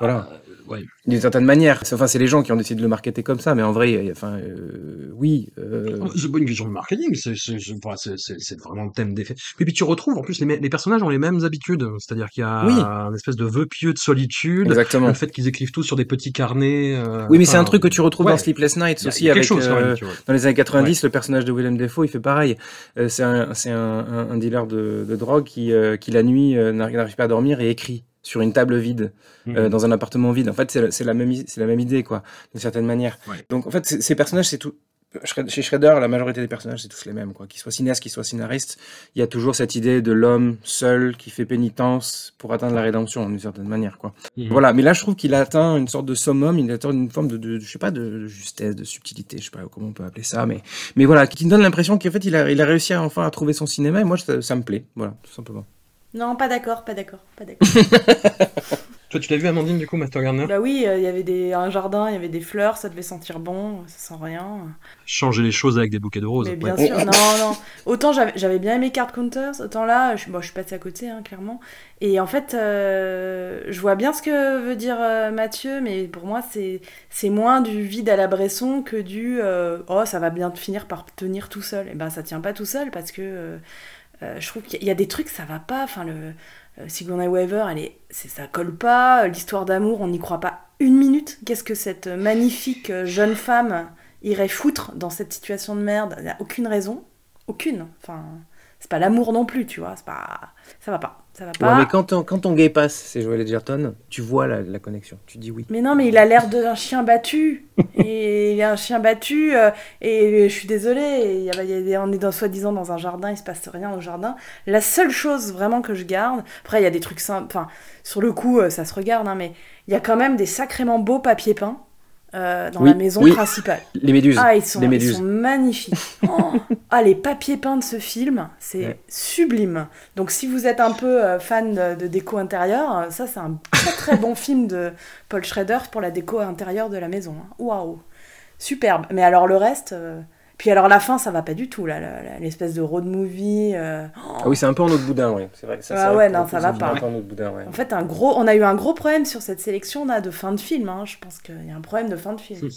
voilà. euh, ouais. D'une certaine manière. Enfin, c'est les gens qui ont décidé de le marketer comme ça, mais en vrai, a- enfin, euh, oui. euh, Oh, C'est pas une question de marketing, c'est vraiment le thème des faits. Et puis tu retrouves, en plus, les, personnages ont les mêmes habitudes, c'est-à-dire qu'il y a Oui. un espèce de vœu pieux de solitude, Exactement. le fait qu'ils écrivent tout sur des petits carnets. euh, Oui, mais c'est un truc que tu retrouves ouais. dans Sleepless Nights aussi. il y a quelque avec, chose, dans les années 90, le personnage de Willem Dafoe, il fait pareil. Euh, c'est un, c'est un, un- un dealer de, de drogue qui, euh, qui, la nuit, euh, n'arrive pas à dormir et écrit sur une table vide, euh, Mhm. dans un appartement vide. En fait, c'est la- c'est la, même la même idée, quoi, d'une certaine manière. Ouais. Donc, en fait, ces personnages, c'est tout. Chez Shredder, la majorité des personnages, c'est tous les mêmes, quoi. Qu'ils soient cinéastes, qu'ils soient scénaristes, il y a toujours cette idée de l'homme seul qui fait pénitence pour atteindre la rédemption, d'une certaine manière, quoi. Mhm. Voilà, mais là je trouve qu'il atteint une sorte de summum, il atteint une forme de, de- je sais pas, de, de justesse, de subtilité, je sais pas comment on peut appeler ça, mais, mais voilà, qui me donne l'impression qu'en fait il a, il a réussi à, enfin à trouver son cinéma et moi ça, ça me plaît, voilà, tout simplement. Non, pas d'accord, pas d'accord, pas d'accord. Toi, tu l'as vu, Amandine, du coup, Master Garner bah oui, euh, il y avait des, un jardin, il y avait des fleurs, ça devait sentir bon, ça sent rien. Changer les choses avec des bouquets de roses. Mais bien ouais. sûr, non, non. Autant j'avais bien aimé Card Counters, autant là, je, bon, je suis passée à côté, hein, clairement. Et en fait, euh, je vois bien ce que veut dire euh, Mathieu, mais pour moi, c'est moins du vide à la Bresson que du euh, oh, ça va bien finir par tenir tout seul. Et ben, ça tient pas tout seul parce que euh, euh, je trouve qu'il y a des trucs, ça va pas. Enfin, le euh, Sigourney Weaver, elle est, ça colle pas. L'histoire d'amour, on n'y croit pas une minute. Qu'est-ce que cette magnifique euh, jeune femme irait foutre dans cette situation de merde? Il n'y a aucune raison. Aucune. Enfin, c'est pas l'amour non plus, tu vois. C'est pas... Ça va pas. Ça va pas. Ouais, mais quand ton, quand ton gay passe, c'est Joel Edgerton, tu vois la, la connexion, tu dis oui. Mais non, mais il a l'air d'un chien battu. et il est un chien battu. euh, et je suis désolée, il y a- il y a des- on est dans, soi-disant dans un jardin, il se passe rien au jardin. La seule chose vraiment que je garde, après il y a des trucs simples, enfin, sur le coup, euh, ça se regarde, hein, mais il y a quand même des sacrément beaux papiers peints euh, dans Oui, la maison oui. principale. Les méduses. Ah, ils sont, les ils sont magnifiques. Oh, ah, les papiers peints de ce film, c'est Ouais. sublime. Donc, si vous êtes un peu euh, fan de, de déco intérieure, euh, ça, c'est un très très bon film de Paul Schrader pour la déco intérieure de la maison. hein. Waouh, superbe. Mais alors, le reste. euh, Puis alors, la fin, ça va pas du tout, là, l'espèce de road movie. euh, Ah oui, c'est un peu en autre boudin, ouais. C'est vrai. Ça, Ah ouais, non, ça va pas. c'est un peu en autre boudin, ouais. En fait, un gros, on a eu un gros problème sur cette sélection là de fin de film. hein. Je pense qu'il y a un problème de fin de film.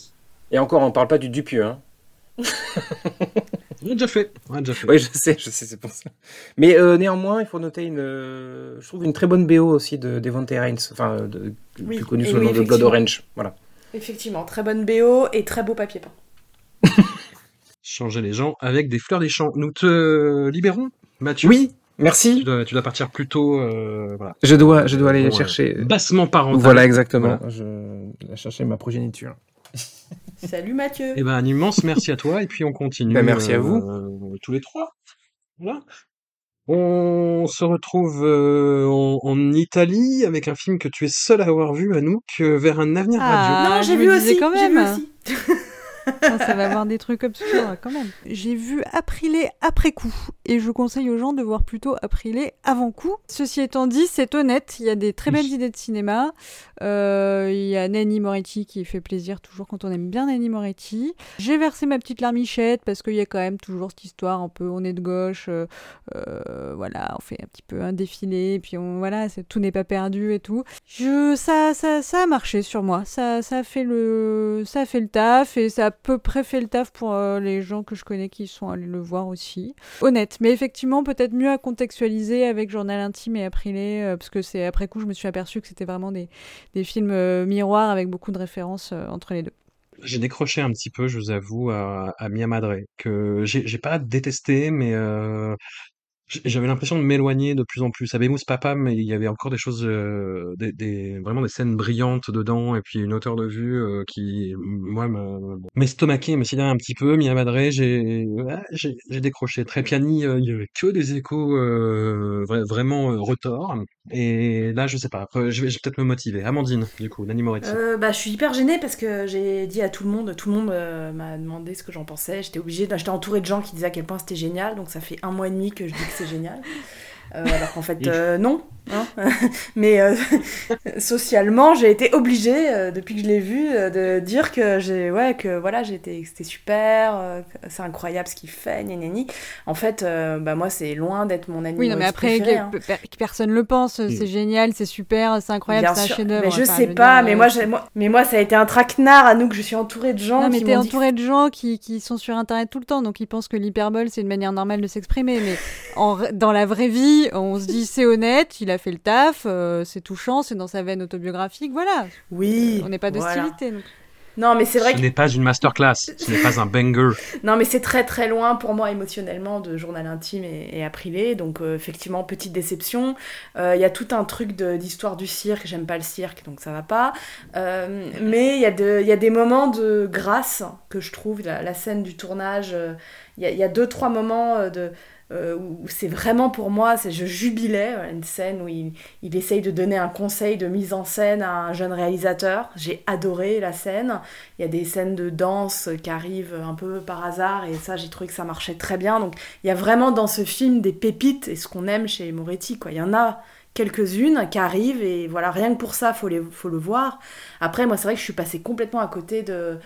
Et encore, on parle pas du Dupieux, hein. On l'a déjà fait. On l'a déjà fait. Oui, je sais, je sais, c'est pour ça. Mais euh, néanmoins, il faut noter une, euh, je trouve une très bonne BO aussi de Devante Reigns, enfin, de, Oui, plus connu sous le oui, nom de Blood. Orange. Voilà. Effectivement, très bonne BO et très beau papier peint. Changer les gens avec des fleurs des champs. Nous te libérons, Mathieu Oui, Tu merci. dois, tu dois partir plus tôt. euh, voilà. Je dois, je dois aller Bon, chercher. euh, bassement parental. Voilà, exactement. Voilà. Je vais chercher ma progéniture. Salut Mathieu. Eh ben, un immense merci à toi, et puis on continue. Ben, merci à euh, vous. tous les trois. Voilà. On se retrouve euh, en, en Italie avec un film que tu es seul à avoir vu, Anouk, euh, vers un avenir radieux. Ah, non, je j'ai vu aussi. quand vu même. aussi. Ça va avoir des trucs obscurs quand même. J'ai vu Aprilé après coup et je conseille aux gens de voir plutôt Aprilé avant coup. Ceci étant dit, c'est honnête, il y a des très belles idées de cinéma. Euh, il y a Nanny Moretti qui fait plaisir toujours quand on aime bien Nanny Moretti. J'ai versé ma petite larmichette parce qu'il y a quand même toujours cette histoire un peu on est de gauche, euh, euh, voilà, on fait un petit peu un défilé, puis on, voilà, tout n'est pas perdu et tout. Je, ça, ça, ça a marché sur moi. Ça, ça a fait le, ça a fait le taf et ça a à peu près fait le taf pour euh, les gens que je connais qui sont allés le voir aussi. Honnête, mais effectivement peut-être mieux à contextualiser avec Journal intime et Aprilé, euh, parce que c'est après coup je me suis aperçu que c'était vraiment des, films euh, miroirs avec beaucoup de références entre les deux. J'ai décroché un petit peu, je vous avoue, à, à Mia Madre, que j'ai pas détesté, mais j'avais l'impression de m'éloigner de plus en plus. Abemous Papa, mais il y avait encore des choses, euh, des, vraiment des scènes brillantes dedans, et puis une hauteur de vue euh, qui, moi, me- m'estomaquait, me sidérait un petit peu. Mia Madre, j'ai j'ai décroché. Trépiani, euh, il y avait que des échos vra- vraiment retors. Et là, je sais pas, je vais, peut-être me motiver. Amandine, du coup, Moretti. Euh, bah, je suis hyper gênée parce que j'ai dit à tout le monde, tout le monde euh, m'a demandé ce que j'en pensais. J'étais obligée, j'étais entourée de gens qui disaient à quel point c'était génial, donc ça fait un mois et demi que je dis que c'est génial. Euh, alors qu'en fait, euh, non. Hein. Mais euh, socialement, j'ai été obligée, euh, depuis que je l'ai vu, euh, de dire que j'ai, ouais, que voilà, j'étais, c'était super, euh, c'est incroyable ce qu'il fait, gna. En fait, euh, bah moi, c'est loin d'être mon anime Oui, non, mais après, préféré. que, hein. personne le pense, c'est génial, c'est super, c'est incroyable, c'est un chef-d'œuvre. Mais je Enfin, sais pas, dire, mais euh, moi, j'ai- moi, mais moi, ça a été un traquenard à nous que je suis entourée de gens Non, mais qui t'es m'ont dit entouré de gens qui, qui sont sur Internet tout le temps, donc ils pensent que l'hyperbole, c'est une manière normale de s'exprimer. Mais en, dans la vraie vie, on se dit, c'est honnête, il a fait le taf, euh, c'est touchant, c'est dans sa veine autobiographique, voilà. Oui. On n'est pas d'hostilité. Non, mais c'est vrai Ce que n'est pas une masterclass, ce n'est pas un banger. Non, mais c'est très très loin pour moi émotionnellement de journal intime et, et Aprilé. Donc, euh, effectivement, petite déception. Euh, Il y a tout un truc d'histoire du cirque. J'aime pas le cirque, donc ça va pas. Euh, mais il y, a de- il y a des moments de grâce que je trouve. La, la scène du tournage, euh, il y, y a deux trois moments euh, de. Euh, où c'est vraiment pour moi, je jubilais, euh, une scène où il, essaye de donner un conseil de mise en scène à un jeune réalisateur. J'ai adoré la scène. Il y a des scènes de danse qui arrivent un peu par hasard et ça j'ai trouvé que ça marchait très bien. Donc il y a vraiment dans ce film des pépites et ce qu'on aime chez Moretti. Quoi. Il y en a quelques-unes qui arrivent et voilà, rien que pour ça, faut, faut le voir. Après, moi c'est vrai que je suis passée complètement à côté de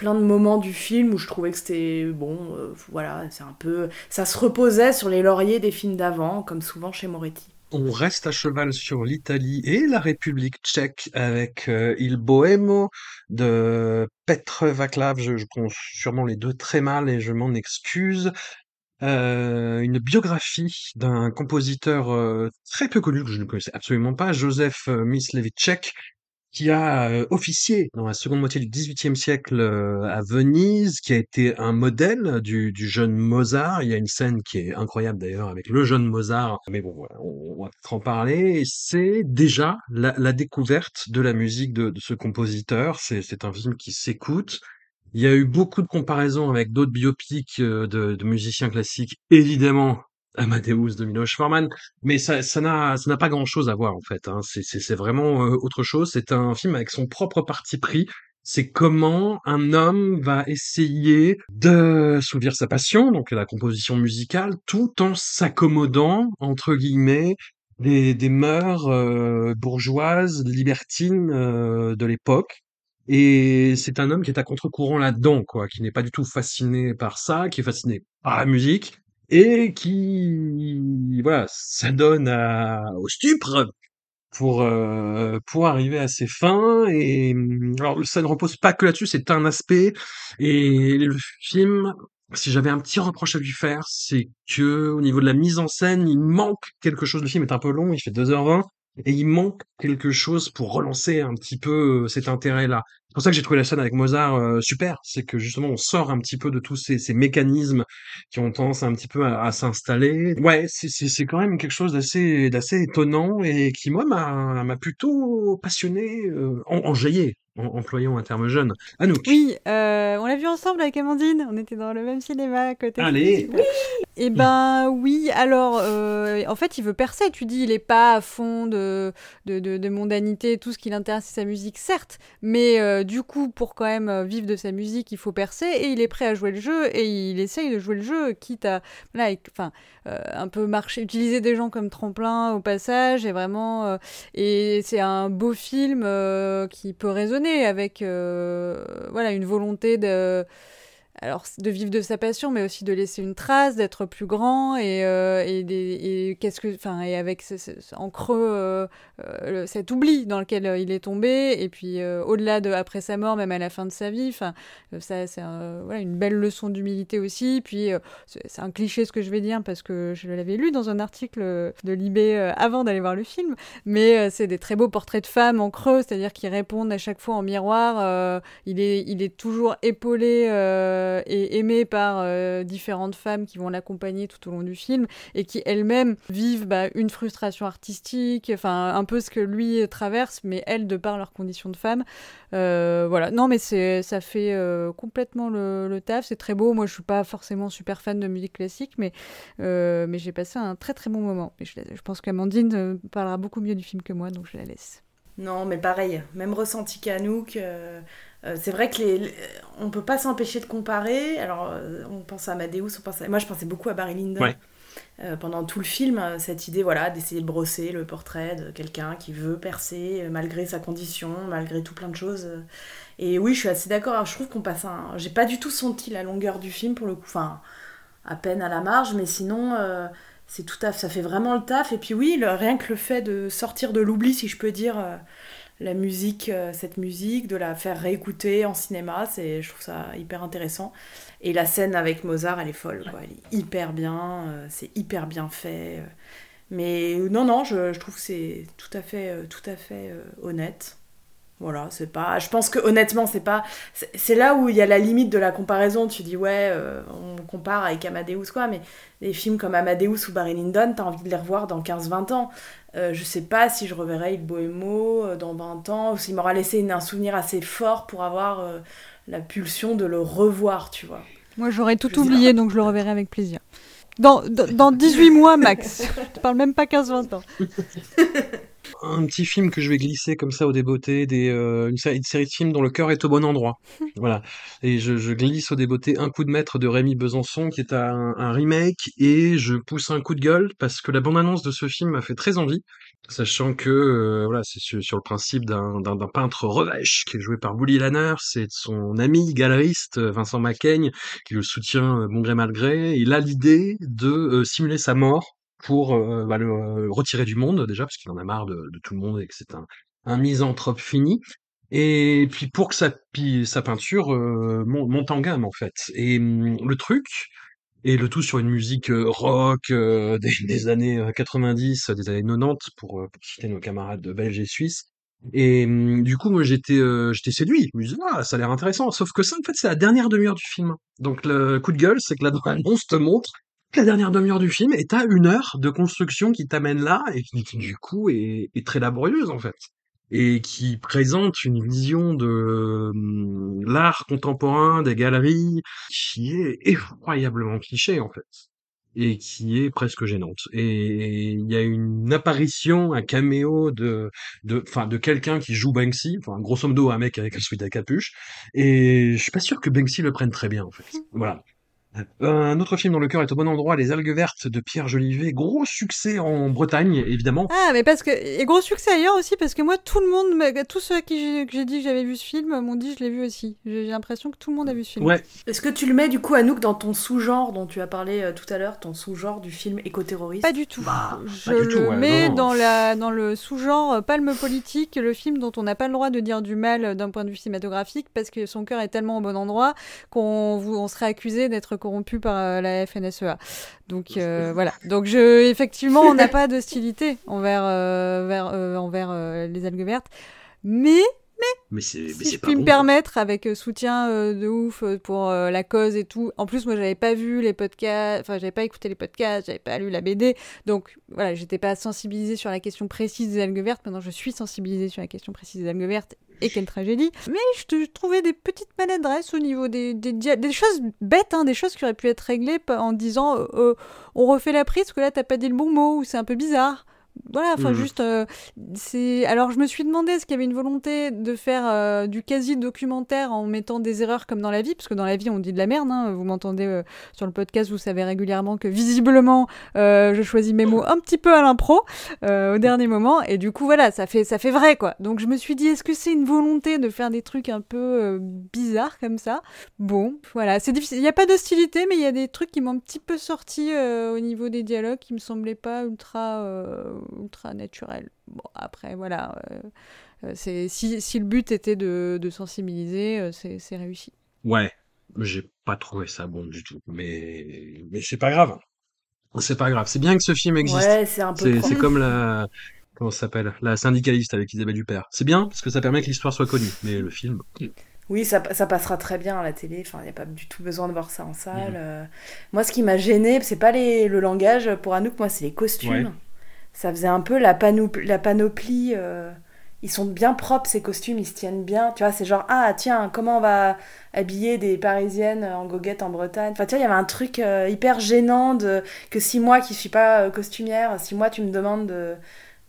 plein de moments du film où je trouvais que c'était bon, euh, voilà, c'est un peu... Ça se reposait sur les lauriers des films d'avant, comme souvent chez Moretti. On reste à cheval sur l'Italie et la République tchèque avec euh, Il Bohemo de Petr Vaclav. Je, je sûrement les deux très mal et je m'en excuse. Euh, une biographie d'un compositeur très peu connu que je ne connaissais absolument pas, Joseph Myslevitchek, qui a euh, officié dans la seconde moitié du XVIIIe siècle euh, à Venise, qui a été un modèle du, du jeune Mozart. Il y a une scène qui est incroyable d'ailleurs avec le jeune Mozart, mais bon, on, on va peut-être en parler. C'est déjà la, la découverte de la musique de, de ce compositeur. C'est, c'est un film qui s'écoute. Il y a eu beaucoup de comparaisons avec d'autres biopics de, de musiciens classiques, évidemment. Amadeus de Miloš Forman, mais ça, ça n'a, ça n'a pas grand-chose à voir en fait. Hein. C'est, vraiment euh, autre chose. C'est un film avec son propre parti pris. C'est comment un homme va essayer de soulever sa passion, donc la composition musicale, tout en s'accommodant entre guillemets des, des mœurs euh, bourgeoises, libertines euh, de l'époque. Et c'est un homme qui est à contre-courant là-dedans, quoi, qui n'est pas du tout fasciné par ça, qui est fasciné par la musique, et qui, voilà, s'adonne à, au stupre pour, euh, pour arriver à ses fins. Et hum, alors, ça ne repose pas que là-dessus, c'est un aspect. Et le film, si j'avais un petit reproche à lui faire, c'est que au niveau de la mise en scène, il manque quelque chose. Le film est un peu long, il fait 2h20. Et il manque quelque chose pour relancer un petit peu euh, cet intérêt-là. C'est pour ça que j'ai trouvé la scène avec Mozart euh, super. C'est que justement on sort un petit peu de tous ces, ces mécanismes qui ont tendance un petit peu à, à s'installer. Ouais, c'est c'est quand même quelque chose d'assez d'assez étonnant et qui moi m'a m'a plutôt passionné, euh, en, enjaillé, en employant un terme jeune. Anouk. Oui, euh, on l'a vu ensemble avec Amandine, on était dans le même cinéma à côté. Allez. Super. Eh ben oui, alors euh, en fait il veut percer, tu dis il est pas à fond de, de, de, de mondanité, tout ce qui l'intéresse c'est sa musique certes, mais euh, du coup pour quand même vivre de sa musique il faut percer et il est prêt à jouer le jeu et il essaye de jouer le jeu quitte à voilà, enfin euh, un peu marcher, utiliser des gens comme tremplin au passage et vraiment euh, et c'est un beau film euh, qui peut résonner avec euh, voilà une volonté de alors de vivre de sa passion, mais aussi de laisser une trace, d'être plus grand et, euh, et, qu'est-ce que, enfin, et avec ce- en creux euh, euh, cet oubli dans lequel il est tombé, et puis au-delà de après sa mort, même à la fin de sa vie, enfin, ça c'est voilà, une belle leçon d'humilité aussi. Puis c'est un cliché ce que je vais dire parce que je l'avais lu dans un article de Libé avant d'aller voir le film, mais c'est des très beaux portraits de femmes en creux, c'est-à-dire qui répondent à chaque fois en miroir. il est, il est toujours épaulé. Euh, est aimé par euh, différentes femmes qui vont l'accompagner tout au long du film et qui elles-mêmes vivent bah, une frustration artistique, enfin un peu ce que lui traverse, mais elles de par leurs conditions de femme. Euh, voilà, non mais c'est ça fait euh, complètement le, taf, c'est très beau. Moi je suis pas forcément super fan de musique classique, mais mais j'ai passé un très très bon moment. Et je, je pense qu'Amandine parlera beaucoup mieux du film que moi, donc je la laisse. Non, mais pareil, même ressenti qu'Anouk. euh, euh, c'est vrai que les, les- on peut pas s'empêcher de comparer. Alors, euh, on pense à Amadeus, on pense à- moi je pensais beaucoup à Barry Lyndon. Ouais. Euh, pendant tout le film, cette idée voilà, d'essayer de brosser le portrait de quelqu'un qui veut percer malgré sa condition, malgré tout plein de choses. Et oui, je suis assez d'accord. Je trouve qu'on passe un. J'ai pas du tout senti la longueur du film pour le coup. Enfin, à peine à la marge, mais sinon, euh, c'est tout à ça fait vraiment le taf. Et puis oui, le- rien que le fait de sortir de l'oubli, si je peux dire, la musique, euh, cette musique, de la faire réécouter en cinéma, c'est, je trouve ça hyper intéressant. Et la scène avec Mozart, elle est folle, quoi. Elle est hyper bien, euh, c'est hyper bien fait. euh. Mais non, non, je, je trouve que c'est tout à fait, tout à fait honnête. Voilà, c'est pas. Je pense que honnêtement, c'est pas. C'est là où il y a la limite de la comparaison. Tu dis, ouais, euh, on compare avec Amadeus, quoi, mais des films comme Amadeus ou Barry Lyndon, t'as envie de les revoir dans 15-20 ans. Euh, je sais pas si je reverrai Il Bohémo euh, dans 20 ans, ou s'il m'aura laissé une- un souvenir assez fort pour avoir euh, la pulsion de le revoir, tu vois. Moi j'aurais tout oublié, donc je le reverrai avec plaisir. Dans, dans, dans 18 mois max. Je te parle même pas 15-20 ans. Un petit film que je vais glisser comme ça au débeauté, des, euh, une, série, une série de films dont le cœur est au bon endroit. voilà. Et je, je glisse au débeauté Un coup de maître de Rémi Besançon, qui est un, un remake, et je pousse un coup de gueule parce que la bande-annonce de ce film m'a fait très envie, sachant que euh, voilà, c'est sur, sur le principe d'un peintre revêche qui est joué par Bouli Lanner, c'est son ami galeriste euh, Vincent Macaigne qui le soutient euh, bon gré mal gré. Il a l'idée de euh, simuler sa mort pour euh, bah, le euh, retirer du monde déjà parce qu'il en a marre de, de tout le monde et que c'est un, un misanthrope fini. Et puis pour que sa, sa peinture euh, mon- monte en gamme en fait. Et hum, le truc, et le tout sur une musique euh, rock euh, des, des années euh, 90, des années 90 pour, pour citer nos camarades de belges et suisses. Et hum, du coup, moi j'étais euh, j'étais séduit. Je me disais, ah, ça a l'air intéressant. Sauf que ça, en fait, c'est la dernière demi-heure du film. Donc le coup de gueule, c'est que la annonce te montre la dernière demi-heure du film et t'as une heure de construction qui t'amène là et qui, du coup est, est très laborieuse en fait. Et qui présente une vision de hum, l'art contemporain des galeries qui est effroyablement cliché en fait et qui est presque gênante. Et il y a une apparition un caméo de de enfin de quelqu'un qui joue Banksy enfin grosso modo un mec avec un sweat à capuche et je suis pas sûr que Banksy le prenne très bien en fait. Voilà un autre film dans le cœur est au bon endroit, Les algues vertes de Pierre Jolivet. Gros succès en Bretagne, évidemment. Ah, mais parce que. Et gros succès ailleurs aussi, parce que moi, tout le monde, tous ceux à qui j'ai que j'ai dit que j'avais vu ce film m'ont dit je l'ai vu aussi. J'ai l'impression que tout le monde a vu ce film. Ouais, Est-ce que tu le mets du coup, Anouk, dans ton sous-genre dont tu as parlé euh, tout à l'heure, ton sous-genre du film éco-terroriste? Pas du tout. Bah, je pas du tout, le ouais, mets non, non. dans, la, dans le sous-genre euh, palme politique, le film dont on n'a pas le droit de dire du mal euh, d'un point de vue cinématographique parce que son cœur est tellement au bon endroit qu'on on serait accusé d'être corrompu par euh, la FNSEA. Donc euh, voilà. Donc je, effectivement, on n'a pas d'hostilité envers, euh, vers, euh, envers euh, les algues vertes. Mais mais c'est si je pas puis bon, me quoi. permettre, avec euh, soutien euh, de ouf euh, pour euh, la cause et tout. En plus, moi, j'avais pas vu les podcasts, enfin, j'avais pas écouté les podcasts, j'avais pas lu la BD. Donc, voilà, j'étais pas sensibilisée sur la question précise des algues vertes. Maintenant, je suis sensibilisée sur la question précise des algues vertes. Et quelle tragédie. Mais je, te- je trouvais des petites maladresses au niveau des, des, choses bêtes, hein, des choses qui auraient pu être réglées en disant euh, on refait la prise parce que là, t'as pas dit le bon mot ou c'est un peu bizarre. Voilà, enfin Mhm. juste, euh, c'est. Alors je me suis demandé est-ce qu'il y avait une volonté de faire euh, du quasi documentaire en mettant des erreurs comme dans la vie, parce que dans la vie on dit de la merde. Hein. Vous m'entendez euh, sur le podcast, vous savez régulièrement que visiblement euh, je choisis mes mots un petit peu à l'impro euh, au dernier moment, et du coup voilà, ça fait ça fait vrai quoi. Donc je me suis dit est-ce que c'est une volonté de faire des trucs un peu euh, bizarres comme ça? Bon, voilà, c'est difficile. Il n'y a pas d'hostilité, mais il y a des trucs qui m'ont un petit peu sorti euh, au niveau des dialogues qui me semblaient pas ultra, euh, ultra naturels. Bon, après, voilà. euh, euh, c'est si, si le but était de, de sensibiliser, euh, c'est c'est réussi. Ouais, j'ai pas trouvé ça bon du tout. Mais mais c'est pas grave. C'est pas grave. C'est bien que ce film existe. Ouais, c'est un peu. C'est pro- c'est comme la comment ça s'appelle la syndicaliste avec Isabelle Huppert. C'est bien parce que ça permet que l'histoire soit connue. Mais le film, Oui, ça, ça passera très bien à la télé. Enfin, il n'y a pas du tout besoin de voir ça en salle. Mhm. Euh, moi, ce qui m'a gêné, c'est pas les, le langage pour Anouk, moi, c'est les costumes. Ouais. Ça faisait un peu la, panou- la panoplie. euh, Ils sont bien propres, ces costumes, ils se tiennent bien. Tu vois, c'est genre, ah, tiens, comment on va habiller des Parisiennes en goguette en Bretagne? Enfin, tu vois, il y avait un truc euh, hyper gênant de... que si moi, qui suis pas euh, costumière, si moi, tu me demandes de,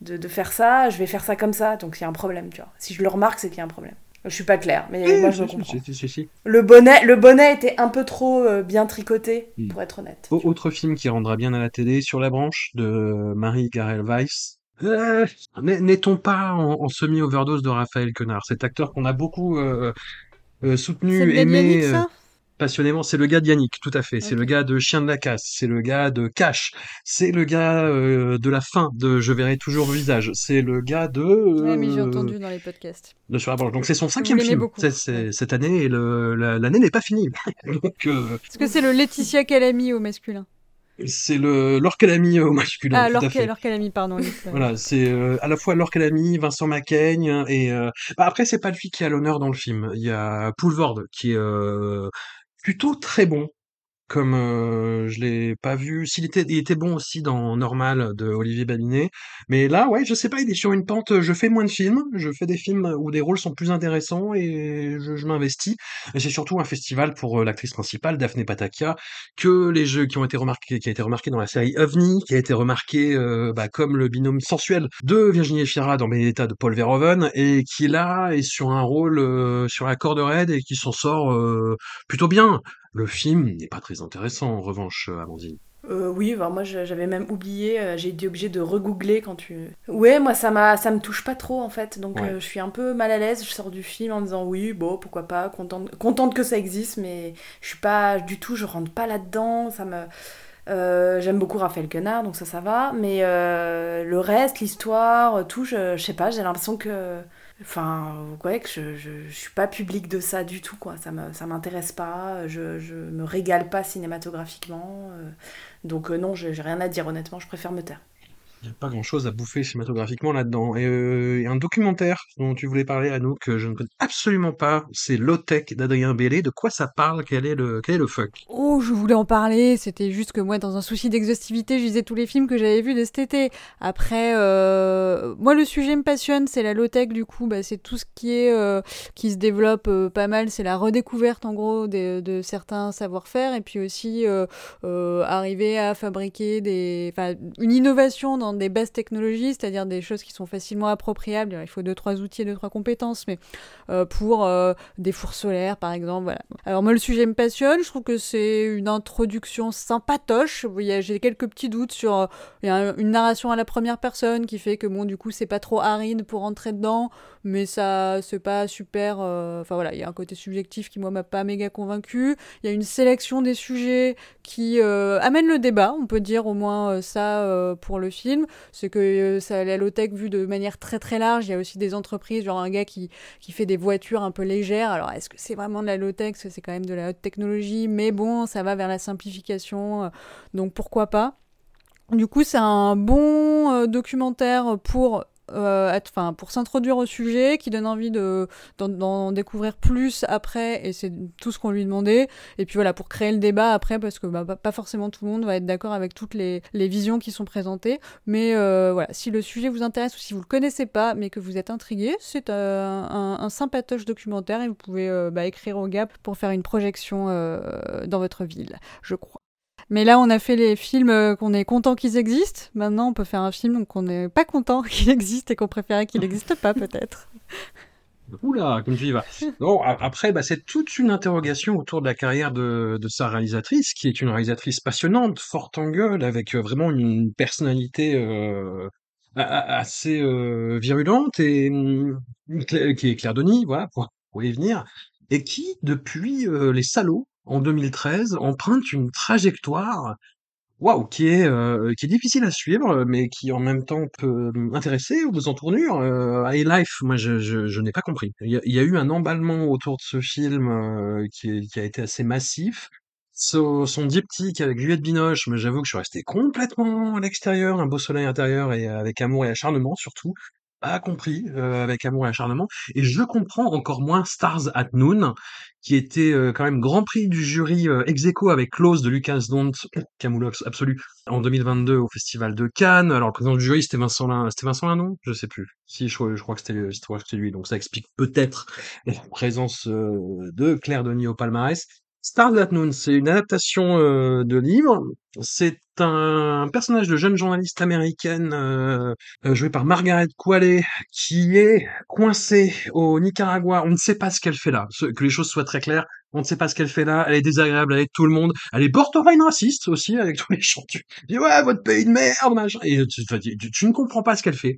de, de faire ça, je vais faire ça comme ça. Donc, il y a un problème, tu vois. Si je le remarque, c'est qu'il y a un problème. Je suis pas claire, mais Oui, moi, je si, comprends. si, si, si, si. Le bonnet, le bonnet était un peu trop euh, bien tricoté, Mm. pour être honnête. Au- Autre film qui rendra bien à la télé, Sur la branche, de Marie Garel Weiss. Euh, n'est- N'est-on pas en, en semi-overdose de Raphaël Quenard, cet acteur qu'on a beaucoup euh, euh, C'est soutenu, aimé euh, passionnément C'est le gars de Yannick, tout à fait. C'est le gars de Chien de la casse. C'est le gars de Cash. C'est le gars euh, de la fin de Je verrai toujours le visage. C'est le gars de Ouais, mais j'ai euh, entendu dans les podcasts. de Sur la branche. Donc c'est son cinquième film cette année et l'année n'est pas finie. Donc euh, Est-ce que c'est le Laetitia Calami au masculin c'est le Laure Calamy au masculin. Ah, tout Laure à fait. Laure Calami, pardon. Voilà, c'est euh, à la fois Laure Calamy, Vincent Macaigne et euh, bah, après c'est pas lui qui a l'honneur dans le film. Il y a Poulvord qui est euh, plutôt très bon. Comme euh, je l'ai pas vu, s'il était, bon aussi dans Normal de Olivier Babinet, mais là, ouais, je sais pas, il est sur une pente. Je fais moins de films, je fais des films où des rôles sont plus intéressants et je, je m'investis. Et c'est surtout un festival pour l'actrice principale, Daphné Patakia, que les jeux qui ont été remarqués, qui a été remarqué dans la série OVNI, qui a été remarqué bah, comme le binôme sensuel de Virginie Efira dans Benedetta de Paul Verhoeven, et qui là est sur un rôle sur la corde raide et qui s'en sort plutôt bien. Le film n'est pas très intéressant, en revanche, euh, Amandine. Euh, oui, bah, moi j'avais même oublié, euh, j'ai été obligée de regoogler quand tu... Ouais, moi ça m'a, ça me touche pas trop en fait, donc Ouais. euh, je suis un peu mal à l'aise, je sors du film en disant oui, bon, pourquoi pas, contente, contente que ça existe, mais je suis pas du tout, je rentre pas là-dedans, ça me... euh, J'aime beaucoup Raphaël Quenard, donc ça, ça va, mais le reste, l'histoire, tout, je, je sais pas, j'ai l'impression que... Enfin, ouais, que je, je, suis pas public de ça du tout, quoi. Ça me, m'intéresse pas, je, je me régale pas cinématographiquement. euh, donc euh, non, j'ai rien à dire, honnêtement, je préfère me taire. Il n'y a pas grand-chose à bouffer cinématographiquement là-dedans. Et, euh, et un documentaire dont tu voulais parler, Anouk, que je ne connais absolument pas, c'est Low-Tech d'Adrien Bellé. De quoi ça parle? Quel est le, quel est le fuck? Oh, je voulais en parler. C'était juste que moi, dans un souci d'exhaustivité, je disais tous les films que j'avais vus de cet été. Après, euh, moi, le sujet me passionne. C'est la low-tech, du coup. Bah, c'est tout ce qui est, euh, qui se développe euh, pas mal. C'est la redécouverte, en gros, des- de, certains savoir-faire. Et puis aussi, arriver à fabriquer des, une innovation dans des bases technologies, c'est-à-dire des choses qui sont facilement appropriables. Il faut deux, trois outils et deux, trois compétences, mais euh, pour euh, des fours solaires, par exemple. Voilà. Alors moi, le sujet me passionne. Je trouve que c'est une introduction sympatoche. J'ai quelques petits doutes sur euh, une narration à la première personne qui fait que bon, du coup, c'est pas trop aride pour entrer dedans, mais ça, c'est pas super. euh, Enfin voilà, il y a un côté subjectif qui moi m'a pas méga convaincu. Il y a une sélection des sujets qui euh, amène le débat. On peut dire au moins euh, ça pour le film. C'est que ça, la low-tech vue de manière très très large. Il y a aussi des entreprises, genre un gars qui qui fait des voitures un peu légères. Alors, est-ce que c'est vraiment de la low-tech? C'est quand même de la haute technologie, mais bon, ça va vers la simplification, donc pourquoi pas? Du coup, c'est un bon euh, documentaire pour, euh, pour s'introduire au sujet, qui donne envie de, d'en, découvrir plus après, et c'est tout ce qu'on lui demandait. Et puis voilà, pour créer le débat après, parce que bah, pas- forcément tout le monde va être d'accord avec toutes les, visions qui sont présentées. Mais euh, voilà, si le sujet vous intéresse ou si vous le connaissez pas, mais que vous êtes intrigué, c'est euh, un, un sympatoche documentaire et vous pouvez bah, écrire au GAP pour faire une projection dans votre ville, je crois. Mais là, on a fait les films euh, qu'on est content qu'ils existent. Maintenant, on peut faire un film qu'on n'est pas content qu'il existe et qu'on préférait qu'il n'existe pas, peut-être. Oula, comme tu y vas. Bon, après, bah, c'est toute une interrogation autour de la carrière de, sa réalisatrice, qui est une réalisatrice passionnante, forte en gueule, avec euh, vraiment une personnalité euh, assez virulente et hum, qui est Claire Denis, voilà, pour, y venir, et qui, depuis Les Salauds, en 2013, emprunte une trajectoire Waouh, qui est euh, qui est difficile à suivre, mais qui en même temps peut intéresser aux entournures. Euh, High Life, moi je, je, je n'ai pas compris. Il y, a, eu un emballement autour de ce film euh, qui, qui a été assez massif. So- son diptyque avec Juliette Binoche, mais j'avoue que je suis resté complètement à l'extérieur, un beau soleil intérieur et avec amour et acharnement surtout. Pas compris euh, avec amour et acharnement, et je comprends encore moins Stars at Noon, qui était euh, quand même grand prix du jury euh, ex aequo avec Close de Lucas Dont, Camoulox absolu, en 2022 au Festival de Cannes. Alors le président du jury c'était Vincent Lin, c'était Vincent Lindon, je sais plus. Si je, crois- je crois que c'était je crois que c'était lui, donc ça explique peut-être la présence euh, de Claire Denis au palmarès. Stars at Noon, c'est une adaptation euh, de livre. C'est un personnage de jeune journaliste américaine euh, euh, joué par Margaret Qualley qui est coincée au Nicaragua. On ne sait pas ce qu'elle fait là. Que les choses soient très claires. On ne sait pas ce qu'elle fait là. Elle est désagréable avec tout le monde. Elle est borderline raciste aussi avec tous les gens. Tu dis ouais votre pays de merde machin. Et tu ne comprends pas ce qu'elle fait.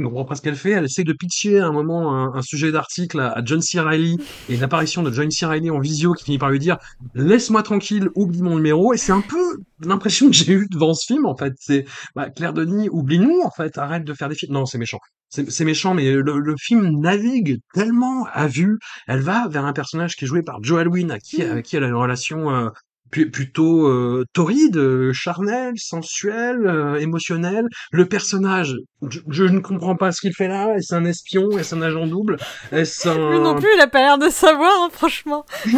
Ne comprends pas ce qu'elle fait. Elle essaie de pitcher à un moment un, sujet d'article à, John C. Reilly et l'apparition de John C. Reilly en visio qui finit par lui dire laisse-moi tranquille, oublie mon numéro. Et c'est un peu l'impression que j'ai eue devant ce film en fait. C'est bah, Claire Denis, oublie-nous en fait, arrête de faire des films. Non, c'est méchant. C'est méchant, mais le, film navigue tellement à vue. Elle va vers un personnage qui est joué par Joe Alwyn, à qui, avec qui elle a une relation euh, plutôt euh, torride, euh, charnelle, sensuelle, euh, émotionnelle. Le personnage, je, je ne comprends pas ce qu'il fait là. Est-ce un espion? Est-ce un agent double? Est-ce un... Lui non plus, il a pas l'air de savoir, hein, franchement.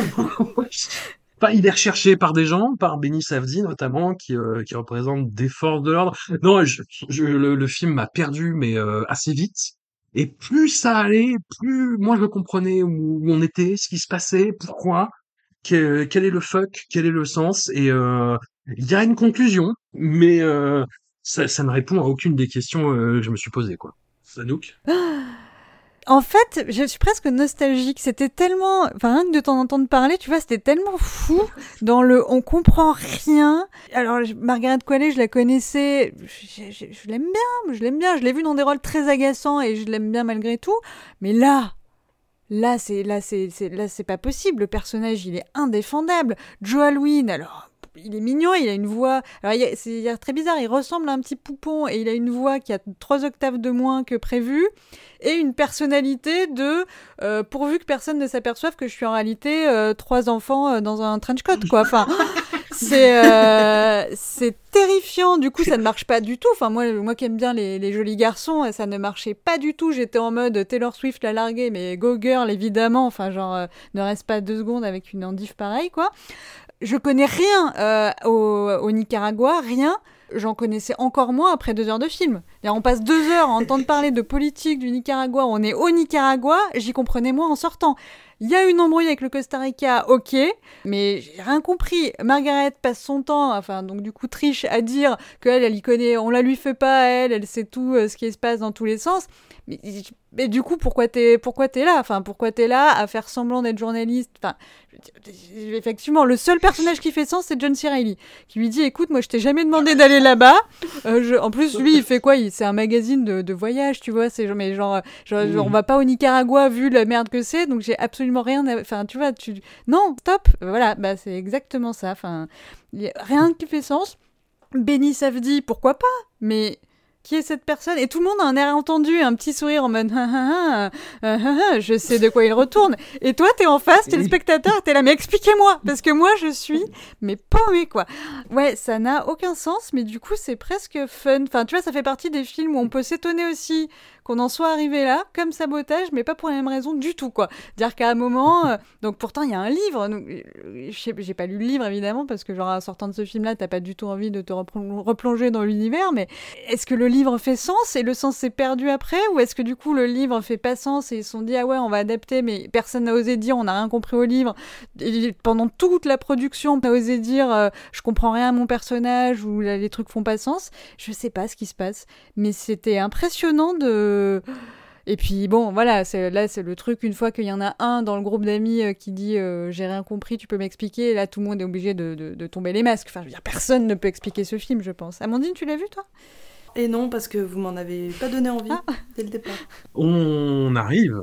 Enfin, il est recherché par des gens, par Benny Safdie notamment, qui, euh, qui représente des forces de l'ordre. Non, je, je- le, le film m'a perdu, mais euh, assez vite. Et plus ça allait, plus moi je comprenais où, où on était, ce qui se passait, pourquoi, que- quel est le fuck, quel est le sens. Et euh, il y a une conclusion, mais euh, ça, ça ne répond à aucune des questions euh, que je me suis posées. Quoi. Sanouk? En fait, je suis presque nostalgique. C'était tellement, enfin, rien que de t'en entendre parler, tu vois, c'était tellement fou dans le, on comprend rien. Alors, Margaret Qualley, je la connaissais, je, je- je l'aime bien, je l'aime bien. Je l'ai vue dans des rôles très agaçants et je l'aime bien malgré tout. Mais là, là, c'est, là, c'est, là, c'est pas possible. Le personnage, il est indéfendable. Joe Alwyn, alors. Il est mignon, il a une voix. Alors, c'est très bizarre, il ressemble à un petit poupon et il a une voix qui a trois octaves de moins que prévu et une personnalité de euh, pourvu que personne ne s'aperçoive que je suis en réalité euh, trois enfants euh, dans un trench coat quoi enfin c'est euh, c'est terrifiant. Du coup ça ne marche pas du tout. Enfin moi moi qui aime bien les, les jolis garçons ça ne marchait pas du tout. J'étais en mode Taylor Swift l'a largué mais go girl évidemment. Enfin genre euh, ne reste pas deux secondes avec une endive pareille quoi. Je connais rien euh, au, au Nicaragua rien j'en connaissais encore moins après deux heures de film. On passe deux heures à entendre parler de politique du Nicaragua, on est au Nicaragua, j'y comprenais moins en sortant. Il y a une embrouille avec le Costa Rica, ok, mais j'ai rien compris. Margaret passe son temps, enfin donc du coup triche à dire qu'elle, elle y connaît, on la lui fait pas, elle, elle sait tout euh, ce qui se passe dans tous les sens. Mais, mais du coup, pourquoi t'es pourquoi t'es là? Enfin, pourquoi t'es là à faire semblant d'être journaliste? Enfin, effectivement, le seul personnage qui fait sens, c'est John C. Reilly, qui lui dit "Écoute, moi, je t'ai jamais demandé d'aller là-bas. Euh, En plus, lui, il fait quoi? Il- C'est un magazine de, de voyage, tu vois. C'est mais genre, genre, genre, on va pas au Nicaragua vu la merde que c'est, donc j'ai absolument rien. à- Enfin, tu vois, tu non, stop. Voilà, bah c'est exactement ça. Enfin, y a rien qui fait sens. Benny Safdie, pourquoi pas? Mais qui est cette personne? Et tout le monde a un air entendu, un petit sourire en mode Ah, ah, je sais de quoi il retourne. Et toi, t'es en face, t'es le spectateur, t'es là, mais expliquez-moi Parce que moi, je suis, mais paumée quoi. Ouais, ça n'a aucun sens, mais du coup, c'est presque fun. Enfin, tu vois, ça fait partie des films où on peut s'étonner aussi qu'on en soit arrivé là, comme sabotage, mais pas pour la même raison du tout, quoi. Dire qu'à un moment, euh, donc pourtant il y a un livre, euh, j'ai pas lu le livre évidemment, parce que genre en sortant de ce film-là, t'as pas du tout envie de te replon- replonger dans l'univers, mais est-ce que le livre fait sens et le sens s'est perdu après, ou est-ce que du coup le livre fait pas sens et ils se sont dit ah ouais on va adapter, mais personne n'a osé dire on n'a rien compris au livre, et pendant toute la production, on a osé dire euh, je comprends rien à mon personnage ou là, les trucs font pas sens, je sais pas ce qui se passe, mais c'était impressionnant de et puis bon, voilà, c'est, là c'est le truc, une fois qu'il y en a un dans le groupe d'amis euh, qui dit euh, j'ai rien compris, tu peux m'expliquer, et là tout le monde est obligé de, de- de tomber les masques. Enfin, je veux dire, personne ne peut expliquer ce film, je pense. Amandine, tu l'as vu toi? Et non, parce que vous m'en avez pas donné envie Ah. dès le départ. on arrive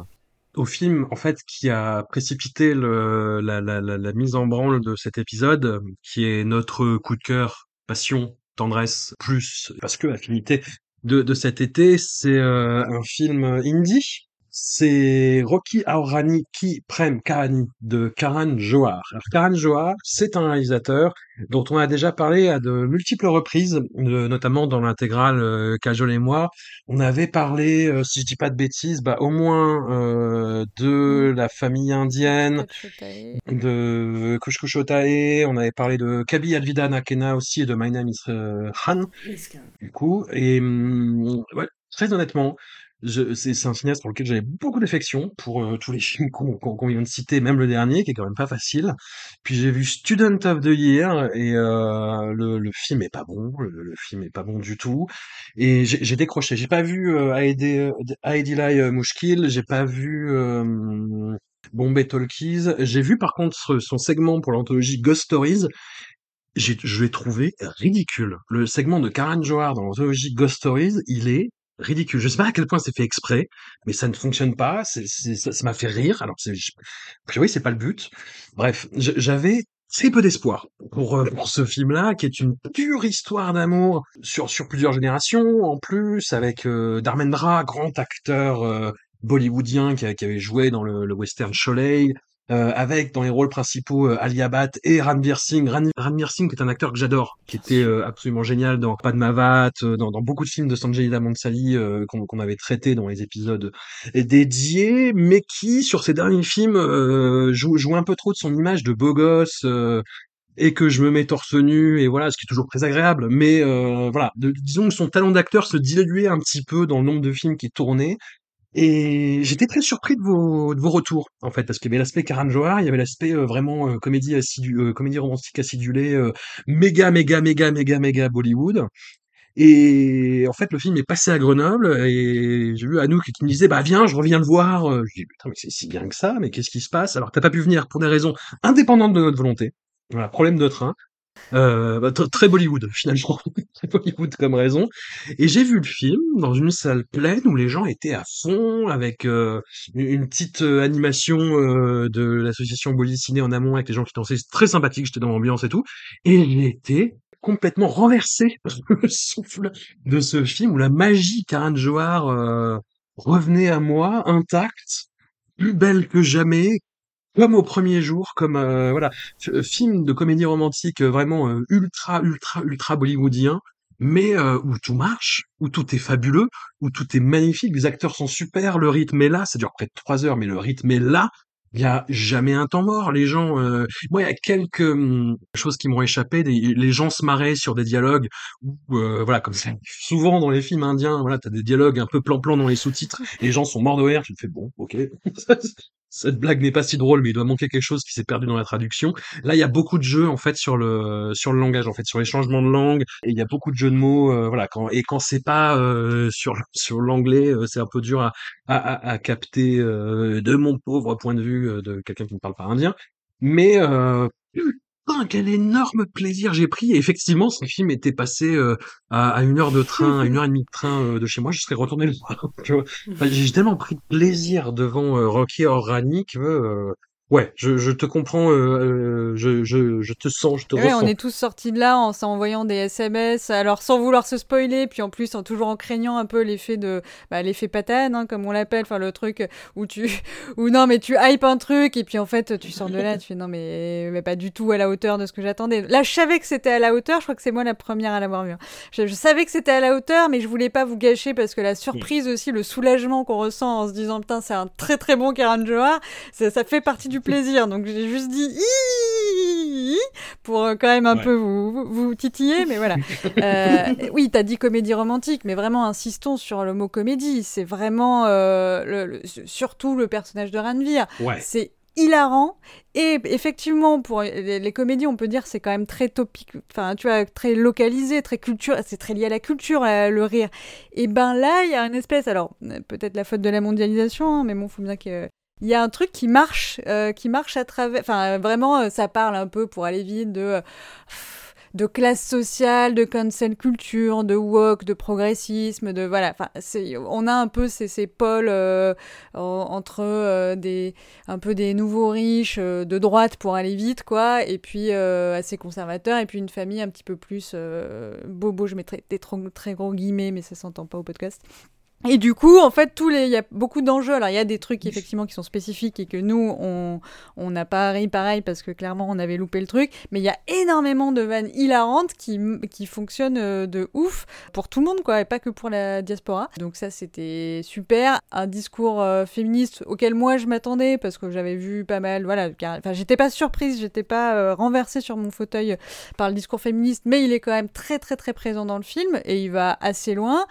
au film en fait qui a précipité le, la, la, la, la mise en branle de cet épisode, qui est notre coup de cœur, passion, tendresse, plus parce que affinité de, de cet été, c'est euh, un film indie c'est Rocky Aurani qui Prem Kahani de Karan Johar. Alors, Karan Johar, c'est un réalisateur dont on a déjà parlé à de multiples reprises, notamment dans l'intégrale euh, Kajol et moi. On avait parlé, euh, si je dis pas de bêtises, bah, au moins euh, de la famille indienne, de Kushkushotae, on avait parlé de Kabi Alvida Nakena aussi et de My Name is Han du coup. Et hum, ouais, très honnêtement, c'est, un cinéaste pour lequel j'avais beaucoup d'affection pour euh, tous les films qu'on, qu'on vient de citer, même le dernier, qui est quand même pas facile. Puis j'ai vu Student of the Year et euh, le, le film est pas bon, le, le film est pas bon du tout. Et j'ai, décroché. J'ai pas vu euh, Aedi Aedilai euh, Mushkil, j'ai pas vu euh, Bombay Talkies. J'ai vu par contre son segment pour l'anthologie Ghost Stories je l'ai trouvé ridicule. Le segment de Karan Johar dans l'anthologie Ghost Stories, il est ridicule. Je sais pas à quel point c'est fait exprès, mais ça ne fonctionne pas. Ça, m'a fait rire. Alors, a priori, c'est pas le but. Bref, j'avais très peu d'espoir pour, euh, pour ce film-là, qui est une pure histoire d'amour sur, sur plusieurs générations, en plus, avec euh, Dharmendra, grand acteur euh, bollywoodien qui, qui avait joué dans le, le western Sholay, euh, avec dans les rôles principaux euh, Ali Abad et Ranveer Singh. Ran- Ranveer Singh, qui est un acteur que j'adore, qui était euh, absolument génial dans Padmavat, euh, dans, dans beaucoup de films de Sanjay euh, qu'on avait traités dans les épisodes dédiés, mais qui, sur ses derniers films, euh, joue, joue un peu trop de son image de beau gosse. euh, et que je me mets torse nu et voilà ce qui est toujours très agréable mais euh, voilà de- disons que son talent d'acteur se diluait un petit peu dans le nombre de films qui tournaient et j'étais très surpris de vos, de vos retours, en fait, parce qu'il y avait l'aspect Karan Johar, il y avait l'aspect euh, vraiment euh, comédie, assidu, euh, comédie romantique acidulée, euh, méga, méga, méga, méga, méga Bollywood. Et en fait, le film est passé à Grenoble et j'ai vu Anouk qui me disait, bah viens, je reviens le voir. Je dis, putain, mais c'est si bien que ça, mais qu'est-ce qui se passe? Alors, t'as pas pu venir pour des raisons indépendantes de notre volonté. Voilà, problème de train. Euh, bah, tr- très Bollywood, finalement. très Bollywood comme raison. Et j'ai vu le film dans une salle pleine où les gens étaient à fond avec euh, une petite euh, animation euh, de l'association Bolly Ciné en amont avec les gens qui dansaient. Très sympathique, j'étais dans l'ambiance et tout. Et été complètement renversé par le souffle de ce film où la magie Karan Johar revenait à moi intacte, plus belle que jamais, comme au premier jour, comme euh, voilà, euh, film de comédie romantique euh, vraiment euh, ultra ultra ultra bollywoodien, mais euh, où tout marche, où tout est fabuleux, où tout est magnifique, les acteurs sont super, le rythme est là, ça dure près de trois heures, mais le rythme est là. Il y a jamais un temps mort. Les gens, euh, moi, il y a quelques hum, choses qui m'ont échappé. Les gens se marraient sur des dialogues où, voilà, comme c'est souvent dans les films indiens, voilà, t'as des dialogues un peu plan-plan dans les sous-titres. Les gens sont morts de rire. Je me fais bon, ok. Cette blague n'est pas si drôle, mais il doit manquer quelque chose qui s'est perdu dans la traduction. Là, il y a beaucoup de jeux en fait sur le sur le langage, en fait, sur les changements de langue, et il y a beaucoup de jeux de mots, euh, voilà. Quand et quand c'est pas euh, sur sur l'anglais, euh, c'est un peu dur à à, à, capter euh, de mon pauvre point de vue euh, de quelqu'un qui ne parle pas indien. Mais euh, quel énorme plaisir j'ai pris. Effectivement, si le film était passé euh, à, une heure de train, à une heure et demie de train euh, de chez moi, je serais retourné le voir. j'ai tellement pris plaisir devant euh, Rocky Horrani que ouais, je, je te comprends, euh, euh, je, je, je te sens, je te ouais, ressens. on est tous sortis de là en s'envoyant des SMS, alors sans vouloir se spoiler, puis en plus en toujours en craignant un peu l'effet de bah, l'effet patane, hein, comme on l'appelle, enfin le truc où tu où non mais tu hype un truc et puis en fait tu sors de là, tu fais non mais, mais pas du tout à la hauteur de ce que j'attendais. Là je savais que c'était à la hauteur, je crois que c'est moi la première à l'avoir vu. hein. Je, je savais que c'était à la hauteur, mais je voulais pas vous gâcher parce que la surprise aussi, le soulagement qu'on ressent en se disant putain c'est un très très bon Karan Johar, ça, ça fait partie du plaisir. Donc j'ai juste dit pour euh, quand même un Ouais. peu vous, vous, vous titiller, mais voilà. Euh, oui, t'as dit comédie romantique, mais vraiment insistons sur le mot comédie. C'est vraiment euh, le- le- surtout le personnage de Ranveer. Ouais. C'est hilarant et effectivement pour les, les comédies on peut dire c'est quand même très topique enfin tu vois très localisé très culture c'est très lié à la culture euh, le rire et ben là il y a une espèce alors peut-être la faute de la mondialisation hein, mais bon faut bien que il y a un truc qui marche, euh, qui marche à travers. Enfin, vraiment, euh, ça parle un peu pour aller vite de euh, de classe sociale, de cancel culture, de woke, de progressisme, de voilà. Enfin, on a un peu ces, ces pôles en- entre des un peu des nouveaux riches de droite pour aller vite, quoi, et puis assez conservateurs, et puis une famille un petit peu plus bobo. Je mettrais des très gros guillemets, mais ça s'entend pas au podcast Et du coup, en fait, tous les, il y a beaucoup d'enjeux. Alors, il y a des trucs effectivement qui sont spécifiques et que nous, on, on n'a pas ri pareil parce que clairement, on avait loupé le truc. Mais il y a énormément de vannes hilarantes qui, qui fonctionnent euh, de ouf pour tout le monde, quoi, et pas que pour la diaspora. Donc ça, c'était super. Un discours euh, féministe auquel moi je m'attendais parce que j'avais vu pas mal. Voilà, car- enfin, j'étais pas surprise, j'étais pas euh, renversée sur mon fauteuil par le discours féministe, mais il est quand même très très très présent dans le film et il va assez loin.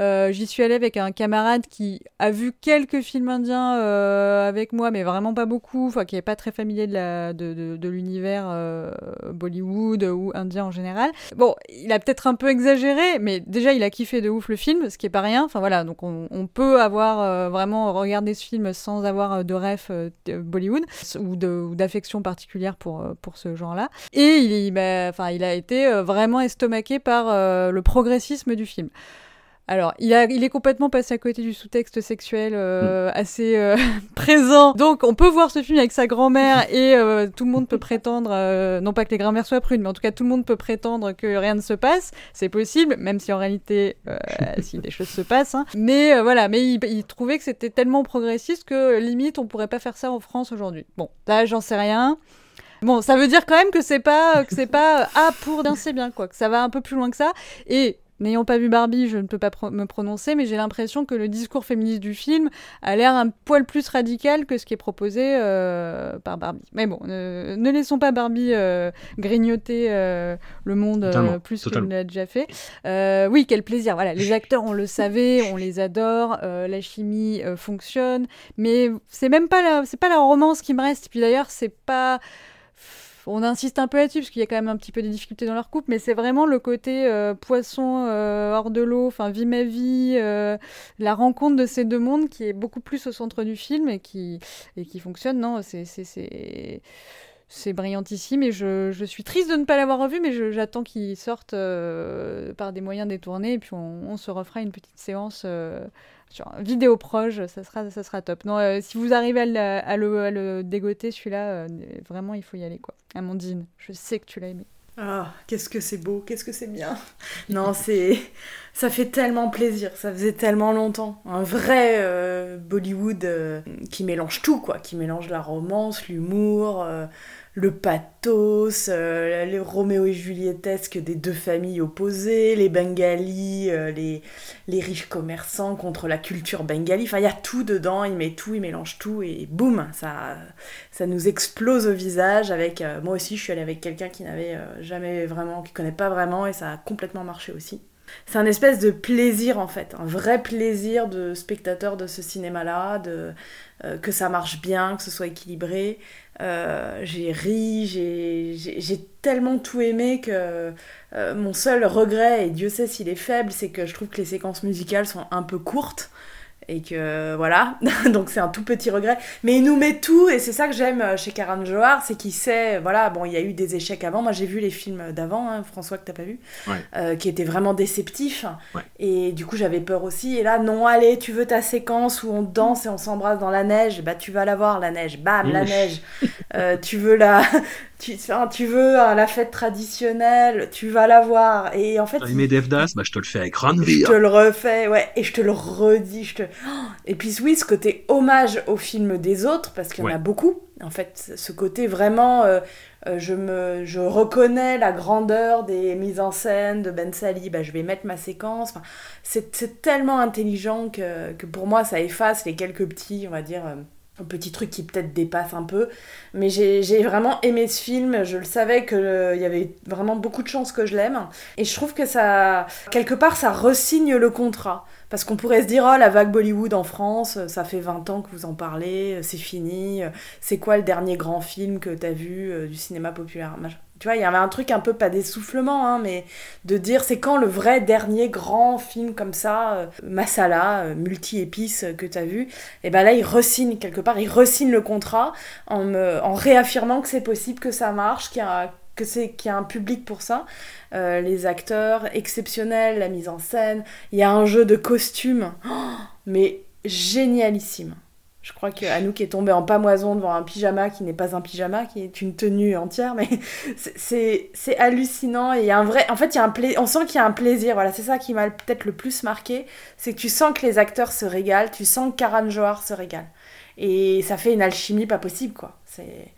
Euh, J'y suis allée avec un camarade qui a vu quelques films indiens euh, avec moi, mais vraiment pas beaucoup, enfin qui est pas très familier de la- de, de, de l'univers euh, Bollywood ou indien en général. Bon, il a peut-être un peu exagéré, mais déjà il a kiffé de ouf le film, ce qui est pas rien. Enfin voilà, donc on, on peut avoir euh, vraiment regardé ce film sans avoir de de Bollywood ou d'affection particulière pour pour ce genre-là. Et il, enfin, il a été vraiment estomaqué par euh, le progressisme du film. Alors, il, a, il est complètement passé à côté du sous-texte sexuel euh, assez euh, présent. Donc, on peut voir ce film avec sa grand-mère et euh, tout le monde peut prétendre, euh, non pas que les grand-mères soient prudes, mais en tout cas, tout le monde peut prétendre que rien ne se passe. C'est possible, même si en réalité, euh, si des choses se passent. hein. Mais euh, voilà, mais il, il trouvait que c'était tellement progressiste que limite, on pourrait pas faire ça en France aujourd'hui. Bon, là, j'en sais rien. Bon, ça veut dire quand même que c'est pas que c'est pas ah pour d'un c'est bien quoi, que ça va un peu plus loin que ça. Et n'ayant pas vu Barbie, je ne peux pas pro- me prononcer, mais j'ai l'impression que le discours féministe du film a l'air un poil plus radical que ce qui est proposé euh, par Barbie. Mais bon, ne, ne laissons pas Barbie euh, grignoter euh, le monde plus qu'il ne l'a déjà fait. Oui, quel plaisir. Voilà, les acteurs, on le savait, on les adore, la chimie fonctionne, mais c'est même pas la, c'est pas la romance qui me reste. Puis d'ailleurs, c'est pas on insiste un peu là-dessus parce qu'il y a quand même un petit peu des difficultés dans leur couple, mais c'est vraiment le côté euh, poisson euh, hors de l'eau, enfin vie ma vie, euh, la rencontre de ces deux mondes qui est beaucoup plus au centre du film et qui et qui fonctionne. Non, c'est c'est brillantissime et je, je suis triste de ne pas l'avoir revu, mais j'attends qu'il sorte euh, par des moyens détournés et puis on, se refera une petite séance euh, vidéo proche, ça sera, ça sera top. Non, euh, si vous arrivez à le, à le, à dégoter, celui-là, vraiment, il faut y aller, quoi. Amandine, je sais que tu l'as aimé. Ah, qu'est-ce que c'est beau, qu'est-ce que c'est bien. Non, c'est ça fait tellement plaisir, ça faisait tellement longtemps. Un vrai euh, Bollywood euh, qui mélange tout quoi, qui mélange la romance, l'humour, euh, le pathos, euh, les Roméo et Julietesque des deux familles opposées, les Bengalis, euh, les riches commerçants contre la culture bengali. Enfin, il y a tout dedans, il met tout, il mélange tout et boum, ça ça nous explose au visage avec euh, moi aussi je suis allée avec quelqu'un qui n'avait jamais vraiment qui connaît pas vraiment et ça a complètement marché aussi c'est un espèce de plaisir en fait un vrai plaisir de spectateur de ce cinéma là de euh, que ça marche bien que ce soit équilibré. Euh, j'ai ri j'ai tellement tout aimé que euh, mon seul regret et Dieu sait s'il est faible c'est que je trouve que les séquences musicales sont un peu courtes et que voilà, donc c'est un tout petit regret. Mais il nous met tout, et c'est ça que j'aime euh, chez Karan Johar, c'est qu'il sait, voilà, bon, il y a eu des échecs avant. Moi, j'ai vu les films d'avant, hein, François, que t'as pas vu, Ouais. euh, qui étaient vraiment déceptifs. Ouais. Et du coup, j'avais peur aussi. Et là, non, allez, tu veux ta séquence où on danse et on s'embrasse dans la neige, bah tu vas la voir, la neige, bam, la neige. Euh, tu veux la. Tu, enfin, tu veux euh, la fête traditionnelle, tu vas la voir. Et en fait, aimé Devdas? Bah, je te le fais avec je Ranveer. te le refais, ouais, et je te le redis, je te... Et puis oui, ce côté hommage au film des autres, parce qu'il y en a beaucoup, en fait, ce côté vraiment, euh, euh, je, me, je reconnais la grandeur des mises en scène de Ben Sali, bah, je vais mettre ma séquence, Enfin, c'est c'est tellement intelligent que, que pour moi, ça efface les quelques petits, on va dire... euh, petits trucs qui peut-être dépassent un peu, mais j'ai vraiment aimé ce film, je le savais qu'il y avait vraiment beaucoup de chances que je l'aime, et je trouve que ça, quelque part, ça resigne le contrat. Parce qu'on pourrait se dire, oh, la vague Bollywood en France, ça fait 20 ans que vous en parlez, c'est fini, c'est quoi le dernier grand film que t'as vu euh, du cinéma populaire. Tu vois, il y avait un truc un peu, pas d'essoufflement, hein, mais de dire, c'est quand le vrai dernier grand film comme ça, euh, masala, euh, multi-épices euh, que t'as vu, et ben là, il resigne quelque part, il resigne le contrat en, me, en réaffirmant que c'est possible, que ça marche, qu'il y a que c'est qu'il y a un public pour ça, les acteurs exceptionnels, la mise en scène, il y a un jeu de costumes, mais génialissime, Je crois que Anouk est tombée en pamoison devant un pyjama qui n'est pas un pyjama, qui est une tenue entière, mais c'est hallucinant. Et il y a un vrai. En fait, il y a un on sent qu'il y a un plaisir. Voilà, c'est ça qui m'a peut-être le plus marqué. C'est que tu sens que les acteurs se régalent, tu sens que Karan Johar se régale. Et ça fait une alchimie pas possible, quoi. C'est.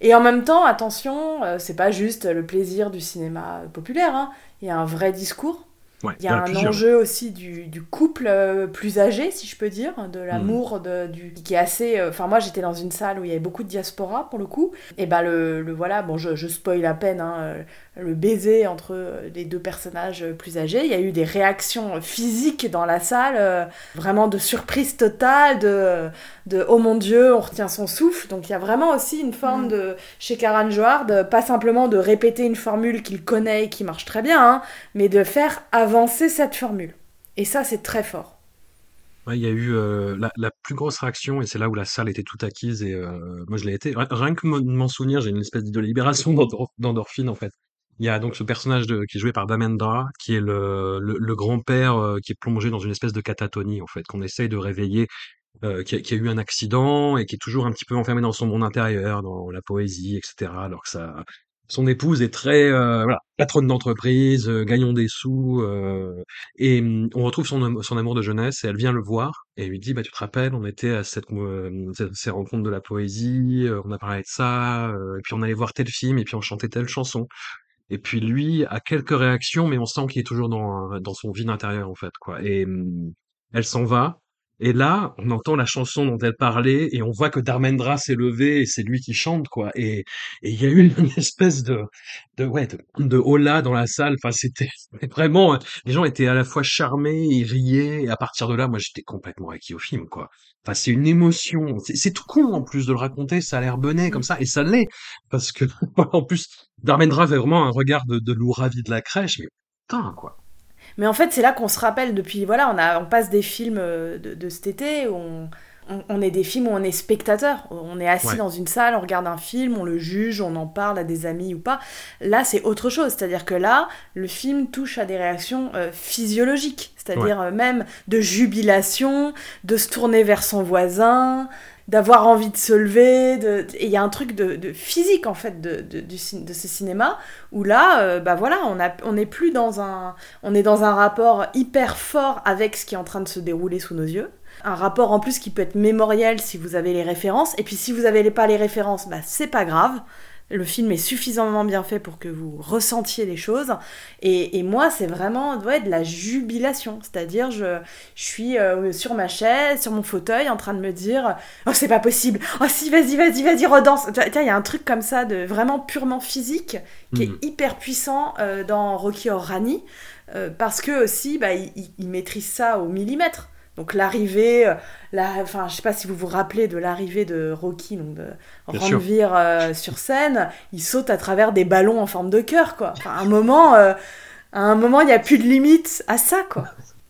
Et en même temps, attention, euh, c'est pas juste le plaisir du cinéma populaire, hein. il y a un vrai discours. Ouais, Il y a un plusieurs. enjeu aussi du, du couple euh, plus âgé, si je peux dire, de l'amour, de, du, qui est assez. euh, Enfin, moi, j'étais dans une salle où il y avait beaucoup de diaspora pour le coup. Et ben le, le voilà, bon, je, je spoil à peine, hein, euh, le baiser entre euh, les deux personnages plus âgés. Il y a eu des réactions physiques dans la salle, euh, vraiment de surprise totale, de, de oh mon dieu, on retient son souffle. Donc il y a vraiment aussi une forme de chez Karan Johar, de pas simplement de répéter une formule qu'il connaît et qui marche très bien, hein, mais de faire avancer cette formule. Et ça, c'est très fort. Ouais, il y a eu euh, la, la plus grosse réaction, et c'est là où la salle était toute acquise, et euh, moi je l'ai été. Rien- que m'en m'en souvenir, j'ai une espèce de libération d'endor- d'endorphine en fait. Il y a donc ce personnage de, qui est joué par Damendra, qui est le, le, le grand-père euh, qui est plongé dans une espèce de catatonie en fait, qu'on essaye de réveiller, euh, qui, a, qui a eu un accident et qui est toujours un petit peu enfermé dans son monde intérieur, dans la poésie, etc. Alors que ça, son épouse est très euh, voilà, patronne d'entreprise, euh, gagnant des sous, euh, et hum, on retrouve son, son amour de jeunesse et elle vient le voir et lui dit bah tu te rappelles on était à cette, euh, cette- ces rencontres de la poésie, on a parlé de ça, et puis on allait voir tel film et puis on chantait telle chanson. Et puis lui a quelques réactions mais on sent qu'il est toujours dans dans son vide intérieur en fait quoi. Et hum, elle s'en va. Et là, on entend la chanson dont elle parlait et on voit que Dharmendra s'est levé et c'est lui qui chante quoi. Et et il y a eu une espèce de de ouais de, de hola dans la salle. Enfin c'était vraiment les gens étaient à la fois charmés, ils riaient, et à partir de là, moi, j'étais complètement acquis au film, quoi. Enfin, c'est une émotion. C'est c'est tout con, en plus, de le raconter, ça a l'air bené, comme ça, et ça l'est. Parce que, en plus, Darmendra avait vraiment un regard de, de loup ravi de la crèche, mais putain, quoi. Mais en fait, c'est là qu'on se rappelle depuis, voilà, on, a, on passe des films euh, de, de cet été où on, on, on est des films où on est spectateur. On est assis Ouais. dans une salle, on regarde un film, on le juge, on en parle à des amis ou pas. Là, c'est autre chose. C'est-à-dire que là, le film touche à des réactions euh, physiologiques. C'est-à-dire euh, même de jubilation, de se tourner vers son voisin, d'avoir envie de se lever. Et il y a un truc de, physique, en fait, de, ce cinéma où là, euh, bah voilà, on a- on n'est plus dans un, on est dans un rapport hyper fort avec ce qui est en train de se dérouler sous nos yeux. Un rapport en plus qui peut être mémoriel si vous avez les références. Et puis si vous n'avez pas les références, bah c'est pas grave. Le film est suffisamment bien fait pour que vous ressentiez les choses. Et, et moi, c'est vraiment ouais, de la jubilation. C'est-à-dire, je, je suis euh, sur ma chaise, sur mon fauteuil, en train de me dire Oh, c'est pas possible Oh, si, vas-y, vas-y, vas-y, redanse Tiens, il y a un truc comme ça, de vraiment purement physique, qui est hyper puissant euh, dans Rocky Horror Rani, euh, parce que aussi, bah, il, il- il maîtrise ça au millimètre. Donc l'arrivée, euh, la, enfin, je sais pas si vous vous rappelez de l'arrivée de Rocky, donc de. Ranveer euh, sur scène, il saute à travers des ballons en forme de cœur, quoi. Enfin, à un moment, euh, à un moment, il n'y a plus de limite à ça, quoi.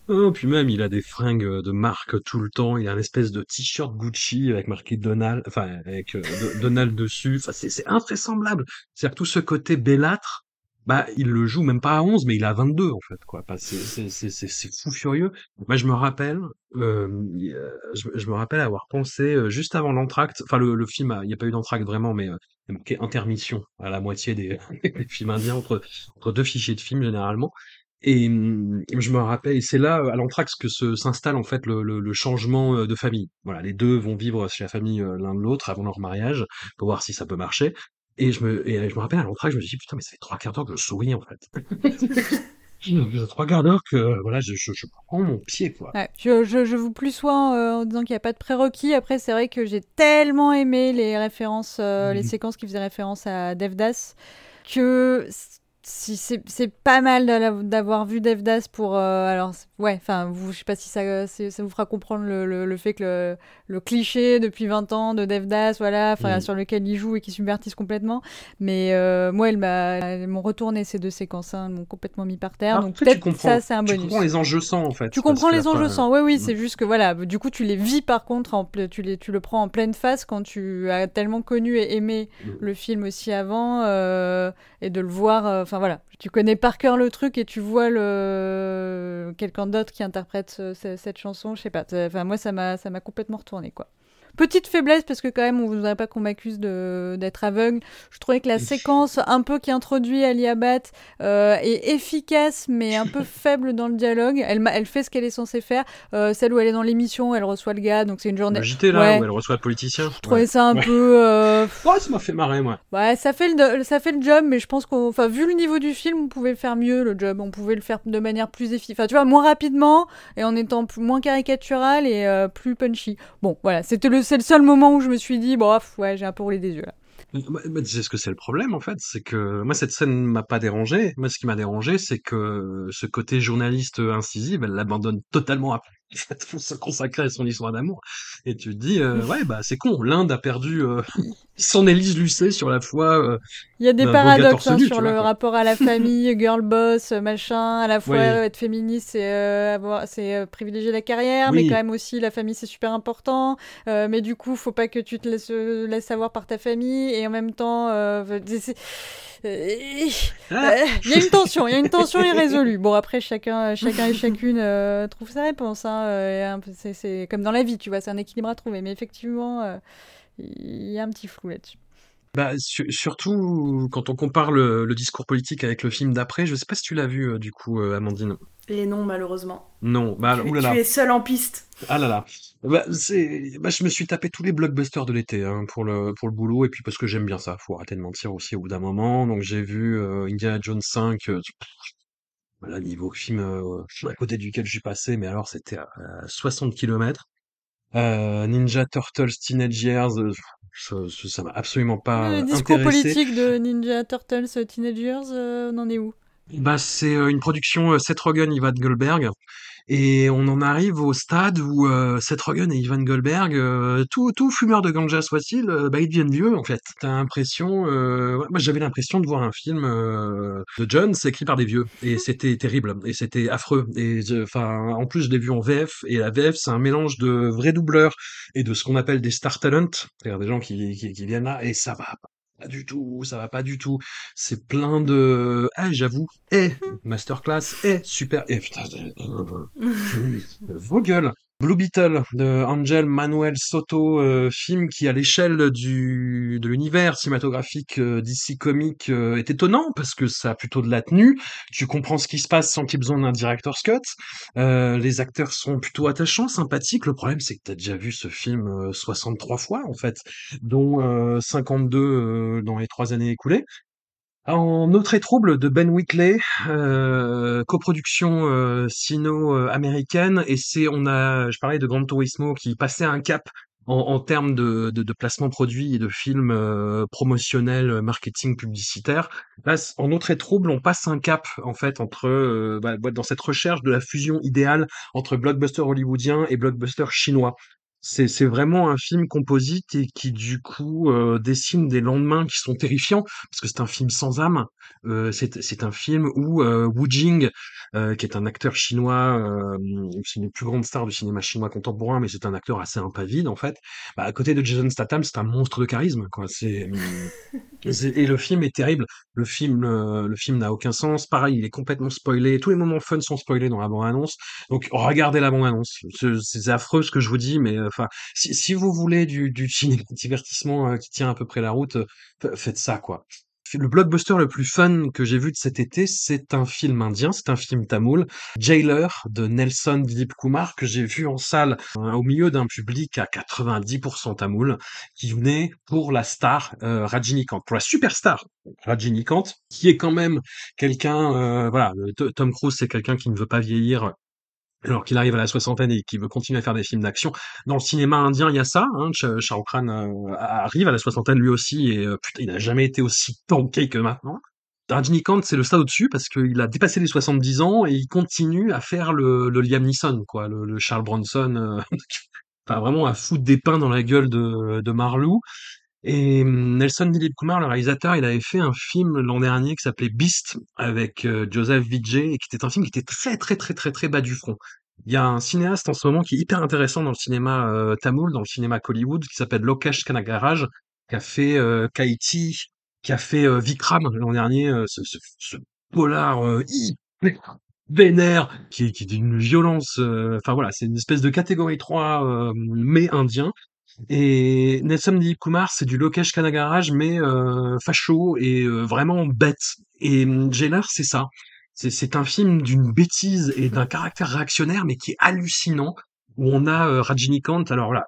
Oh, puis même, il a des fringues de marque tout le temps. Il a une espèce de t-shirt Gucci avec marqué Donald, enfin, avec euh, Do- Donald dessus. Enfin, c'est, c'est invraisemblable. C'est-à-dire tout ce côté bellâtre, bah, il le joue même pas à 11, mais il a 22, en fait, quoi. C'est, fou furieux. Moi, je me rappelle, euh, a- je, me rappelle avoir pensé, euh, juste avant l'entracte, enfin, le, le film, il n'y a pas eu d'entracte vraiment, mais, euh, il marqué intermission à la moitié des, films indiens entre, deux fichiers de films, généralement. Et hum, je me rappelle, c'est là, à l'entracte, que s'installe en fait le, le, changement euh, de famille. Voilà, les deux vont vivre chez la famille euh, l'un de l'autre avant leur mariage, pour voir si ça peut marcher. Et je me, et je me rappelle à l'entracte, je me suis dit, putain, mais ça fait trois quarts d'heure que je souris, en fait. Ça fait trois quarts d'heure que, voilà, je, je, je prends mon pied, quoi. Ouais, je, je, vous plus soin euh, en disant qu'il n'y a pas de prérequis. Après, c'est vrai que j'ai tellement aimé les références, euh, les Mhm. séquences qui faisaient référence à Devdas que si c'est pas mal d'a- d'avoir vu Devdas pour euh, alors ouais enfin je sais pas si ça ça vous fera comprendre le, le, le fait que le, le cliché depuis 20 ans de Devdas voilà Mhm. sur lequel il joue et qui subvertisse complètement mais euh, moi elles m'ont retourné ces deux séquences hein, elles m'ont complètement mis par terre Alors, donc tu peut-être comprends- ça c'est un Tu bonus comprends les enjeux sans, en fait. tu comprends que les enjeux sans. Oui, oui, Mm. c'est juste que voilà, du coup, tu les vis par contre, en tu, les, tu le prends en pleine face quand tu as tellement connu et aimé Mm. le film aussi avant euh, et de le voir. euh, Enfin voilà, tu connais par cœur le truc et tu vois le quelqu'un d'autre qui interprète ce- ce- cette chanson. Je sais pas. Enfin moi, ça m'a ça m'a complètement retourné quoi. Petite faiblesse parce que quand même, on voudrait pas qu'on m'accuse de d'être aveugle. Je trouvais que la séquence un peu qui introduit Aliabat euh, est efficace mais un peu faible dans le dialogue. Elle, elle fait ce qu'elle est censée faire. Euh, celle où elle est dans l'émission, elle reçoit le gars, donc c'est une journée. Le JT là Ouais. où elle reçoit le politicien. Je trouvais Ouais. ça un Ouais. peu. euh, Ouais, ça m'a fait marrer moi. Ouais, ça fait le ça fait le job, mais je pense qu'on, enfin, vu le niveau du film, on pouvait le faire mieux le job. On pouvait le faire de manière plus efficace. Enfin, tu vois, moins rapidement et en étant plus, moins caricatural et euh, plus punchy. Bon, voilà, c'était le c'est le seul moment où je me suis dit, bon, ouais, j'ai un peu roulé des yeux là. Bah, bah, ce que c'est le problème en fait, c'est que moi cette scène m'a pas dérangé. Moi ce qui m'a dérangé, c'est que ce côté journaliste incisive, elle l'abandonne totalement après se consacrer à son histoire d'amour. Et tu te dis, euh, ouais bah c'est con, l'Inde a perdu euh, son Élise Lucet sur la foi. euh, Il y a des paradoxes hein, nu, sur le quoi. rapport à la famille, girl boss, machin. À la fois, Oui. être féministe, c'est euh, avoir, c'est euh, privilégier la carrière, mais quand même aussi la famille, c'est super important. Euh, mais du coup, faut pas que tu te laisses, laisses avoir par ta famille, et en même temps, Ah. il y a une tension, il y a une tension irrésolue. Bon, après, chacun, chacun et chacune trouve sa réponse. Hein, c'est, c'est comme dans la vie, tu vois, c'est un équilibre à trouver. Mais effectivement, il y a un petit flou là-dessus. Bah, su- surtout quand on compare le, le discours politique avec le film d'après, je sais pas si tu l'as vu euh, du coup, euh, Amandine. Et non, malheureusement. Non, bah tu, oulala. tu es seul en piste. Ah là là. Bah, c'est, bah, je me suis tapé tous les blockbusters de l'été hein, pour le pour le boulot et puis parce que j'aime bien ça. Faut arrêter de mentir aussi au bout d'un moment. Donc j'ai vu euh, Indiana Jones 5. euh, voilà, niveau film euh, à côté duquel je suis passé, mais alors c'était à, à 60 km. Euh, Ninja Turtles Teenage Years, euh, ça m'a absolument pas le discours intéressé. politique de Ninja Turtles Teenagers, euh, on en est où? Bah, c'est euh, une production euh, Seth Rogen, Ivan Goldberg. Et on en arrive au stade où euh, Seth Rogen et Ivan Goldberg, euh, tout, tout fumeur de ganja soit-il, euh, bah, ils deviennent vieux en fait. T'as l'impression, j'avais l'impression de voir un film de John, écrit par des vieux. Et c'était terrible, et c'était affreux. Et enfin, en plus je l'ai vu en VF, et la VF c'est un mélange de vrais doubleurs et de ce qu'on appelle des star talent, c'est-à-dire des gens qui, qui, qui viennent là, et ça va pas du tout, ça va pas du tout. C'est plein de, ah j'avoue, eh masterclass, eh super, eh putain, euh, vos gueules. Blue Beetle de Angel Manuel Soto, euh, film qui à l'échelle du de l'univers cinématographique euh, d'ici comique euh, est étonnant parce que ça a plutôt de la tenue. Tu comprends ce qui se passe sans qu'il ait besoin d'un director's cut. Euh, les acteurs sont plutôt attachants, sympathiques. Le problème c'est que t'as déjà vu ce film euh, 63 fois en fait, dont euh, 52 euh, dans les trois années écoulées. En autre et trouble de Ben Whitley, euh, coproduction euh, sino-américaine, et c'est on a, je parlais de Gran Turismo qui passait un cap en, en termes de, de, de placement produit et de films euh, promotionnels, marketing publicitaire. Là, en autre et trouble, on passe un cap en fait entre euh, bah, bah, dans cette recherche de la fusion idéale entre blockbuster hollywoodien et blockbuster chinois. C'est c'est vraiment un film composite et qui du coup euh, dessine des lendemains qui sont terrifiants parce que c'est un film sans âme. Euh, c'est c'est un film où euh, Wu Jing, euh, qui est un acteur chinois, euh, c'est une des plus grandes stars du cinéma chinois contemporain, mais c'est un acteur assez impavide en fait. Bah, à côté de Jason Statham, c'est un monstre de charisme quoi. C'est c'est- et le film est terrible. Le film euh, le film n'a aucun sens. Pareil, il est complètement spoilé. Tous les moments fun sont spoilés dans la bande-annonce. Donc regardez la bande-annonce. C'est c'est affreux ce que je vous dis, mais euh, enfin, si, vous voulez du, divertissement euh, qui tient à peu près la route, euh, fa- faites ça quoi. Le blockbuster le plus fun que j'ai vu de cet été, c'est un film indien, c'est un film tamoul, Jailer de Nelson Dilip Kumar que j'ai vu en salle euh, au milieu d'un public à 90% tamoul qui venait pour la star euh, Rajinikanth, pour la superstar Rajinikanth, qui est quand même quelqu'un, voilà, Tom Cruise c'est quelqu'un qui ne veut pas vieillir alors qu'il arrive à la soixantaine et qu'il veut continuer à faire des films d'action. Dans le cinéma indien, il y a ça. Hein, euh, arrive à la soixantaine lui aussi et euh, putain, il n'a jamais été aussi tanké que maintenant. Rajinikanth, c'est le stade au-dessus parce qu'il a dépassé les 70 ans et il continue à faire le, Liam Neeson, quoi, le, le Charles Bronson, euh, enfin vraiment à foutre des pains dans la gueule de, de Marlou. Et hum, Nelson Dilip Kumar, le réalisateur, il avait fait un film l'an dernier qui s'appelait Beast avec euh, Joseph Vijay et qui était un film qui était très très très très très bas du front. Il y a un cinéaste en ce moment qui est hyper intéressant dans le cinéma euh, tamoul, dans le cinéma Hollywood, qui s'appelle Lokesh Kanagaraj, qui a fait euh, Kaiti, qui a fait euh, Vikram l'an dernier, ce, ce, ce polar hyper vénère, qui, qui est d'une violence. Enfin voilà, c'est une espèce de catégorie 3 euh, mais indien. Et Nelson Dilip Kumar, c'est du Lokesh Kanagaraj, mais euh, facho et euh, vraiment bête. Et hum, Jailer, c'est ça. C'est, un film d'une bêtise et d'un caractère réactionnaire, mais qui est hallucinant, où on a euh, Rajinikanth, alors là,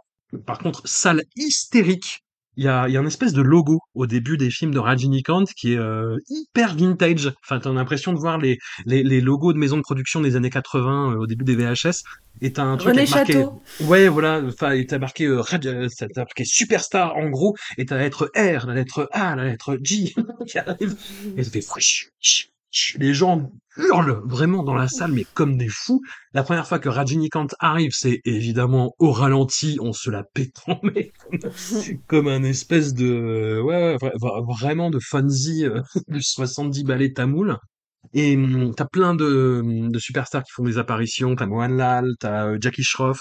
par contre, salle hystérique. Il y a, il y a une espèce de logo au début des films de Rajinikanth qui est euh, hyper vintage. Enfin, t'as l'impression de voir les, les, les logos de maisons de production des années 80 euh, au début des VHS. Et t'as un truc René marqué, Château. ouais, voilà, enfin, et t'as marqué, euh, Raj- euh, t'as marqué superstar en gros, et t'as la lettre R, la lettre A, la lettre J qui arrive, et ça fait. Les gens hurlent vraiment dans la salle, mais comme des fous. La première fois que Rajinikanth arrive, c'est évidemment au ralenti, on se la en mais comme, un espèce de, ouais, ouais, vra- vra- vraiment de funzy euh, du 70 ballets tamoul. Et hum, t'as plein de, de superstars qui font des apparitions. T'as Mohanlal, t'as euh, Jackie Shroff.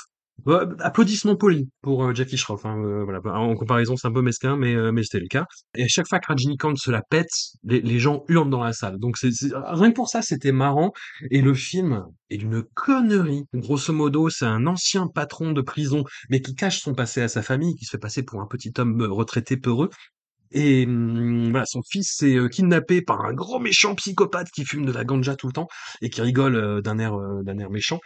Applaudissements polis pour euh, Jackie Shroff. Hein, euh, voilà. En comparaison, c'est un peu mesquin, mais, euh, mais c'était le cas. Et à chaque fois que Rajinikanth se la pète, les, gens hurlent dans la salle. Donc rien que pour ça, c'était marrant. Et le film est d'une connerie. Grosso modo, c'est un ancien patron de prison, mais qui cache son passé à sa famille, qui se fait passer pour un petit homme retraité peureux. Et hum, voilà, son fils est kidnappé par un gros méchant psychopathe qui fume de la ganja tout le temps et qui rigole d'un air d'un air méchant.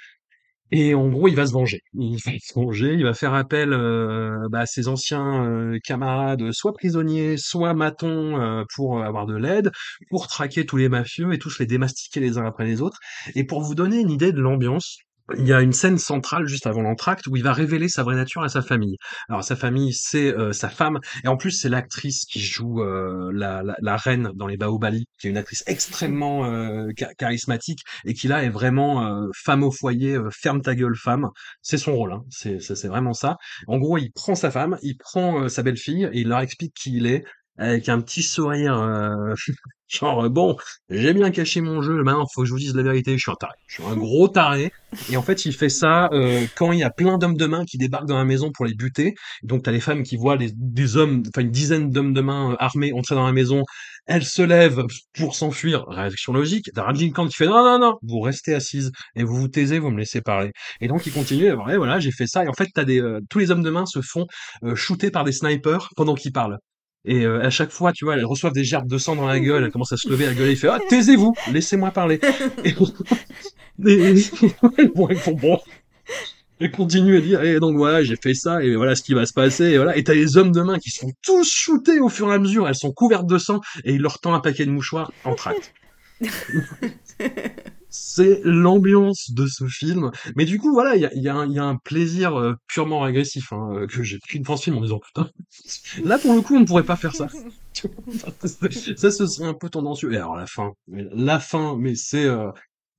Et en gros, il va se venger. Il va se venger, il va faire appel euh, bah, à ses anciens euh, camarades, soit prisonniers, soit matons, euh, pour avoir de l'aide, pour traquer tous les mafieux et tous les démastiquer les uns après les autres. Et pour vous donner une idée de l'ambiance, il y a une scène centrale juste avant l'entracte où il va révéler sa vraie nature à sa famille. Alors sa famille, c'est euh, sa femme, et en plus c'est l'actrice qui joue euh, la, la, la reine dans les Baobali, qui est une actrice extrêmement euh, cha- charismatique et qui là est vraiment euh, femme au foyer, euh, ferme ta gueule femme. C'est son rôle, hein. c'est vraiment ça. En gros, il prend sa femme, il prend euh, sa belle-fille et il leur explique qui il est avec un petit sourire, euh, genre euh, bon, j'ai bien caché mon jeu, maintenant faut que je vous dise la vérité, je suis un taré, je suis un gros taré. Et en fait, il fait ça euh, quand il y a plein d'hommes de main qui débarquent dans la maison pour les buter. Donc t'as les femmes qui voient des hommes, enfin une dizaine d'hommes de main euh, armés entrer dans la maison. Elles se lèvent pour s'enfuir. Réaction logique. T'as Rajinikanth qui fait non non non, vous restez assises et vous vous taisez, vous me laissez parler. Et donc il continue. Ouais, voilà, j'ai fait ça. Et en fait, t'as des euh, tous les hommes de main se font euh, shooter par des snipers pendant qu'ils parlent. Et euh, à chaque fois, tu vois, elles reçoivent des gerbes de sang dans la gueule, elles commencent à se lever, à gueuler, il fait Ah, taisez-vous, laissez-moi parler. Et, et, et- bon, ils font bon. Et continue à dire, et donc voilà, j'ai fait ça, et voilà ce qui va se passer, et voilà. Et t'as les hommes de main qui sont tous shootés au fur et à mesure, elles sont couvertes de sang, et il leur tend un paquet de mouchoirs en tract. C'est l'ambiance de ce film. Mais du coup, voilà, il y a, y a y a un plaisir euh, purement régressif hein, euh, que j'ai pris devant ce film en disant putain, là pour le coup, on ne pourrait pas faire ça. Ça, ce serait un peu tendancieux. Et alors la fin, mais la fin, mais c'est, euh,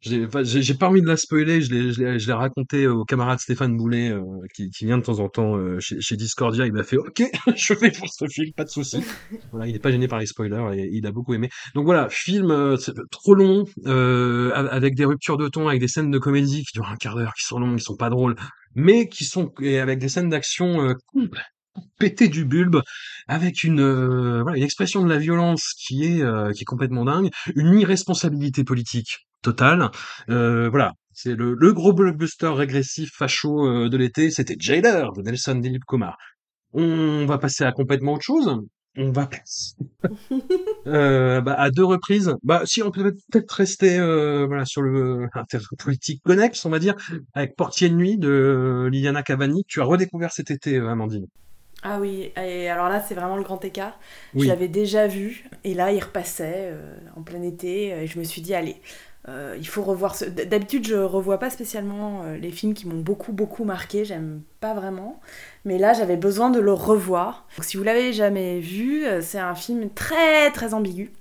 j'ai pas envie de la spoiler. Je l'ai je l'ai- je l'ai raconté au camarade Stéphane Boulet euh, qui, qui vient de temps en temps euh, chez, chez Discordia. Il m'a fait OK, je vais pour ce film, pas de souci. Voilà, il est pas gêné par les spoilers et il a beaucoup aimé. Donc voilà, film euh, trop long, euh, avec des ruptures de ton, avec des scènes de comédie qui durent un quart d'heure, qui sont longues, qui sont pas drôles, mais qui sont et avec des scènes d'action euh, pétées du bulbe, avec une euh, voilà une expression de la violence qui est euh, qui est complètement dingue, une irresponsabilité politique totale. Euh, voilà. C'est le, le gros blockbuster régressif facho euh, de l'été, c'était Jailer de Nelson Dilip Kumar. On va passer à complètement autre chose. On va passer euh, bah, à deux reprises. Bah, si on peut peut-être rester euh, voilà sur le un terrain politique connexe, on va dire, avec Portier de nuit de Liliana Cavani. Tu as redécouvert cet été, Amandine. Ah oui, et alors là, c'est vraiment le grand écart. Je Oui. l'avais déjà vu, et là, il repassait euh, en plein été, et je me suis dit, allez, euh, il faut revoir ce... D'habitude, je revois pas spécialement euh, les films qui m'ont beaucoup, beaucoup marqué, j'aime pas vraiment. Mais là, j'avais besoin de le revoir. Donc, si vous l'avez jamais vu, euh, c'est un film très, très ambigu.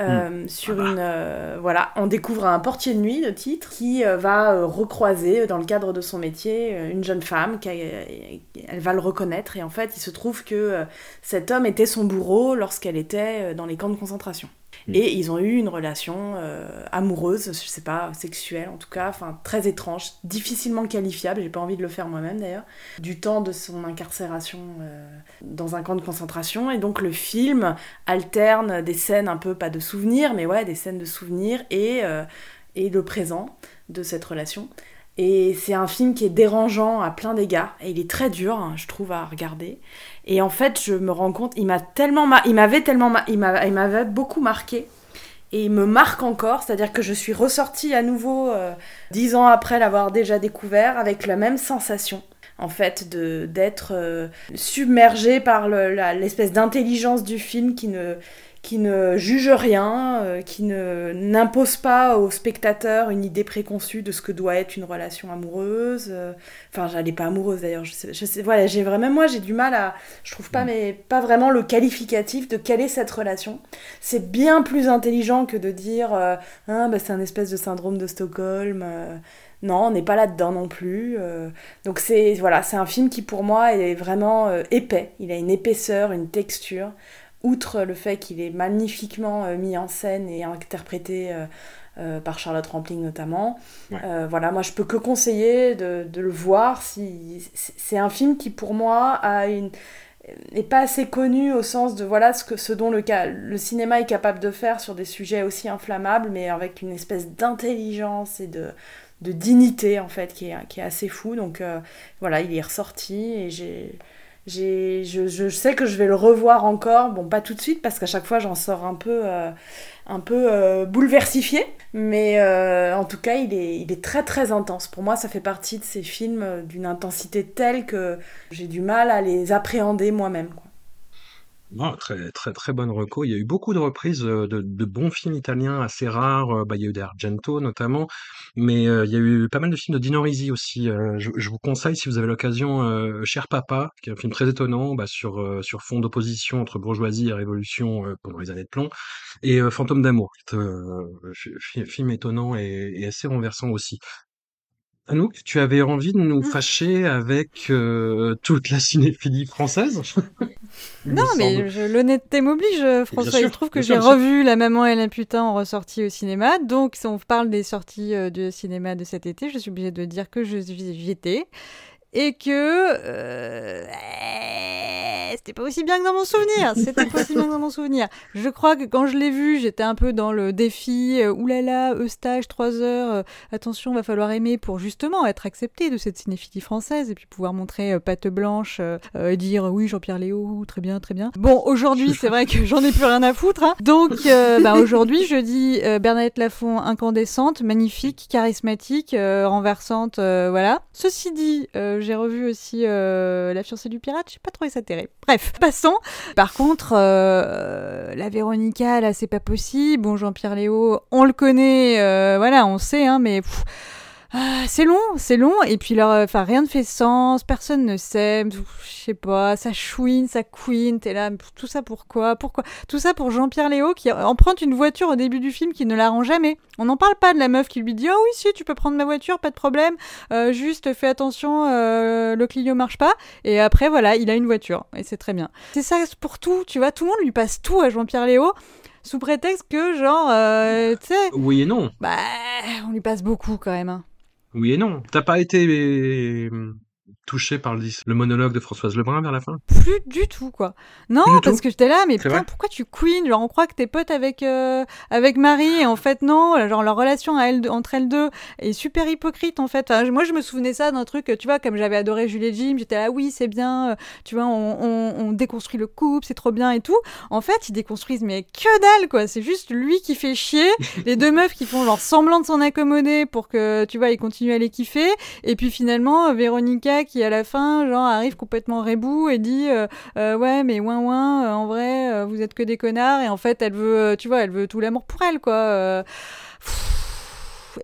Euh, sur une euh, voilà on découvre un portier de nuit de titre qui euh, va recroiser dans le cadre de son métier une jeune femme qui a- elle va le reconnaître et en fait il se trouve que cet homme était son bourreau lorsqu'elle était dans les camps de concentration Mm. et ils ont eu une relation euh, amoureuse, je sais pas, sexuelle en tout cas, enfin très étrange, difficilement qualifiable, j'ai pas envie de le faire moi-même d'ailleurs, du temps de son incarcération euh, dans un camp de concentration. Et donc le film alterne des scènes un peu, pas de souvenirs, mais ouais, des scènes de souvenirs et, euh, et le présent de cette relation. Et c'est un film qui est dérangeant à plein d'égards. Et il est très dur, hein, je trouve, à regarder. Et en fait, je me rends compte, il m'a tellement, il m'avait tellement, il m'avait beaucoup marqué. Et il me marque encore, c'est-à-dire que je suis ressortie à nouveau euh, dix ans après l'avoir déjà découvert avec la même sensation en fait, de d'être euh, submergée par l'espèce d'intelligence du film qui ne qui ne juge rien, euh, qui ne n'impose pas au spectateur une idée préconçue de ce que doit être une relation amoureuse. Euh, enfin, j'allais pas amoureuse d'ailleurs. Je sais, je sais, voilà, j'ai vraiment moi j'ai du mal à, je trouve pas mm. mais pas vraiment le qualificatif de quelle est cette relation. C'est bien plus intelligent que de dire euh, hein, bah, c'est un espèce de syndrome de Stockholm. non, on n'est pas là-dedans non plus. donc c'est voilà, c'est un film qui pour moi est vraiment épais. Il a une épaisseur, une texture outre le fait qu'il est magnifiquement euh, mis en scène et interprété euh, euh, par Charlotte Rampling notamment. voilà, moi je peux que conseiller de, le voir. Si, c'est un film qui pour moi a une n'est pas assez connu au sens de voilà ce, que, ce dont le, le cinéma est capable de faire sur des sujets aussi inflammables, mais avec une espèce d'intelligence et de, de dignité en fait qui est, qui est assez fou. Donc voilà, il est ressorti et j'ai je, je, sais que je vais le revoir encore, bon pas tout de suite parce qu'à chaque fois j'en sors un peu, euh, un peu euh, bouleversifié, mais euh, en tout cas il est, il est très très intense. Pour moi ça fait partie de ces films d'une intensité telle que j'ai du mal à les appréhender moi-même. Très, très, très bonne reco. Il y a eu beaucoup de reprises de, de bons films italiens assez rares. Bah, il y a eu des Argento notamment, mais il y a eu pas mal de films de Dino Risi aussi. je, vous conseille, si vous avez l'occasion, Cher Papa, qui est un film très étonnant bah, sur, sur fond d'opposition entre bourgeoisie et révolution pendant les années de plomb, et Fantôme d'amour, film étonnant et assez renversant aussi. Anouk, tu avais envie de nous mmh. fâcher avec euh, toute la cinéphilie française? Non, mais l'honnêteté m'oblige, François. Il se trouve que j'ai revu La Maman et la Putain en ressortie au cinéma. Donc, si on parle des sorties euh, de cinéma de cet été, je suis obligée de dire que j'y étais et que euh, c'était pas aussi bien que dans mon souvenir. C'était pas aussi bien que dans mon souvenir. Je crois que quand je l'ai vu, j'étais un peu dans le défi. Euh, oulala, Eustache, 3 heures. Euh, attention, va falloir aimer pour justement être accepté de cette cinéphilie française et puis pouvoir montrer euh, patte blanche et dire oui Jean-Pierre Léo, très bien, très bien. Bon, aujourd'hui c'est vrai que j'en ai plus rien à foutre. Hein. Donc bah, aujourd'hui je dis Bernadette Lafont incandescente, magnifique, charismatique, renversante, voilà. Ceci dit, j'ai revu aussi La fiancée du pirate. J'ai pas trouvé ça terrible. Bref, passons. Par contre, euh, la Véronica, là, c'est pas possible. Bon, Jean-Pierre Léo, on le connaît, euh, voilà, on sait, hein, mais ah, c'est long, c'est long, et puis leur, enfin rien ne fait sens, personne ne s'aime, je sais pas, ça chouine, ça queen, t'es là, tout ça pourquoi, pourquoi, tout ça pour Jean-Pierre Léo qui emprunte une voiture au début du film qui ne la rend jamais. On n'en parle pas de la meuf qui lui dit oh oui si tu peux prendre ma voiture, pas de problème, euh, juste fais attention, euh, le Clio marche pas, et après voilà, il a une voiture et c'est très bien. C'est ça pour tout, tu vois, tout le monde lui passe tout à Jean-Pierre Léo sous prétexte que genre, euh, tu sais. Oui et non. Bah, on lui passe beaucoup quand même. Hein. Oui et non. T'as pas été touché par le, le, monologue de Françoise Lebrun vers la fin? Plus du tout, quoi. Non, parce que j'étais là, mais putain, pourquoi tu queen? Genre, on croit que t'es pote avec, euh, avec Marie, et en fait, non. Genre, leur relation à elle, entre elles deux est super hypocrite, en fait. moi, je me souvenais ça d'un truc, tu vois, comme j'avais adoré Julie et Jim, j'étais là, oui, c'est bien, euh, tu vois, on, on, on, déconstruit le couple, c'est trop bien et tout. En fait, ils déconstruisent, mais que dalle, quoi. C'est juste lui qui fait chier, les deux meufs qui font genre semblant de s'en accommoder pour que, tu vois, ils continuent à les kiffer, et puis finalement, Véronica qui à la fin genre arrive complètement rebou et dit euh, euh, ouais mais ouin ouin euh, en vrai vous êtes que des connards. Et en fait elle veut tu vois elle veut tout l'amour pour elle quoi.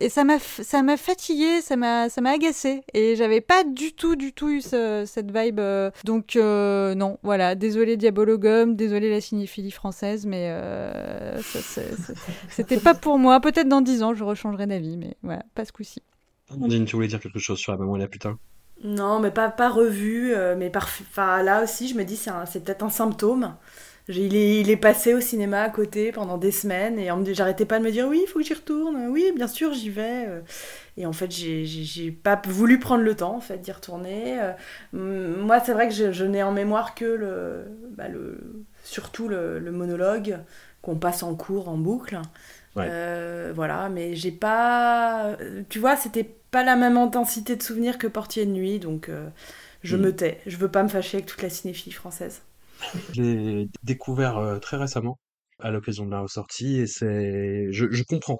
Et ça m'a ça m'a fatigué ça m'a ça m'a agacé et j'avais pas du tout du tout eu cette vibe donc non voilà. Désolé Diabologum désolé la cinéphilie française mais c'était pas pour moi. Peut-être dans dix ans je rechangerai d'avis mais voilà pas ce coup-ci. Amandine tu voulais dire quelque chose sur la maman et la putain non, mais pas, pas revu. Euh, mais par, là aussi, je me dis, c'est, c'est peut-être un symptôme. Il est, il est, passé au cinéma à côté pendant des semaines et j'arrêtais pas de me dire oui, il faut que j'y retourne. Oui, bien sûr, j'y vais. Euh. Et en fait, j'ai, pas voulu prendre le temps en fait d'y retourner. Euh. Moi, c'est vrai que je, n'ai en mémoire que le, bah, le surtout le, le, monologue qu'on passe en cours en boucle. voilà, mais j'ai pas. Tu vois, c'était pas la même intensité de souvenirs que Portier de nuit, donc euh, je Mm. me tais. Je veux pas me fâcher avec toute la cinéphilie française. Je l'ai découvert euh, très récemment à l'occasion de la ressortie et c'est, je, je comprends.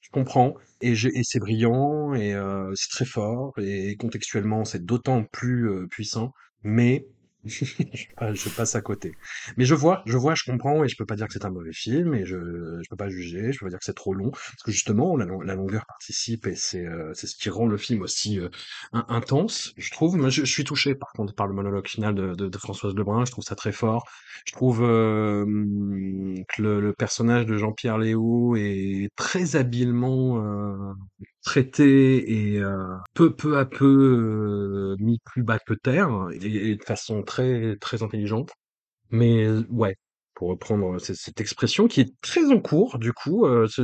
Je comprends et, je- et c'est brillant et euh, c'est très fort et contextuellement c'est d'autant plus puissant, mais je, passe- je passe à côté. Mais je vois, je vois, je comprends et je peux pas dire que c'est un mauvais film et je, je peux pas juger, je peux pas dire que c'est trop long parce que justement la, long- la longueur participe et c'est euh, ce qui rend le film aussi euh, in- intense, je trouve. Moi, je, suis touché par contre par le monologue final de, de, Françoise Lebrun, je trouve ça très fort. Je trouve euh, que le, le personnage de Jean-Pierre Léaud est très habilement euh, traité et euh, peu peu à peu euh, mis plus bas que terre et, et de façon très très intelligente. Mais euh, ouais, pour reprendre c- cette expression qui est très en cours, du coup, euh, c'est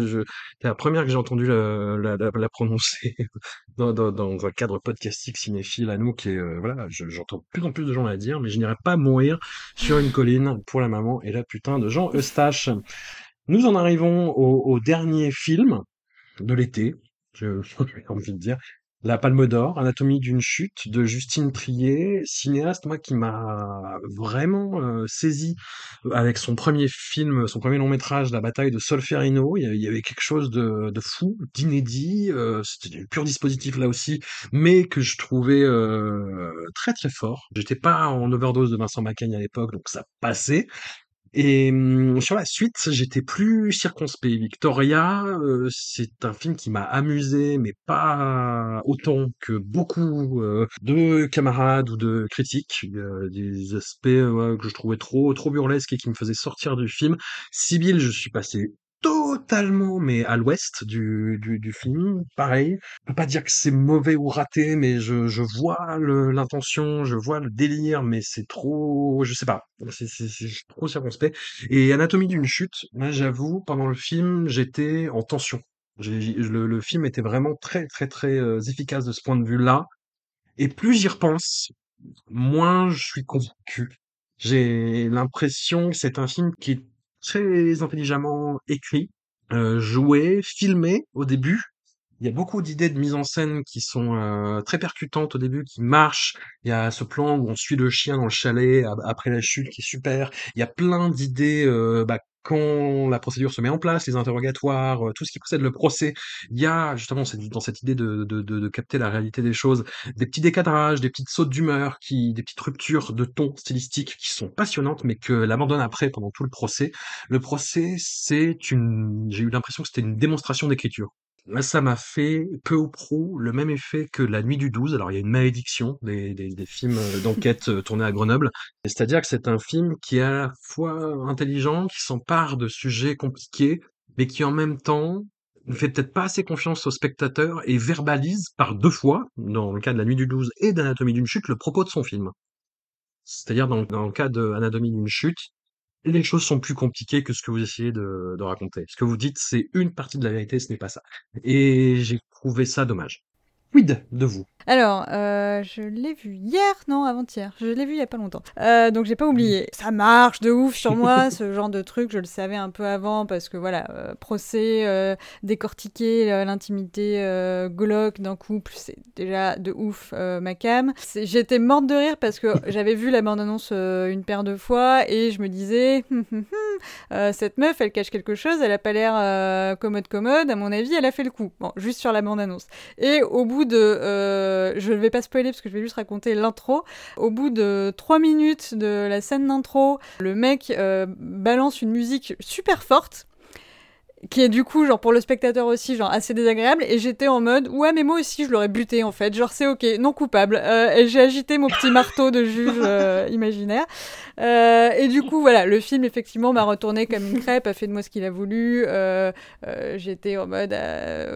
la première que j'ai entendu la, la, la- prononcer dans, dans, dans un cadre podcastique cinéphile à nous, qui est, euh, voilà, je- j'entends de plus en plus de gens la dire, mais je n'irai pas mourir sur une colline pour la maman et la putain de Jean Eustache. Nous en arrivons au, au dernier film de l'été, j'ai envie de dire. La Palme d'Or, Anatomie d'une chute de Justine Trier, cinéaste moi qui m'a vraiment euh, saisi avec son premier film, son premier long métrage, La bataille de Solferino. Il y avait, quelque chose de, de fou, d'inédit. euh, C'était du pur dispositif là aussi, mais que je trouvais euh, très très fort. J'étais pas en overdose de Vincent Macaigne à l'époque, donc ça passait. Et hum, sur la suite, j'étais plus circonspect. Victoria, c'est un film qui m'a amusé, mais pas autant que beaucoup de camarades ou de critiques. Il des aspects que je trouvais trop trop burlesques et qui me faisaient sortir du film. Sibyl, je suis passé totalement mais à l'ouest du, du, du film. Pareil, je peux pas dire que c'est mauvais ou raté, mais je, je vois l'intention, je vois le délire, mais c'est trop, je sais pas, c'est trop circonspect. Et Anatomie d'une chute, moi j'avoue, pendant le film, j'étais en tension. Le, le film était vraiment très très très euh, efficace de ce point de vue-là. Et plus j'y repense, moins je suis convaincu. J'ai l'impression que c'est un film qui est très intelligemment écrit, euh, joué, filmé au début. Il y a beaucoup d'idées de mise en scène qui sont euh, très percutantes au début, qui marchent. Il y a ce plan où on suit le chien dans le chalet après la chute qui est super. Il y a plein d'idées euh, bah, quand la procédure se met en place, les interrogatoires, euh, tout ce qui précède le procès. Il y a justement dans cette idée de, capter la réalité des choses, des petits décadrages, des petites sautes d'humeur, des petites ruptures de ton stylistique qui sont passionnantes, mais que l'abandonne après pendant tout le procès. Le procès, c'est une, j'ai eu l'impression que c'était une démonstration d'écriture. Ça m'a fait peu ou prou le même effet que La Nuit du 12. Alors, il y a une malédiction des, films euh, d'enquête euh, tournés à Grenoble. C'est-à-dire que c'est un film qui est à la fois intelligent, qui s'empare de sujets compliqués, mais qui en même temps ne fait peut-être pas assez confiance au spectateur et verbalise par deux fois, dans le cas de La Nuit du 12 et d'Anatomie d'une chute, le propos de son film. C'est-à-dire dans, dans le cas de Anatomie d'une chute, les choses sont plus compliquées que ce que vous essayez de, raconter. Ce que vous dites, c'est une partie de la vérité, ce n'est pas ça. Et j'ai trouvé ça dommage. Quid de vous? Alors, euh, je l'ai vu hier, non, avant-hier. Je l'ai vu il y a pas longtemps. Euh, donc j'ai pas oublié. Ça marche de ouf sur moi, ce genre de truc. Je le savais un peu avant parce que voilà, euh, procès, euh, décortiquer l'intimité glauque d'un couple, c'est déjà de ouf ma cam. J'étais morte de rire parce que j'avais vu la bande-annonce une paire de fois et je me disais, hum, hum, hum, cette meuf, elle cache quelque chose, elle a pas l'air commode commode. À mon avis, elle a fait le coup. Bon, juste sur la bande-annonce. Et au bout de, euh, je ne vais pas spoiler parce que je vais juste raconter l'intro. Au bout de trois minutes de la scène d'intro, le mec euh, balance une musique super forte qui est du coup genre pour le spectateur aussi genre assez désagréable et j'étais en mode ouais mais moi aussi je l'aurais buté en fait. Genre c'est ok non coupable. Euh, et j'ai agité mon petit marteau de juge euh, imaginaire. Euh, et du coup voilà le film effectivement m'a retourné comme une crêpe a fait de moi ce qu'il a voulu. J'étais en mode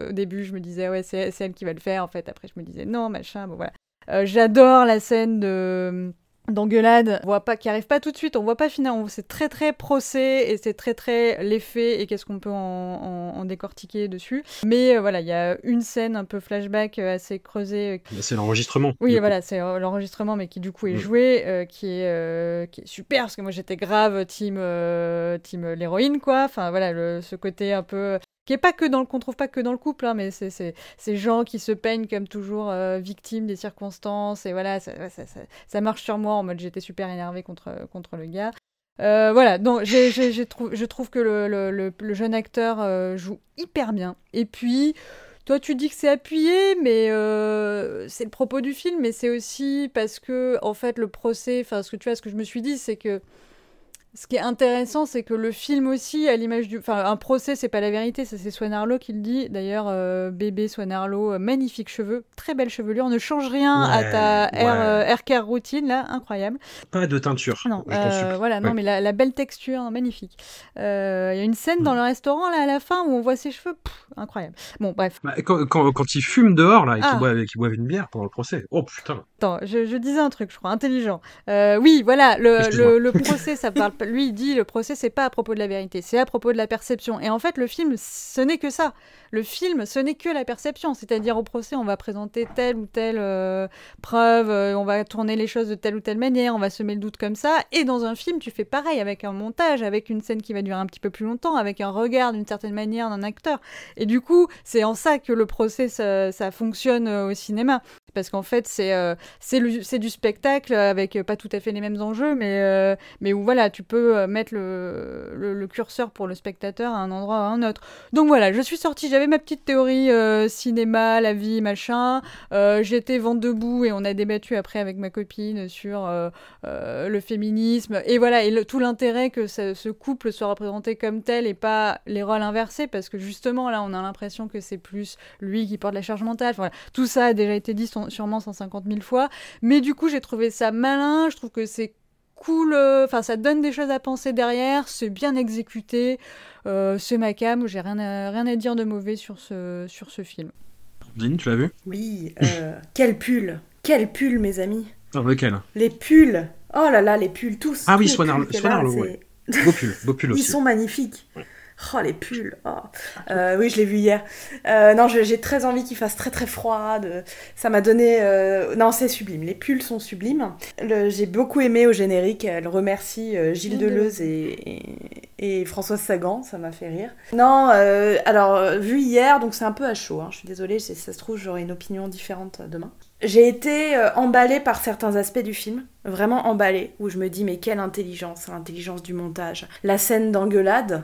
au début je me disais ouais c'est elle qui va le faire. En fait après je me disais non machin bon voilà. J'adore la scène de d'engueulade, on voit pas qui arrive pas tout de suite, on voit pas on- c'est très très procès et c'est très très l'effet et qu'est-ce qu'on peut en, en- en décortiquer dessus. Mais euh, voilà, il y a une scène un peu flashback euh, assez creusée. euh, C'est l'enregistrement. oui, voilà, c'est l'enregistrement, mais qui du coup est Mm. joué, euh, qui, est, euh, qui est super, parce que moi j'étais grave team, team l'héroïne, quoi. Enfin voilà, le- ce côté un peu qui est pas que dans le qu'on trouve pas que dans le couple hein, mais c'est ces gens qui se peignent comme toujours euh, victimes des circonstances et voilà ça, ça, ça, marche sur moi en mode j'étais super énervée contre contre le gars. Euh, voilà donc j'ai trou- je trouve que le, le, jeune acteur euh, joue hyper bien. Et puis toi tu dis que c'est appuyé mais c'est le propos du film mais c'est aussi parce que en fait le procès enfin ce que tu vois ce que je me suis dit c'est que ce qui est intéressant, c'est que le film aussi, à l'image du... Enfin, un procès, c'est pas la vérité, ça c'est Swan Arlo qui le dit. D'ailleurs, euh, bébé Swan Arlo, euh, magnifiques cheveux, très belle chevelure, ne change rien à ta ouais. hair, euh, hair care routine, là, incroyable. Pas de teinture. Non, euh, voilà, non, mais la, la belle texture, hein, magnifique. Il y a une scène dans le restaurant, là, à la fin, où on voit ses cheveux, pff, incroyable. Bon, bref. Bah, quand, quand, quand il fume dehors, là, et Ah. boive, qu'il boive une bière pendant le procès. Oh putain. Attends, je, je disais un truc, je crois, intelligent. Oui, voilà, le, Excuse-moi. le, le procès, ça parle pas. Lui, il dit le procès, c'est pas à propos de la vérité, c'est à propos de la perception. Et en fait, le film, ce n'est que ça. Le film, ce n'est que la perception. C'est-à-dire, au procès, on va présenter telle ou telle euh, preuve, euh, on va tourner les choses de telle ou telle manière, on va semer le doute comme ça. Et dans un film, tu fais pareil, avec un montage, avec une scène qui va durer un petit peu plus longtemps, avec un regard d'une certaine manière d'un acteur. Et du coup, c'est en ça que le procès, ça, fonctionne euh, au cinéma. Parce qu'en fait, c'est euh, c'est du spectacle avec euh, pas tout à fait les mêmes enjeux, mais, euh, mais où voilà, tu peux mettre le, le, curseur pour le spectateur à un endroit à un autre. Donc voilà, je suis sortie, j'avais ma petite théorie cinéma, la vie, machin. J'étais vent debout et on a débattu après avec ma copine sur le féminisme. Et voilà, et tout l'intérêt que ce, couple soit représenté comme tel et pas les rôles inversés, parce que justement là, on a l'impression que c'est plus lui qui porte la charge mentale. Tout ça a déjà été dit sûrement 150 000 fois. Mais du coup, j'ai trouvé ça malin. Je trouve que c'est cool. euh, Enfin, ça donne des choses à penser derrière. C'est bien exécuté. Euh, c'est ma cam. J'ai rien à, rien à dire de mauvais sur ce, sur ce film. Dean, tu l'as vu? Oui, euh, quel pull Quel pull, mes amis Ah, lequel? Les pulls Oh là là, les pulls, tous Ah oui, tous Swan Arlo- ouais. Beau pull, beau pull Ils aussi. sont magnifiques. Oh, les pulls. oh. Euh, oui, je l'ai vu hier. Euh, non, j'ai très envie qu'il fasse très très froid. de- Ça m'a donné. euh, Non, c'est sublime. Les pulls sont sublimes. Le- J'ai beaucoup aimé au générique. Elle remercie Gilles Deleuze et, et, et Françoise Sagan. Ça m'a fait rire. Non, alors, vu hier, donc c'est un peu à chaud. hein. Je suis désolée, si ça se trouve, j'aurai une opinion différente demain. J'ai été emballée par certains aspects du film, vraiment emballée, où je me dis mais quelle intelligence, l'intelligence du montage. La scène d'engueulade,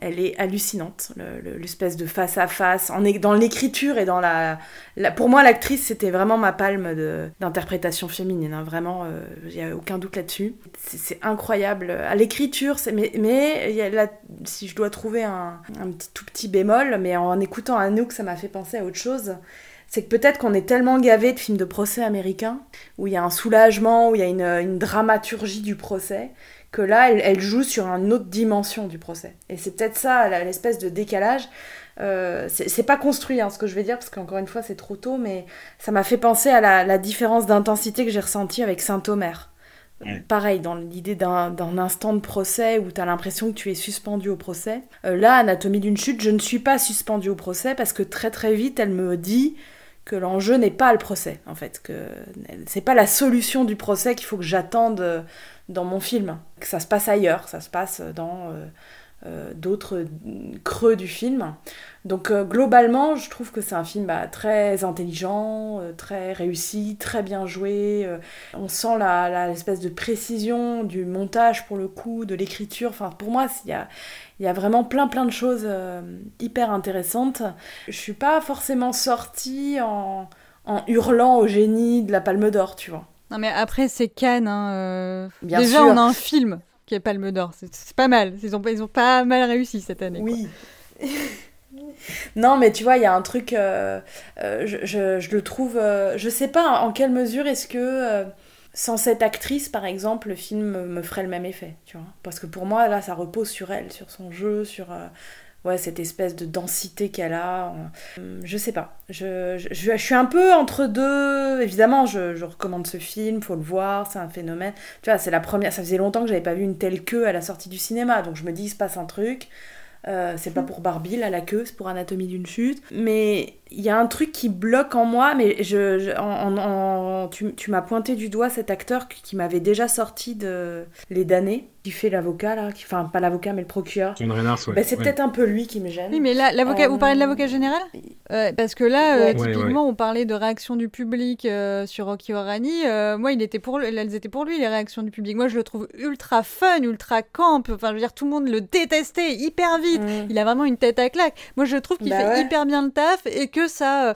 elle est hallucinante, le- le- l'espèce de face à face, en dans l'écriture et dans la, Pour moi, l'actrice, c'était vraiment ma palme d'interprétation féminine, hein, vraiment, il n'y a aucun doute là-dessus. C'est incroyable. À l'écriture, mais, mais si je dois trouver un, petit, tout petit bémol, mais en écoutant Anouk, ça m'a fait penser à autre chose c'est que peut-être qu'on est tellement gavé de films de procès américains, où il y a un soulagement, où il y a une dramaturgie du procès, que là, elle, elle joue sur une autre dimension du procès. Et c'est peut-être ça, l'espèce de décalage. Euh, c'est pas construit, hein, ce que je vais dire, parce qu'encore une fois, c'est trop tôt, mais ça m'a fait penser à la, la différence d'intensité que j'ai ressentie avec Saint-Omer. Pareil, dans l'idée d'un d'un instant de procès où tu as l'impression que tu es suspendu au procès. Euh, là, Anatomie d'une chute, je ne suis pas suspendu au procès parce que très très vite, elle me dit que l'enjeu n'est pas le procès, en fait, que c'est pas la solution du procès qu'il faut que j'attende euh, dans mon film, que ça se passe ailleurs, ça se passe dans euh, euh, d'autres creux du film. Donc euh, globalement, je trouve que c'est un film bah, très intelligent, euh, très réussi, très bien joué. euh, on sent l'espèce de précision du montage pour le coup, de l'écriture. Enfin, pour moi, il y a, vraiment plein plein de choses euh, hyper intéressantes. Je suis pas forcément sortie en hurlant au génie de la Palme d'Or, tu vois. Non, mais après, c'est Cannes. hein, euh, Bien Déjà, sûr. on a un film qui est Palme d'Or. C'est pas mal. Ils ont, pas- ils ont pas mal réussi cette année. quoi. Oui. non, mais tu vois, il y a un truc, euh, euh, je, je- je le trouve, euh, je sais pas en quelle mesure est-ce que sans cette actrice, par exemple, le film me, ferait le même effet, tu vois. Parce que pour moi, là, ça repose sur elle, sur son jeu, sur ouais, cette espèce de densité qu'elle a. Euh, Je sais pas. Je, je, suis un peu entre deux. Évidemment, je, je recommande ce film, faut le voir, c'est un phénomène. Tu vois, c'est la première. Ça faisait longtemps que j'avais pas vu une telle queue à la sortie du cinéma, donc je me dis, il se passe un truc. Euh, c'est pas pour Barbie, là, la queue, c'est pour Anatomie d'une chute. Mais il y a un truc qui bloque en moi, mais je, je- en, en- en- tu, tu m'as pointé du doigt cet acteur qui, qui m'avait déjà sorti de Les damnés. Qui fait l'avocat là, qui... enfin pas l'avocat mais le procureur. John Reynard, ouais. Bah, c'est ouais. peut-être un peu lui qui me gêne. Oui, mais là, l'avocat, vous parlez de Euh, l'avocat général? Euh, Parce que là, euh, Ouais. Ouais, typiquement, on parlait de réaction du public euh, sur Rocky Horani. Euh, moi, il était pour, lui- elles étaient pour lui, les réactions du public. Moi, je le trouve ultra fun, ultra camp. Enfin, je veux dire, tout le monde le détestait hyper vite. Mm. Il a vraiment une tête à claque. Moi, je trouve qu'il Bah fait ouais. hyper bien le taf et que ça...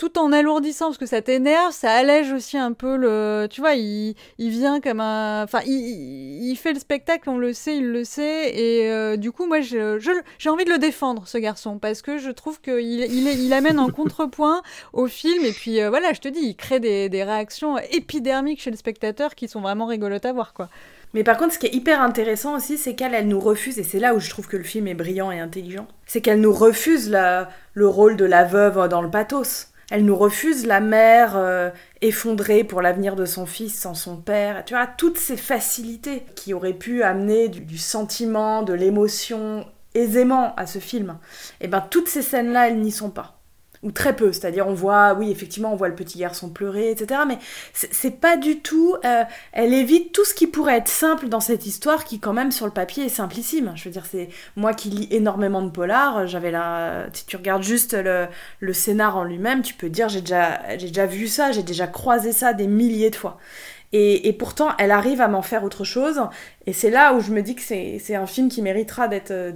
tout en alourdissant, parce que ça t'énerve, ça allège aussi un peu le... Tu vois, il, il vient comme un... Enfin, il, il fait le spectacle, on le sait, il le sait, et euh, du coup, moi, je- je- j'ai envie de le défendre, ce garçon, parce que je trouve qu'il il, il amène un contrepoint au film, et puis euh, voilà, je te dis, il crée des, des réactions épidermiques chez le spectateur qui sont vraiment rigolotes à voir, quoi. Mais par contre, ce qui est hyper intéressant aussi, c'est qu'elle, elle nous refuse, et c'est là où je trouve que le film est brillant et intelligent, c'est qu'elle nous refuse la- le rôle de la veuve dans le pathos. Elle nous refuse la mère euh, effondrée pour l'avenir de son fils sans son père. Tu vois, toutes ces facilités qui auraient pu amener du, sentiment, de l'émotion aisément à ce film. Et ben toutes ces scènes-là, elles n'y sont pas. Ou très peu, c'est-à-dire on voit, oui, effectivement, on voit le petit garçon pleurer, etc. Mais c'est pas du tout. euh, elle évite tout ce qui pourrait être simple dans cette histoire qui, quand même, sur le papier est simplissime. Je veux dire, c'est moi qui lis énormément de polars, j'avais là. Si tu regardes juste le, le scénar en lui-même, tu peux dire j'ai déjà vu ça, j'ai déjà croisé ça des milliers de fois. Et, pourtant, elle arrive à m'en faire autre chose. Et c'est là où je me dis que c'est un film qui méritera d'être euh,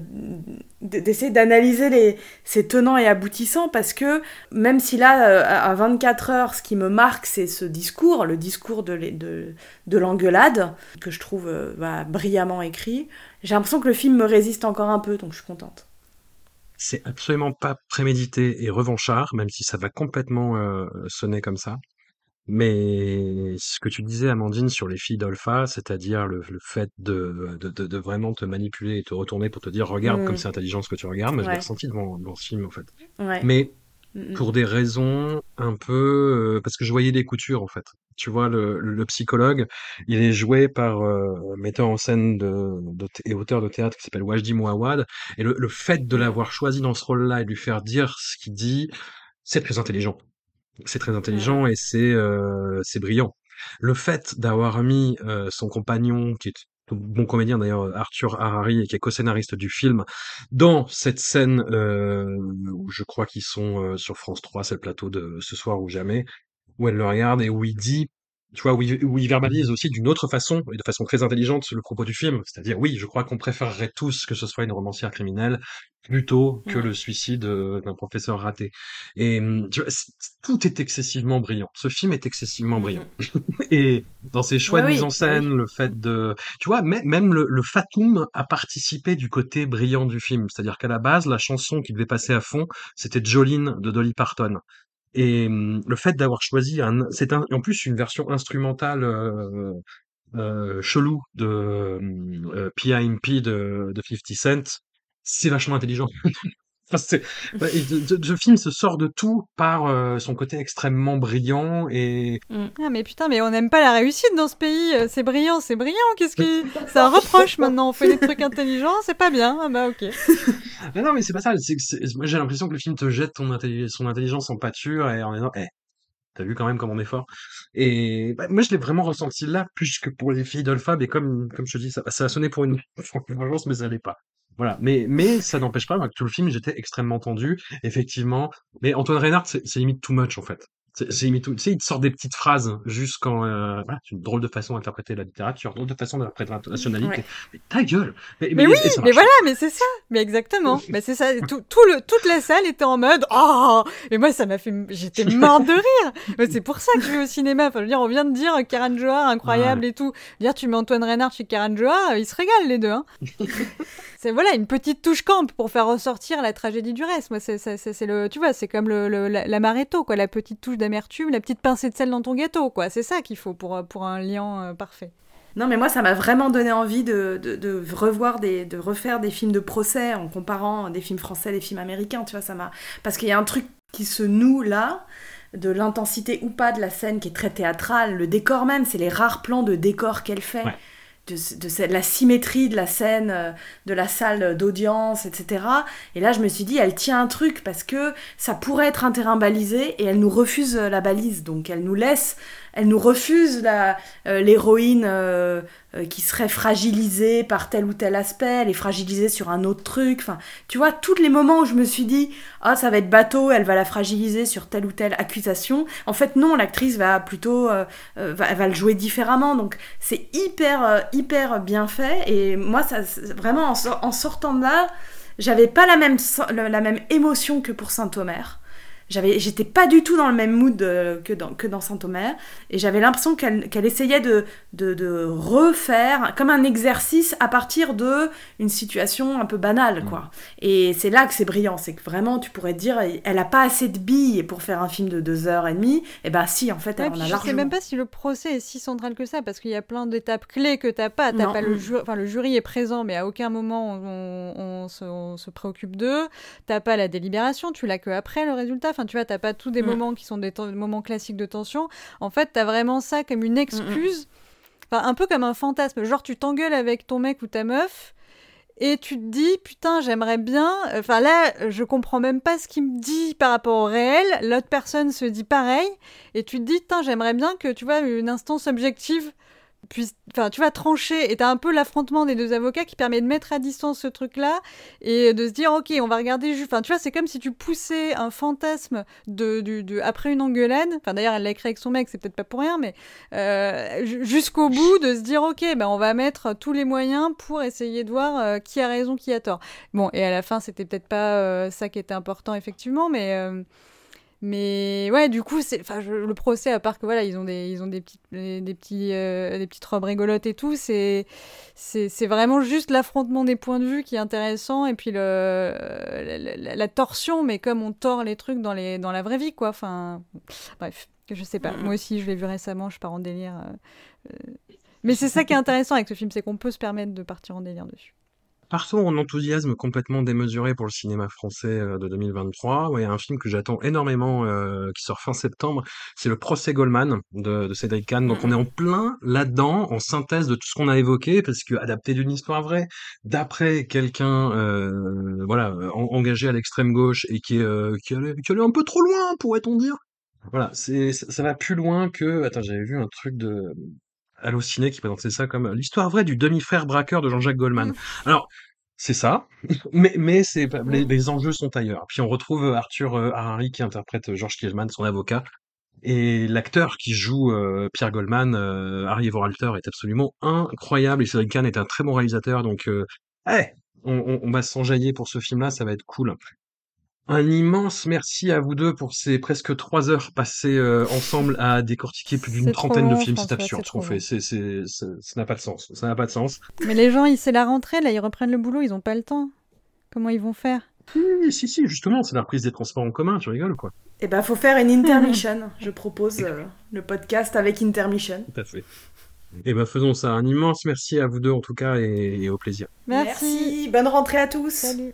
d'essayer d'analyser ses tenants et aboutissants parce que même si là euh, à à 24 heures ce qui me marque c'est ce discours le discours de l'engueulade que je trouve euh, bah, brillamment écrit j'ai l'impression que le film me résiste encore un peu donc je suis contente C'est absolument pas prémédité et revanchard, même si ça va complètement sonner comme ça. Mais ce que tu disais, Amandine, sur les filles d'Olpha, c'est-à-dire le, le fait de, de, de, de vraiment te manipuler et te retourner pour te dire regarde Mm. comme c'est intelligent ce que tu regardes, moi je l'ai ressenti devant, devant ce film en fait. ouais Mais Mm, mm. pour des raisons un peu euh, parce que je voyais des coutures en fait. Tu vois le, le psychologue, il est joué par euh, un metteur en scène de, de thé- et auteur de théâtre qui s'appelle Wajdi Mouawad et le, le fait de l'avoir choisi dans ce rôle-là et de lui faire dire ce qu'il dit, c'est très intelligent. C'est très intelligent et c'est euh, c'est brillant. Le fait d'avoir mis euh, son compagnon qui est un bon comédien d'ailleurs Arthur Harari et qui est co-scénariste du film dans cette scène euh, où je crois qu'ils sont euh, sur France 3, c'est le plateau de ce soir ou jamais, où elle le regarde et où il dit, tu vois, où il, où il verbalise aussi d'une autre façon et de façon très intelligente le propos du film. C'est-à-dire, oui, je crois qu'on préférerait tous que ce soit une romancière criminelle plutôt que le suicide euh, d'un professeur raté. Et hum, tu vois, tout est excessivement brillant. Ce film est excessivement brillant. Et dans ses choix Ouais, de oui, mise en scène, le fait de, tu vois, mê- même le, le Fatum a participé du côté brillant du film. C'est-à-dire qu'à la base, la chanson qui devait passer à fond, c'était Jolene de Dolly Parton. Et hum, le fait d'avoir choisi un, c'est un, en plus une version instrumentale euh, euh, chelou de hum, euh, P.I.M.P. de, de 50 Cent, c'est vachement intelligent. Enfin, et de- film se sort de tout par euh, son côté extrêmement brillant et Ah, mais putain, mais on n'aime pas la réussite dans ce pays. Euh, C'est brillant, c'est brillant. Qu'est-ce qui. C'est un reproche maintenant. On fait des trucs intelligents, c'est pas bien. Ah bah ok. Mais non, mais c'est pas ça. Moi, j'ai l'impression que le film te jette ton intelli- son intelligence en pâture et en disant, eh, t'as vu quand même comme on est fort. Et bah, moi, je l'ai vraiment ressenti là, plus que pour les filles d'Olpha, mais comme, comme je te dis, ça, ça a sonné pour une vengeance, mais ça l'est pas. Voilà. Mais, mais ça n'empêche pas, moi, que tout le film, j'étais extrêmement tendu, effectivement. Mais Antoine Reynard, c'est, limite too much, en fait. C'est, limite tout, tu sais, il te sort des petites phrases juste quand, euh, voilà, c'est une drôle de façon d'interpréter la littérature, drôle de façon d'interpréter la nationalité. Ouais. Mais ta gueule! Mais oui, mais voilà, mais c'est ça. Mais exactement. Mais c'est ça. Tout, tout le, toute la salle était en mode Oh Et moi, ça m'a fait. J'étais morte de rire. Mais c'est pour ça que je vais au cinéma. Enfin, je veux dire, on vient de dire Karan Johar, incroyable et tout. Dire, tu mets Antoine Reynard chez Karan Johar, ils se régalent les deux. Hein. c'est voilà, une petite touche camp pour faire ressortir la tragédie du reste. Moi, c'est c'est- le. Tu vois, c'est comme le, le- la, la maréto, quoi. La petite touche d'amertume, la petite pincée de sel dans ton gâteau, quoi. C'est ça qu'il faut pour, pour un liant euh, parfait. Non, mais moi, ça m'a vraiment donné envie de, de, de revoir des, de refaire des films de procès en comparant des films français, des films américains, tu vois, ça m'a... Parce qu'il y a un truc qui se noue là, de l'intensité ou pas de la scène qui est très théâtrale, le décor même, c'est les rares plans de décor qu'elle fait. Ouais. De, de la symétrie de la scène, euh, de la salle d'audience, etc. Et là, je me suis dit, elle tient un truc parce que ça pourrait être un terrain balisé et elle nous refuse euh, la balise. Donc, elle nous laisse elle nous refuse euh, l'héroïne euh, euh, qui serait fragilisée par tel ou tel aspect, elle est fragilisée sur un autre truc. Enfin, tu vois, tous les moments où je me suis dit, ah, ça va être bateau, elle va la fragiliser sur telle ou telle accusation. En fait, non, l'actrice va plutôt, va, va, le jouer différemment. Donc, c'est hyper, hyper bien fait. Et moi, ça, vraiment, en, en sortant de là, j'avais pas la même, la même émotion que pour Saint-Omer. J'avais, j'étais pas du tout dans le même mood euh, que dans, que dans Saint-Omer, et j'avais l'impression qu'elle, qu'elle essayait de, de, de, refaire comme un exercice à partir de une situation un peu banale, quoi. Et c'est là que c'est brillant, c'est que vraiment tu pourrais dire, elle a pas assez de billes pour faire un film de deux heures et demie, et ben si, en fait, elle en a largement. Je sais même pas si le procès est si central que ça, parce qu'il y a plein d'étapes clés que t'as pas. T'as pas le, jury, enfin, le jury est présent, mais à aucun moment on, on, se, on se, préoccupe d'eux. T'as pas la délibération, tu l'as que après le résultat. Enfin, tu vois, t'as pas tous des mm. moments qui sont des, moments classiques de tension. En fait, t'as vraiment ça comme une excuse, enfin, un peu comme un fantasme. Genre, tu t'engueules avec ton mec ou ta meuf. Et tu te dis, putain, j'aimerais bien. Enfin, là, je comprends même pas ce qu'il me dit par rapport au réel. L'autre personne se dit pareil. Et tu te dis, putain, j'aimerais bien que, tu vois, une instance objective enfin, tu vas trancher et t'as un peu l'affrontement des deux avocats qui permet de mettre à distance ce truc-là et de se dire, ok, on va regarder. Enfin, tu vois, c'est comme si tu poussais un fantasme de, de, après une engueulade. Enfin, d'ailleurs, elle l'a écrit avec son mec, c'est peut-être pas pour rien, mais euh, jusqu'au bout de se dire, ok, ben on va mettre tous les moyens pour essayer de voir euh, qui a raison, qui a tort. Bon, et à la fin, c'était peut-être pas euh, ça qui était important effectivement, mais mais ouais, du coup, c'est, le procès, à part que voilà, ils ont des, ils ont des petites, des, petits, euh, des petites robes rigolotes et tout, c'est, c'est, vraiment juste l'affrontement des points de vue qui est intéressant et puis le, la, torsion, mais comme on tord les trucs dans les, dans la vraie vie, quoi. Enfin, bref, je sais pas. Moi aussi, je l'ai vu récemment, je pars en délire. Euh, euh. Mais c'est ça qui est intéressant avec ce film, c'est qu'on peut se permettre de partir en délire dessus. Partons en enthousiasme complètement démesuré pour le cinéma français euh, de 2023. Il y a un film que j'attends énormément euh, qui sort fin septembre. C'est le procès Goldman de, de Cédric Kahn. Donc on est en plein là-dedans, en synthèse de tout ce qu'on a évoqué, parce que adapté d'une histoire vraie, d'après quelqu'un euh, voilà engagé à l'extrême gauche et qui, est, qui, allait, qui allait un peu trop loin, pourrait-on dire? Voilà, c'est ça va plus loin que. Attends, j'avais vu un truc de Allociné qui présentait ça comme l'histoire vraie du demi-frère braqueur de Jean-Jacques Goldman. Mmh. Alors, c'est ça, mais, mais c'est, les, les, enjeux sont ailleurs. Puis on retrouve Arthur euh, Harari qui interprète euh, George Kielman, son avocat, et l'acteur qui joue euh, Pierre Goldman, Harry Everalter, est absolument incroyable. Et Cédric Kahn est un très bon réalisateur, donc hey, on, on, on va s'enjailler pour ce film-là, ça va être cool. Un immense merci à vous deux pour ces presque trois heures passées euh, ensemble à décortiquer plus d'une trentaine de films. C'est absurde ce qu'on fait. C'est, c'est, ça n'a pas de sens. Ça n'a pas de sens. Mais les gens, c'est la rentrée, là, ils reprennent le boulot, ils ont pas le temps. Comment ils vont faire? Si, si, si, justement, c'est la reprise des transports en commun, tu rigoles quoi? Eh ben, faut faire une intermission. Je propose euh, le podcast avec intermission. Tout à fait. Eh ben, faisons ça. Un immense merci à vous deux, en tout cas, et, et au plaisir. Merci. merci. Bonne rentrée à tous. Salut.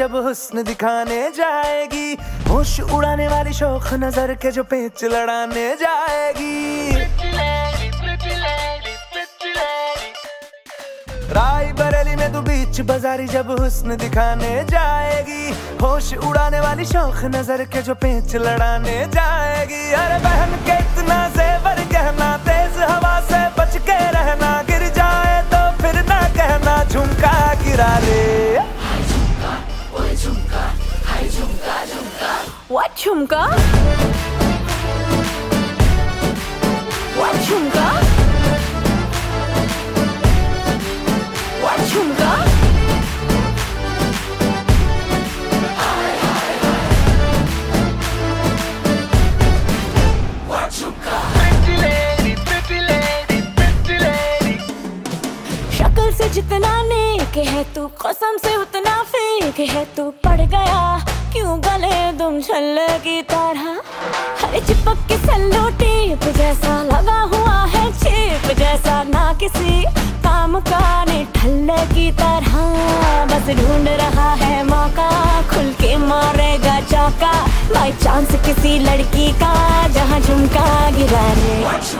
जब हुस्न दिखाने जाएगी, होश उड़ाने वाली शौक नज़र के जो पेच लड़ाने जाएगी। राय बरेली में तो बीच बाजारी जब हुस्न दिखाने जाएगी, होश उड़ाने वाली शौक नज़र के जो पेच लड़ाने जाएगी। अरे बहन के झुमका जितना नेक है तू कसम से उतना फेक है तू बस ढूंढ रहा है मौका, खुल के मारेगा चौका। बाई चांस किसी लड़की का, जहाँ झुमका गिरा रे।